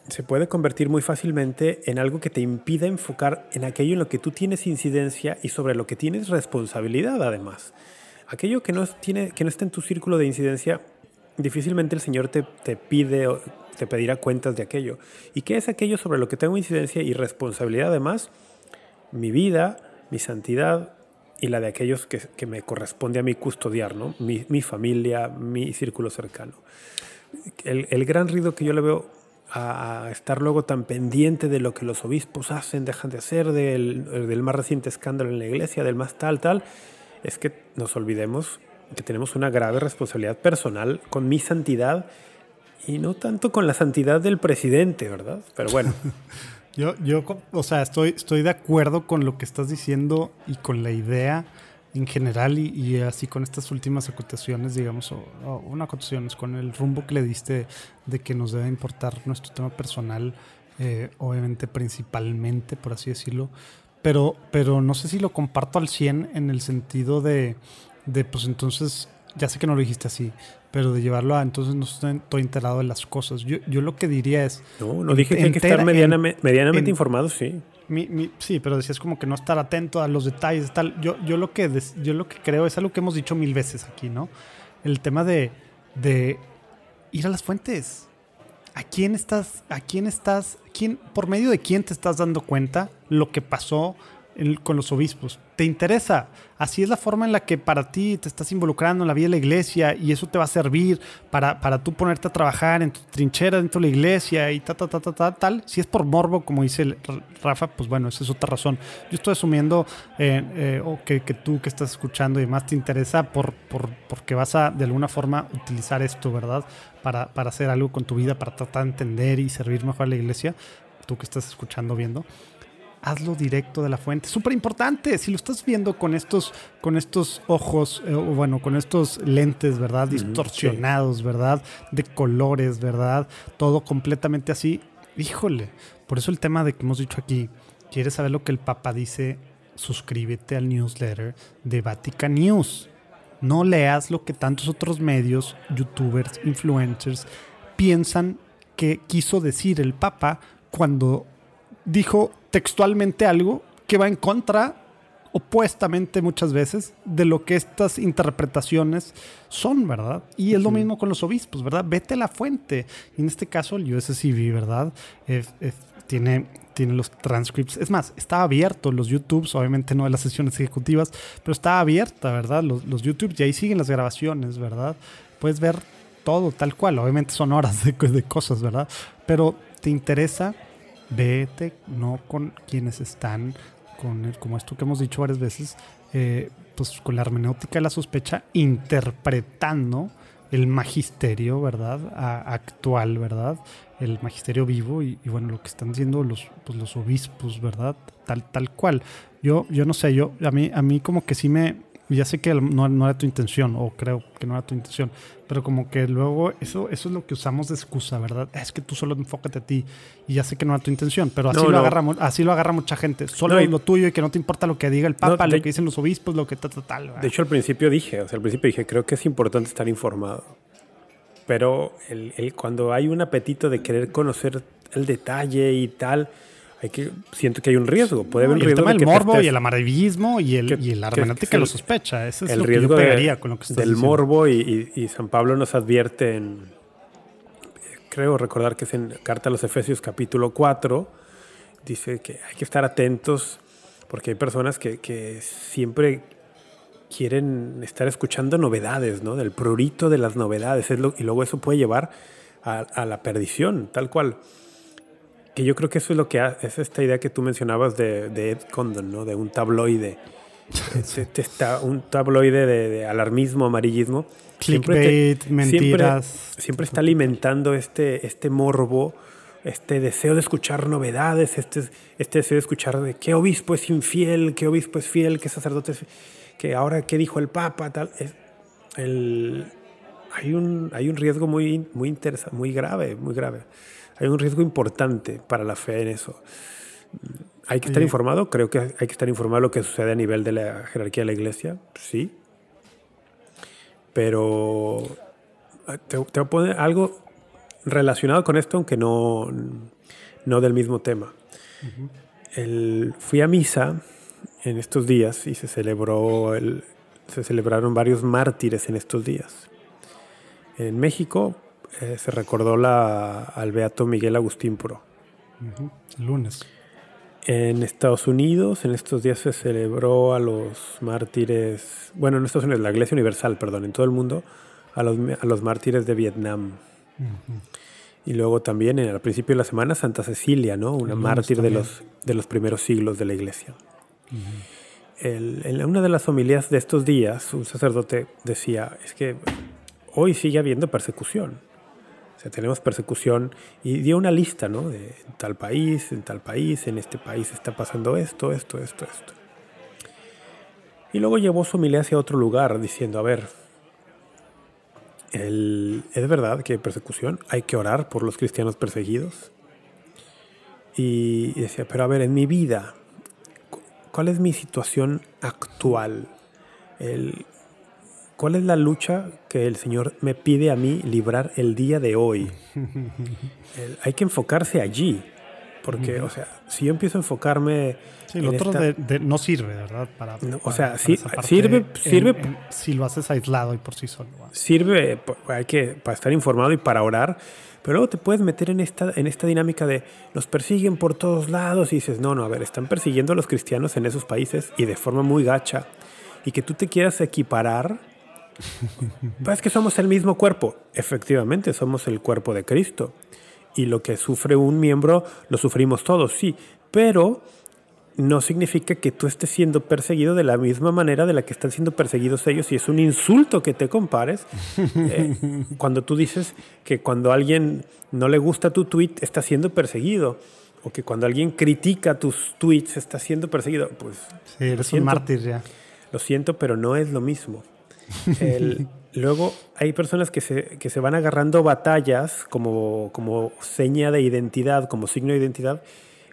se puede convertir muy fácilmente en algo que te impida enfocar en aquello en lo que tú tienes incidencia y sobre lo que tienes responsabilidad además. Aquello que no, tiene, que no está en tu círculo de incidencia, difícilmente el Señor te, te pide te pedirá cuentas de aquello. ¿Y qué es aquello sobre lo que tengo incidencia y responsabilidad además? Mi vida, mi santidad y la de aquellos que, que me corresponde a mí custodiar, ¿no? mi, mi familia, mi círculo cercano. El, el gran ruido que yo le veo a, estar luego tan pendiente de lo que los obispos hacen, dejan de hacer, del, del más reciente escándalo en la iglesia, del más tal, tal, es que nos olvidemos que tenemos una grave responsabilidad personal con mi santidad y no tanto con la santidad del presidente, ¿verdad? Pero bueno. [LAUGHS] yo, yo, o sea, estoy, estoy de acuerdo con lo que estás diciendo y con la idea en general y, así con estas últimas acotaciones, digamos, o, una acotación con el rumbo que le diste de que nos debe importar nuestro tema personal, eh, obviamente principalmente, por así decirlo, pero, pero no sé si lo comparto al 100 en el sentido de, de, pues entonces, ya sé que no lo dijiste así, pero de llevarlo a entonces no estoy, enterado de las cosas. Yo, yo lo que diría es... No, no dije que hay que estar medianamente, medianamente informado, sí sí, pero decías como que no estar atento a los detalles, tal. Yo, yo, lo que yo lo que creo es algo que hemos dicho mil veces aquí, ¿no? El tema de, de ir a las fuentes. ¿A quién estás, a quién estás, quién, por medio de quién te estás dando cuenta lo que pasó con los obispos. ¿Te interesa? Así es la forma en la que para ti te estás involucrando en la vida de la iglesia y eso te va a servir para, para tú ponerte a trabajar en tu trinchera dentro de la iglesia y tal, tal, tal, tal, tal. Si es por morbo, como dice Rafa, pues bueno, esa es otra razón. Yo estoy asumiendo eh, eh, o que, tú que estás escuchando y más te interesa por, por, porque vas a de alguna forma utilizar esto, ¿verdad? Para, para hacer algo con tu vida, para tratar de entender y servir mejor a la iglesia. Tú que estás escuchando, viendo hazlo directo de la fuente. Súper importante. Si lo estás viendo con estos, con estos ojos, eh, o bueno, con estos lentes, ¿verdad? Distorsionados, ¿verdad? De colores, ¿verdad? Todo completamente así. Híjole. Por eso el tema de que hemos dicho aquí, ¿quieres saber lo que el Papa dice? Suscríbete al newsletter de Vatican News. No leas lo que tantos otros medios, youtubers, influencers piensan que quiso decir el Papa cuando dijo textualmente algo que va en contra, opuestamente muchas veces, de lo que estas interpretaciones son, ¿verdad? Y es lo mismo con los obispos, ¿verdad? Vete a la fuente. Y en este caso, el USCV, ¿verdad? tiene, tiene los transcripts. Es más, está abierto los YouTubes, obviamente no de las sesiones ejecutivas, pero está abierta, ¿verdad? Los, los YouTubes y ahí siguen las grabaciones, ¿verdad? Puedes ver todo tal cual. Obviamente son horas de, de cosas, ¿verdad? Pero te interesa, vete no con quienes están con el, como esto que hemos dicho varias veces, eh, pues con la hermenéutica de la sospecha, interpretando el magisterio, ¿verdad? actual, ¿verdad? El magisterio vivo y, bueno, lo que están diciendo los, pues, los obispos, ¿verdad? Tal, tal cual. Yo, yo no sé, yo, a mí, a mí como que sí me, ya sé que no, no, era tu intención, o creo que no era tu intención, pero como que luego eso, eso es lo que usamos de excusa, ¿verdad? Es que tú solo enfócate a ti y ya sé que no era tu intención, pero así, lo, Agarra, así lo agarra mucha gente. Solo lo tuyo y que no te importa lo que diga el Papa, lo que dicen los obispos, lo que tal, tal, tal. De hecho, al principio dije, o sea, al principio dije, creo que es importante estar informado. Pero el, el, cuando hay un apetito de querer conocer el detalle y tal, hay que siento que hay un riesgo. Puede haber un riesgo. El tema del morbo y el amarillismo y el, y el hermenéutica lo sospecha. Ese es el lo riesgo que yo pegaría con lo que estás Del morbo y, y, San Pablo nos advierte en. Creo recordar que es en Carta a los Efesios, capítulo 4. Dice que hay que estar atentos porque hay personas que, que siempre quieren estar escuchando novedades, ¿no? Del prurito de las novedades. Es lo, y luego eso puede llevar a, a la perdición, tal cual que yo creo que eso es lo que es esta idea que tú mencionabas de, Ed Condon, ¿no? De un tabloide. [LAUGHS] este, está un tabloide de, alarmismo, amarillismo. Clickbait, mentiras. Siempre, está alimentando este, este morbo, este deseo de escuchar novedades, este, este deseo de escuchar de qué obispo es infiel, qué obispo es fiel, qué sacerdote es que ahora qué dijo el Papa, tal. Es, el, hay, un, hay un riesgo muy, muy muy grave, muy grave hay un riesgo importante para la fe en eso. ¿Hay que estar informado? Creo que hay que estar informado de lo que sucede a nivel de la jerarquía de la iglesia, sí. Pero ah, te, voy a poner algo relacionado con esto, aunque no, no del mismo tema. fui a misa en estos días y se celebró el, se celebraron varios mártires en estos días. En México eh, se recordó la, al beato Miguel Agustín Pro. lunes. En Estados Unidos, en estos días se celebró a los mártires, bueno, en Estados Unidos, la Iglesia Universal, perdón, en todo el mundo, a los, a los mártires de Vietnam. Y luego también, en, al principio de la semana, Santa Cecilia, ¿no? Una mártir de los, de los primeros siglos de la Iglesia. en una de las homilías de estos días, un sacerdote decía, es que hoy sigue habiendo persecución tenemos persecución y dio una lista, ¿no? De tal país, en tal país, en este país está pasando esto, esto, esto, esto. Y luego llevó su familia hacia otro lugar diciendo, a ver, es verdad que hay persecución, hay que orar por los cristianos perseguidos. Y decía, pero a ver, en mi vida, ¿cuál es mi situación actual? El, ¿Cuál es la lucha que el Señor me pide a mí librar el día de hoy? [LAUGHS] hay que enfocarse allí. Porque, o sea, si yo empiezo a enfocarme. Sí, el otro no sirve, ¿verdad? Para, o sea, sirve. sirve si lo haces aislado y por sí solo. Sirve hay que, para estar informado y para orar. Pero luego te puedes meter en esta, en esta dinámica de nos persiguen por todos lados y dices, no, no, a ver, están persiguiendo a los cristianos en esos países y de forma muy gacha. Y que tú te quieras equiparar pues es que somos el mismo cuerpo. Efectivamente, somos el cuerpo de Cristo. Y lo que sufre un miembro, lo sufrimos todos, sí. Pero no significa que tú estés siendo perseguido de la misma manera de la que están siendo perseguidos ellos. Y es un insulto que te compares. [LAUGHS] Eh, cuando tú dices que cuando a alguien no le gusta tu tweet está siendo perseguido. O que cuando alguien critica tus tweets está siendo perseguido. Pues sí eres un mártir ya. Lo siento pero no es lo mismo luego hay personas que se, que se van agarrando batallas como, como seña de identidad, como signo de identidad,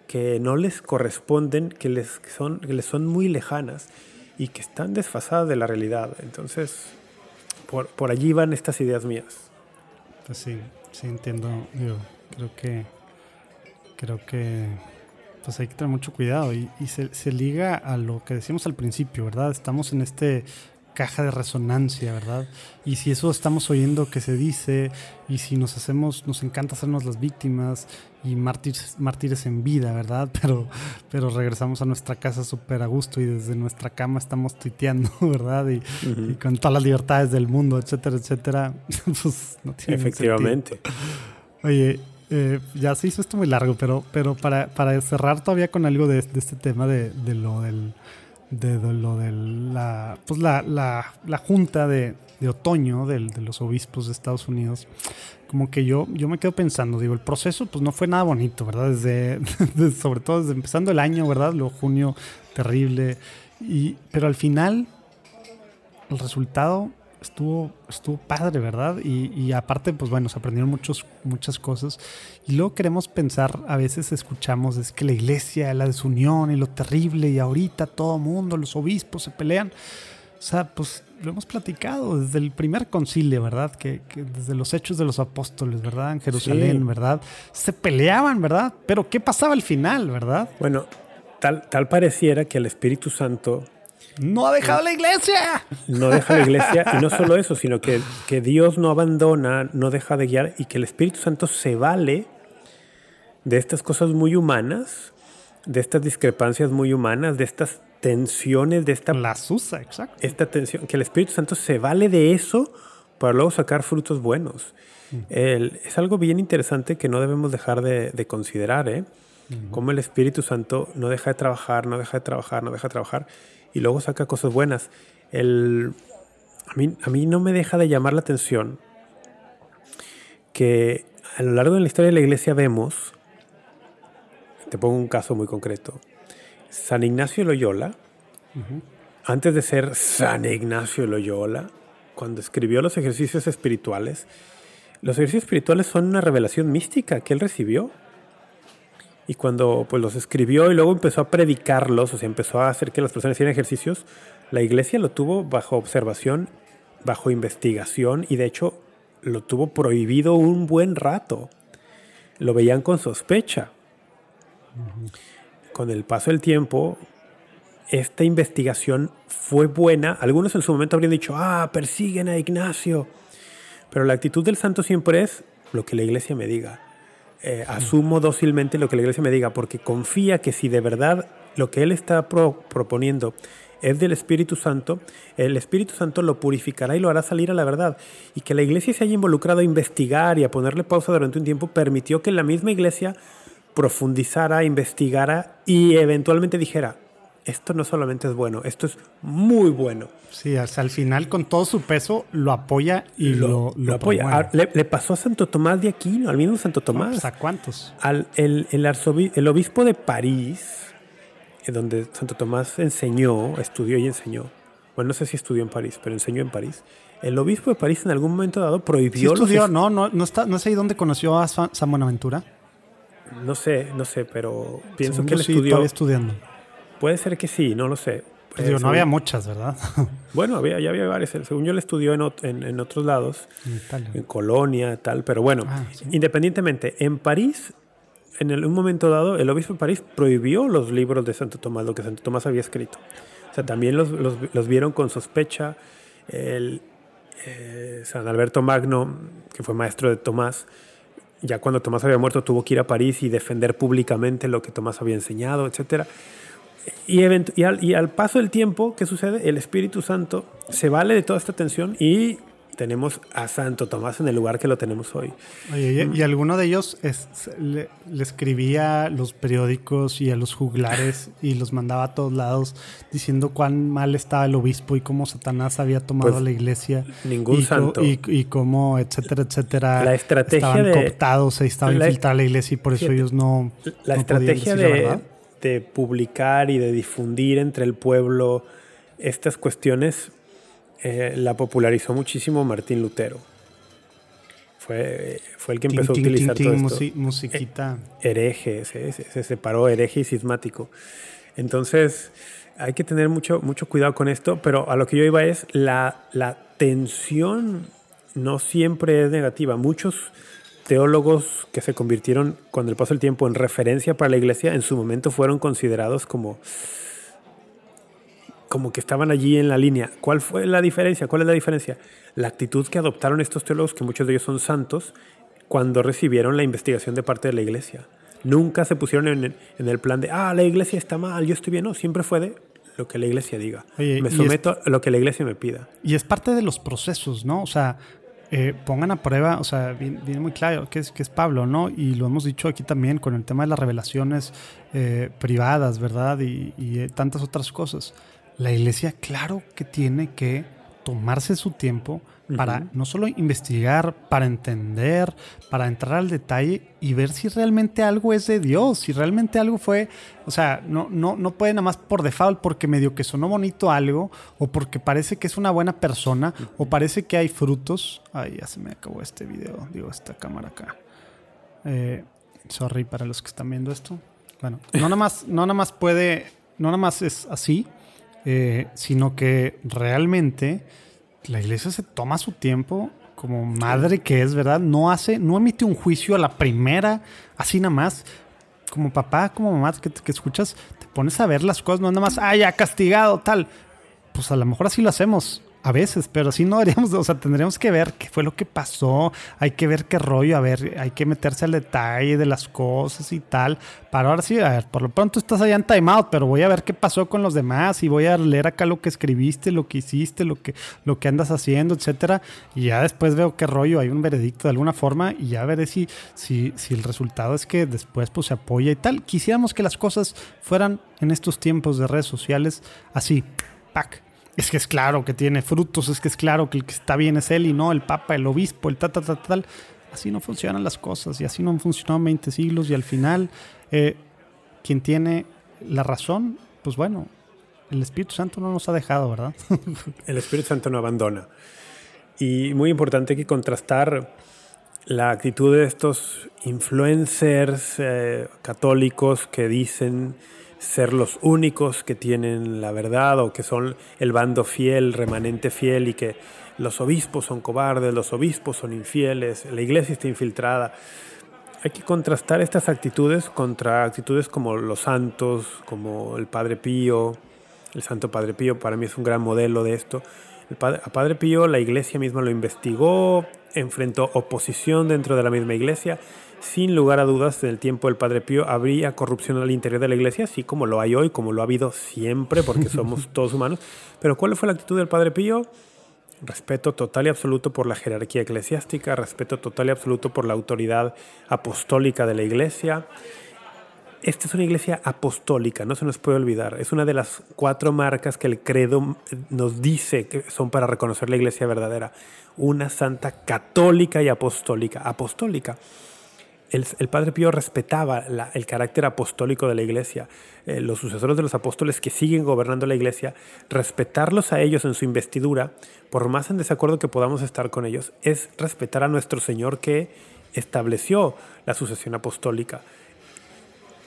que no les corresponden, que les son, que les son muy lejanas y que están desfasadas de la realidad. Entonces, por, por allí van estas ideas mías. Pues sí, sí entiendo. Yo creo que creo que pues hay que tener mucho cuidado y, se, se, liga a lo que decíamos al principio, ¿verdad? Estamos en este caja de resonancia, ¿verdad? Y si eso estamos oyendo que se dice, y si nos hacemos, nos encanta hacernos las víctimas y mártires, mártires en vida, ¿verdad? [LAUGHS] Pero, pero regresamos a nuestra casa súper a gusto y desde nuestra cama estamos tuiteando, [LAUGHS] ¿verdad? Y, con todas las libertades del mundo, etcétera, etcétera, [LAUGHS] pues no tiene Efectivamente. Oye, eh, ya se hizo esto muy largo, pero, pero para, para cerrar todavía con algo de, de este tema de, de lo del de, lo de la, pues la, la, la junta de, de otoño de los obispos de Estados Unidos, como que yo, yo me quedo pensando, digo, el proceso pues no fue nada bonito, ¿verdad? Desde, [LAUGHS] sobre todo desde empezando el año, ¿verdad? Luego junio, terrible. Y, pero al final, el resultado estuvo, estuvo padre, ¿verdad? Y, aparte, pues bueno, se aprendieron muchos, muchas cosas. Y luego queremos pensar, a veces escuchamos, es que la iglesia, la desunión y lo terrible, y ahorita todo mundo, los obispos se pelean. O sea, pues lo hemos platicado desde el primer concilio, ¿verdad? Que, desde los hechos de los apóstoles, ¿verdad? En Jerusalén, ¿verdad? Se peleaban, ¿verdad? Pero ¿qué pasaba al final, ¿verdad? Bueno, tal, tal pareciera que el Espíritu Santo no ha dejado la iglesia. No deja la iglesia y no solo eso, sino que, que Dios no abandona, no deja de guiar y que el Espíritu Santo se vale de estas cosas muy humanas, de estas discrepancias muy humanas, de estas tensiones, de esta... Las usa, exacto. Esta tensión, que el Espíritu Santo se vale de eso para luego sacar frutos buenos. Mm. es algo bien interesante que no debemos dejar de, considerar, ¿eh? Cómo el Espíritu Santo no deja de trabajar, no deja de trabajar, no deja de trabajar y luego saca cosas buenas. El, a, mí, a mí no me deja de llamar la atención que a lo largo de la historia de la iglesia vemos, te pongo un caso muy concreto, San Ignacio Loyola, antes de ser San Ignacio Loyola, cuando escribió los ejercicios espirituales, los ejercicios espirituales son una revelación mística que él recibió y cuando pues los escribió y luego empezó a predicarlos, o sea, empezó a hacer que las personas hicieran ejercicios, la iglesia lo tuvo bajo observación, bajo investigación y de hecho lo tuvo prohibido un buen rato. Lo veían con sospecha. Con el paso del tiempo, esta investigación fue buena. Algunos en su momento habrían dicho, ah, persiguen a Ignacio. Pero la actitud del santo siempre es lo que la iglesia me diga. Eh, asumo dócilmente lo que la iglesia me diga, porque confía que si de verdad lo que él está proponiendo es del Espíritu Santo, el Espíritu Santo lo purificará y lo hará salir a la verdad. Y que la iglesia se haya involucrado a investigar y a ponerle pausa durante un tiempo permitió que la misma iglesia profundizara, investigara y eventualmente dijera, esto no solamente es bueno, esto es muy bueno. Sí, hasta al final con todo su peso lo apoya y lo, lo, apoya. Ah, le, pasó a Santo Tomás de Aquino, al mismo Santo Tomás. Pues, ¿A cuántos? Al, el, el, el obispo de París, eh, donde Santo Tomás enseñó, estudió y enseñó. Bueno, no sé si estudió en París, pero enseñó en París. El obispo de París en algún momento dado prohibió... ¿Sí estudió? No, no, no, está, no sé dónde conoció a San Buenaventura. No sé, no sé, pero pienso que él estudió... estudiando. Puede ser que sí, no lo sé. Pues no había muchas, ¿verdad? [LAUGHS] bueno, había, ya había varias. Según yo, le estudió en, en, otros lados, en, en, Colonia, tal. Pero bueno, ah, independientemente, en París, en un momento dado, el obispo de París prohibió los libros de Santo Tomás, lo que Santo Tomás había escrito. O sea, también los, los, vieron con sospecha. El, eh, San Alberto Magno, que fue maestro de Tomás, ya cuando Tomás había muerto, tuvo que ir a París y defender públicamente lo que Tomás había enseñado, etcétera. Y, y, al, y, al, paso del tiempo, ¿qué sucede? El Espíritu Santo se vale de toda esta tensión y tenemos a Santo Tomás en el lugar que lo tenemos hoy. Oye, y, alguno de ellos le, escribía los periódicos y a los juglares [LAUGHS] y los mandaba a todos lados diciendo cuán mal estaba el obispo y cómo Satanás había tomado pues, la iglesia. Ningún santo. Y, cómo, etcétera, etcétera. La estrategia estaban cooptados, se estaba infiltrada la iglesia y por eso ellos no. La estrategia de de publicar y de difundir entre el pueblo estas cuestiones eh, la popularizó muchísimo Martín Lutero. Fue, fue el que empezó a utilizar todo esto. musiquita. Eh, hereje, se, separó hereje y sismático. Entonces, hay que tener mucho, mucho cuidado con esto, pero a lo que yo iba es la, la tensión no siempre es negativa. Muchos teólogos que se convirtieron con el paso del tiempo en referencia para la iglesia, en su momento fueron considerados como, como que estaban allí en la línea. ¿Cuál fue la diferencia? ¿Cuál es la diferencia? La actitud que adoptaron estos teólogos, que muchos de ellos son santos, cuando recibieron la investigación de parte de la iglesia. Nunca se pusieron en, en el plan de, ah, la iglesia está mal, yo estoy bien. No, siempre fue de, lo que la iglesia diga. me someto a lo que la iglesia me pida. Y es parte de los procesos, ¿no? O sea, eh, pongan a prueba, o sea, viene, muy claro que es, que es Pablo, ¿no? Y lo hemos dicho aquí también con el tema de las revelaciones eh, privadas, ¿verdad? Y, eh, tantas otras cosas. La iglesia, claro que tiene que tomarse su tiempo para no solo investigar, para entender, para entrar al detalle y ver si realmente algo es de Dios, si realmente algo fue, o sea, no, no, no puede nada más por default porque medio que sonó bonito algo, o porque parece que es una buena persona, o parece que hay frutos. Ay, ya se me acabó este video, digo, esta cámara acá. Eh, sorry para los que están viendo esto. Bueno, no nada más, no nada más puede, no nada más es así, eh, sino que realmente la iglesia se toma su tiempo como madre que es, ¿verdad? No hace, no emite un juicio a la primera, así nada más. Como papá, como mamá que, que escuchas, te pones a ver las cosas, no nada más, ah, ya castigado, tal. Pues a lo mejor así lo hacemos. A veces, pero sí no deberíamos, o sea, tendríamos que ver qué fue lo que pasó, hay que ver qué rollo, a ver, hay que meterse al detalle de las cosas y tal, para ahora sí, a ver, por lo pronto estás allá en timeout, pero voy a ver qué pasó con los demás y voy a leer acá lo que escribiste, lo que hiciste, lo que, lo que andas haciendo, etcétera, y ya después veo qué rollo, hay un veredicto de alguna forma y ya veré si, si, si el resultado es que después pues se apoya y tal. Quisiéramos que las cosas fueran en estos tiempos de redes sociales así, pack es que es claro que tiene frutos, es que es claro que el que está bien es él y no el papa, el obispo, el tal, tal, tal, tal. Así no funcionan las cosas y así no han funcionado 20 siglos y al final eh, quien tiene la razón, pues bueno, el Espíritu Santo no nos ha dejado, ¿verdad? [LAUGHS] el Espíritu Santo no abandona. Y muy importante que contrastar la actitud de estos influencers eh, católicos que dicen ser los únicos que tienen la verdad o que son el bando fiel, remanente fiel y que los obispos son cobardes, los obispos son infieles, la iglesia está infiltrada. Hay que contrastar estas actitudes contra actitudes como los santos, como el Padre Pío. El Santo Padre Pío para mí es un gran modelo de esto. El padre, a Padre Pío la iglesia misma lo investigó, enfrentó oposición dentro de la misma iglesia sin lugar a dudas, en el tiempo del Padre Pío habría corrupción al interior de la iglesia, así como lo hay hoy, como lo ha habido siempre, porque somos [LAUGHS] todos humanos. Pero ¿cuál fue la actitud del Padre Pío? Respeto total y absoluto por la jerarquía eclesiástica, respeto total y absoluto por la autoridad apostólica de la iglesia. Esta es una iglesia apostólica, no se nos puede olvidar. Es una de las cuatro marcas que el credo nos dice que son para reconocer la iglesia verdadera. Una santa católica y apostólica. Apostólica el, Padre Pío respetaba el carácter apostólico de la iglesia. Eh, los sucesores de los apóstoles que siguen gobernando la iglesia, respetarlos a ellos en su investidura, por más en desacuerdo que podamos estar con ellos, es respetar a nuestro Señor que estableció la sucesión apostólica.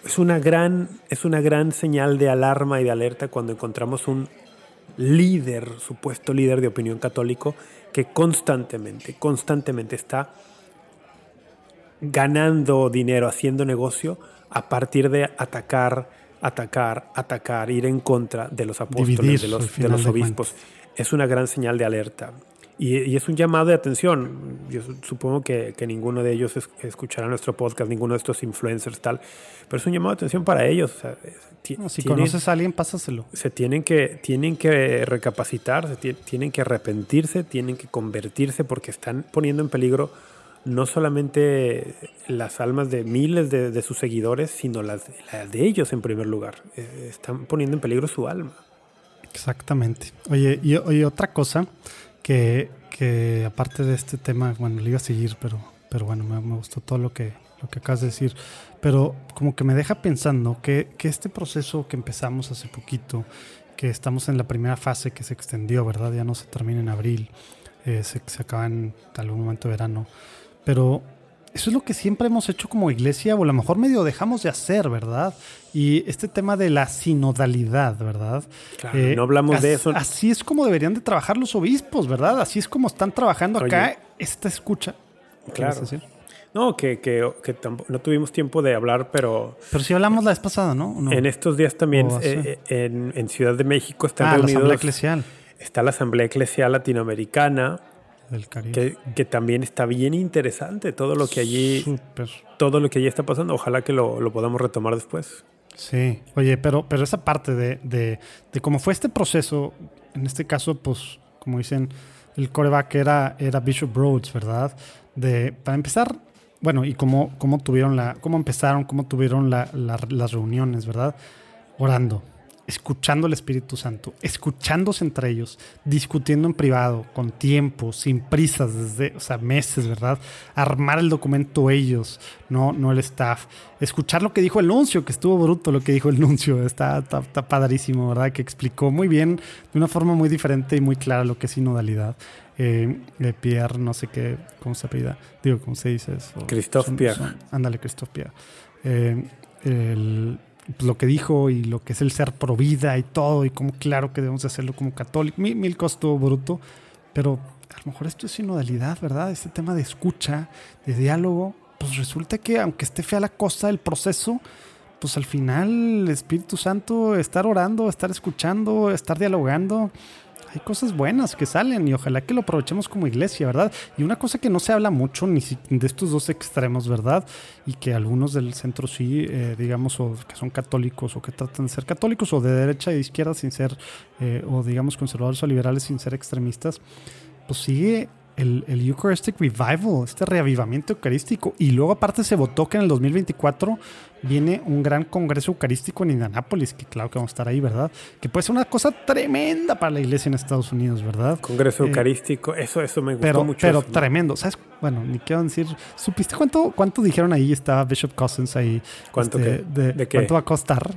Es una gran, es una gran señal de alarma y de alerta cuando encontramos un líder, supuesto líder de opinión católico, que constantemente, constantemente está ganando dinero, haciendo negocio, a partir de atacar, atacar, atacar, ir en contra de los apóstoles, de los, de los obispos. es una gran señal de alerta. Y, es un llamado de atención. Yo supongo que, ninguno de ellos escuchará nuestro podcast, ninguno de estos influencers, tal. Pero es un llamado de atención para ellos. si conoces a alguien, pásaselo. Se tienen que, tienen que recapacitar, tienen que arrepentirse, tienen que convertirse porque están poniendo en peligro no solamente las almas de miles de, sus seguidores, sino las, de ellos en primer lugar. Eh, están poniendo en peligro su alma. Exactamente. Oye, y, otra cosa que, aparte de este tema, bueno, le iba a seguir, pero, pero bueno, me, gustó todo lo que, lo que acabas de decir. Pero como que me deja pensando que, este proceso que empezamos hace poquito, que estamos en la primera fase que se extendió, ¿verdad? Ya no se termina en abril, eh, se, se acaba en algún momento de verano pero eso es lo que siempre hemos hecho como iglesia, o a lo mejor medio dejamos de hacer, ¿verdad? Y este tema de la sinodalidad, ¿verdad? Claro, eh, no hablamos de eso. Así es como deberían de trabajar los obispos, ¿verdad? Así es como están trabajando acá esta escucha. Claro. No, que, que, que no tuvimos tiempo de hablar, pero... Pero sí hablamos la vez pasada, ¿no? En estos días también eh, en, en, Ciudad de México están ah, reunidos... la Asamblea Eclesial. Está la Asamblea Eclesial Latinoamericana. Del Caribe. Que, que, también está bien interesante todo lo que allí... Todo lo que allí está pasando. Ojalá que lo, lo podamos retomar después. Sí, oye, pero, pero esa parte de, de, de cómo fue este proceso, en este caso, pues, como dicen, el coreback era, era Bishop Rhodes, ¿verdad? De, para empezar, bueno, y cómo, cómo tuvieron la, cómo empezaron, cómo tuvieron las reuniones, ¿verdad? Orando, escuchando al Espíritu Santo, escuchándose entre ellos, discutiendo en privado, con tiempo, sin prisas, desde, o sea, meses, ¿verdad? Armar el documento ellos, no, no el staff. Escuchar lo que dijo el nuncio, que estuvo bruto lo que dijo el nuncio, está, está, padrísimo, ¿verdad? Que explicó muy bien, de una forma muy diferente y muy clara lo que es sinodalidad. Eh, Pierre, no sé qué, ¿cómo se apellida? Digo, ¿cómo se dice eso? Christophe Pierre. ándale, Christophe Pierre. Eh, lo que dijo y lo que es el ser pro vida y todo, y como claro que debemos hacerlo como católico. Mil, mil costos bruto, pero a lo mejor esto es sinodalidad, ¿verdad? Este tema de escucha, de diálogo, pues resulta que aunque esté fea la cosa del proceso, pues al final el Espíritu Santo, estar orando, estar escuchando, estar dialogando, hay cosas buenas que salen y ojalá que lo aprovechemos como iglesia, ¿verdad? Y una cosa que no se habla mucho ni de estos dos extremos, ¿verdad? Y que algunos del centro sí, eh, digamos, o que son católicos o que tratan de ser católicos o de derecha e izquierda sin ser, eh, o digamos, conservadores o liberales sin ser extremistas, pues sigue el, el, Eucharistic Revival, este reavivamiento eucarístico. Y luego aparte se votó que en el 2024 viene un gran congreso eucarístico en Indianápolis, que claro que vamos a estar ahí, ¿verdad? Que puede ser una cosa tremenda para la iglesia en Estados Unidos, ¿verdad? Congreso eh, eucarístico, eso, eso me gustó pero, mucho. Pero tremendo, ¿sabes? Bueno, ni quiero decir, ¿supiste cuánto, cuánto dijeron ahí? Estaba Bishop Cousins ahí. ¿Cuánto este, De, ¿Cuánto va a costar?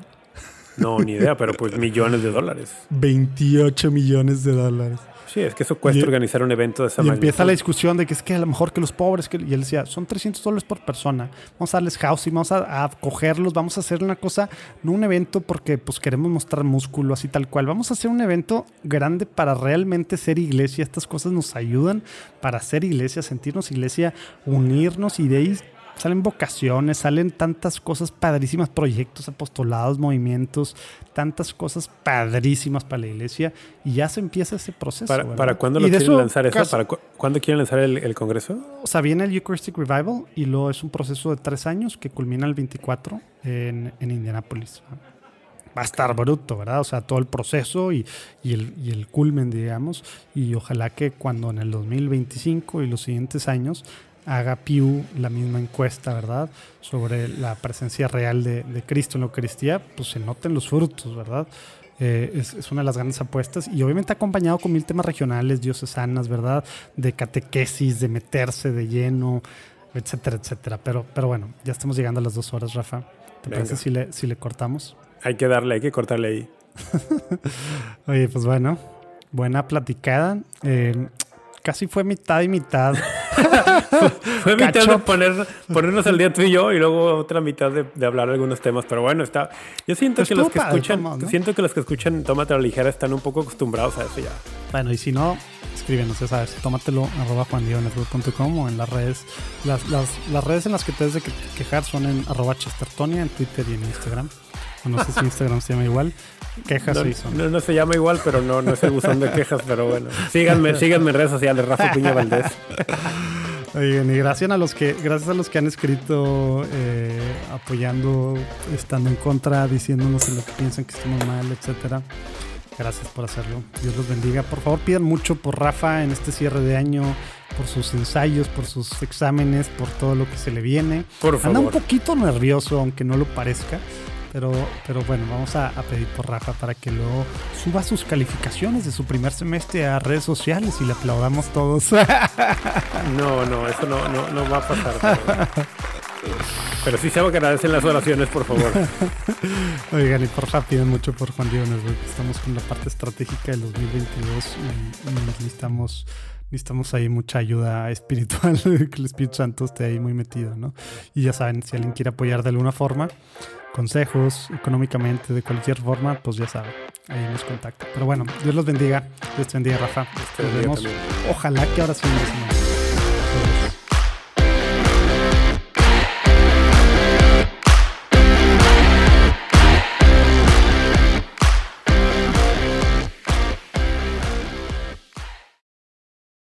No, ni idea, pero pues millones de dólares. [LAUGHS] 28 millones de dólares. Sí, es que eso cuesta organizar un evento de esa y empieza la discusión de que es que a lo mejor que los pobres, que, y él decía, son 300 dólares por persona, vamos a darles housing, vamos a, acogerlos, vamos a hacer una cosa, no un evento porque pues queremos mostrar músculo así tal cual, vamos a hacer un evento grande para realmente ser iglesia, estas cosas nos ayudan para ser iglesia, sentirnos iglesia, unirnos y de ahí salen vocaciones, salen tantas cosas padrísimas, proyectos, apostolados, movimientos, tantas cosas padrísimas para la iglesia y ya se empieza ese proceso. ¿Para, ¿para cuándo lo quieren lanzar eso? ¿Para cuándo quieren lanzar el, congreso? O sea, viene el Eucharistic Revival y luego es un proceso de tres años que culmina el 24 en, en Indianápolis. Va a estar bruto, ¿verdad? O sea, todo el proceso y, y, el, y el culmen, digamos. Y ojalá que cuando en el 2025 y los siguientes años haga Pew la misma encuesta, ¿verdad? Sobre la presencia real de, Cristo en la Eucaristía, pues se noten los frutos, ¿verdad? Eh, es, una de las grandes apuestas y obviamente acompañado con mil temas regionales, diocesanas, ¿verdad? De catequesis, de meterse de lleno, etcétera, etcétera. Pero, pero bueno, ya estamos llegando a las dos horas, Rafa. ¿Te parece si le, si le cortamos? Hay que darle, hay que cortarle ahí. [LAUGHS] Oye, pues bueno, buena platicada. Eh, casi fue mitad y mitad. [LAUGHS] fue mitad de poner, ponernos al día tú y yo y luego otra mitad de, hablar de algunos temas. Pero bueno, está. Yo siento pues que los que escuchan, siento que los que escuchan Tómatelo ligera están un poco acostumbrados a eso ya. Bueno, y si no, escríbenos, ya sabes, tómatelo arroba juandionetwork.com o en las redes. Las, las, las, redes en las que te des de quejar son en arroba chestertonia en Twitter y en Instagram. no sé si [LAUGHS] Instagram se llama igual. Quejas no, no, se llama igual, pero no, no es el buzón de quejas, pero bueno. Síganme, síganme en redes sociales, Rafa Piña Valdés. Oigan, y gracias a los que, gracias a los que han escrito eh, apoyando, estando en contra, diciéndonos lo que piensan que estamos mal, etcétera. Gracias por hacerlo. Dios los bendiga. Por favor, pidan mucho por Rafa en este cierre de año, por sus ensayos, por sus exámenes, por todo lo que se le viene. Por favor. Anda un poquito nervioso, aunque no lo parezca. Pero, pero bueno, vamos a, pedir por Rafa para que luego suba sus calificaciones de su primer semestre a redes sociales y le aplaudamos todos. [LAUGHS] No, no, eso no, no, no va a pasar. Pero, sí se agradecen las oraciones, por favor. [LAUGHS] Oigan, y por piden mucho por Juan Diego Estamos con la parte estratégica del 2022 y, necesitamos necesitamos ahí mucha ayuda espiritual, [LAUGHS] que el Espíritu Santo esté ahí muy metido, ¿no? Y ya saben, si alguien quiere apoyar de alguna forma, consejos económicamente, de cualquier forma, pues ya saben, ahí nos contacta. Pero bueno, Dios los bendiga, Dios te bendiga, Rafa. Nos vemos. Ojalá que ahora sí nos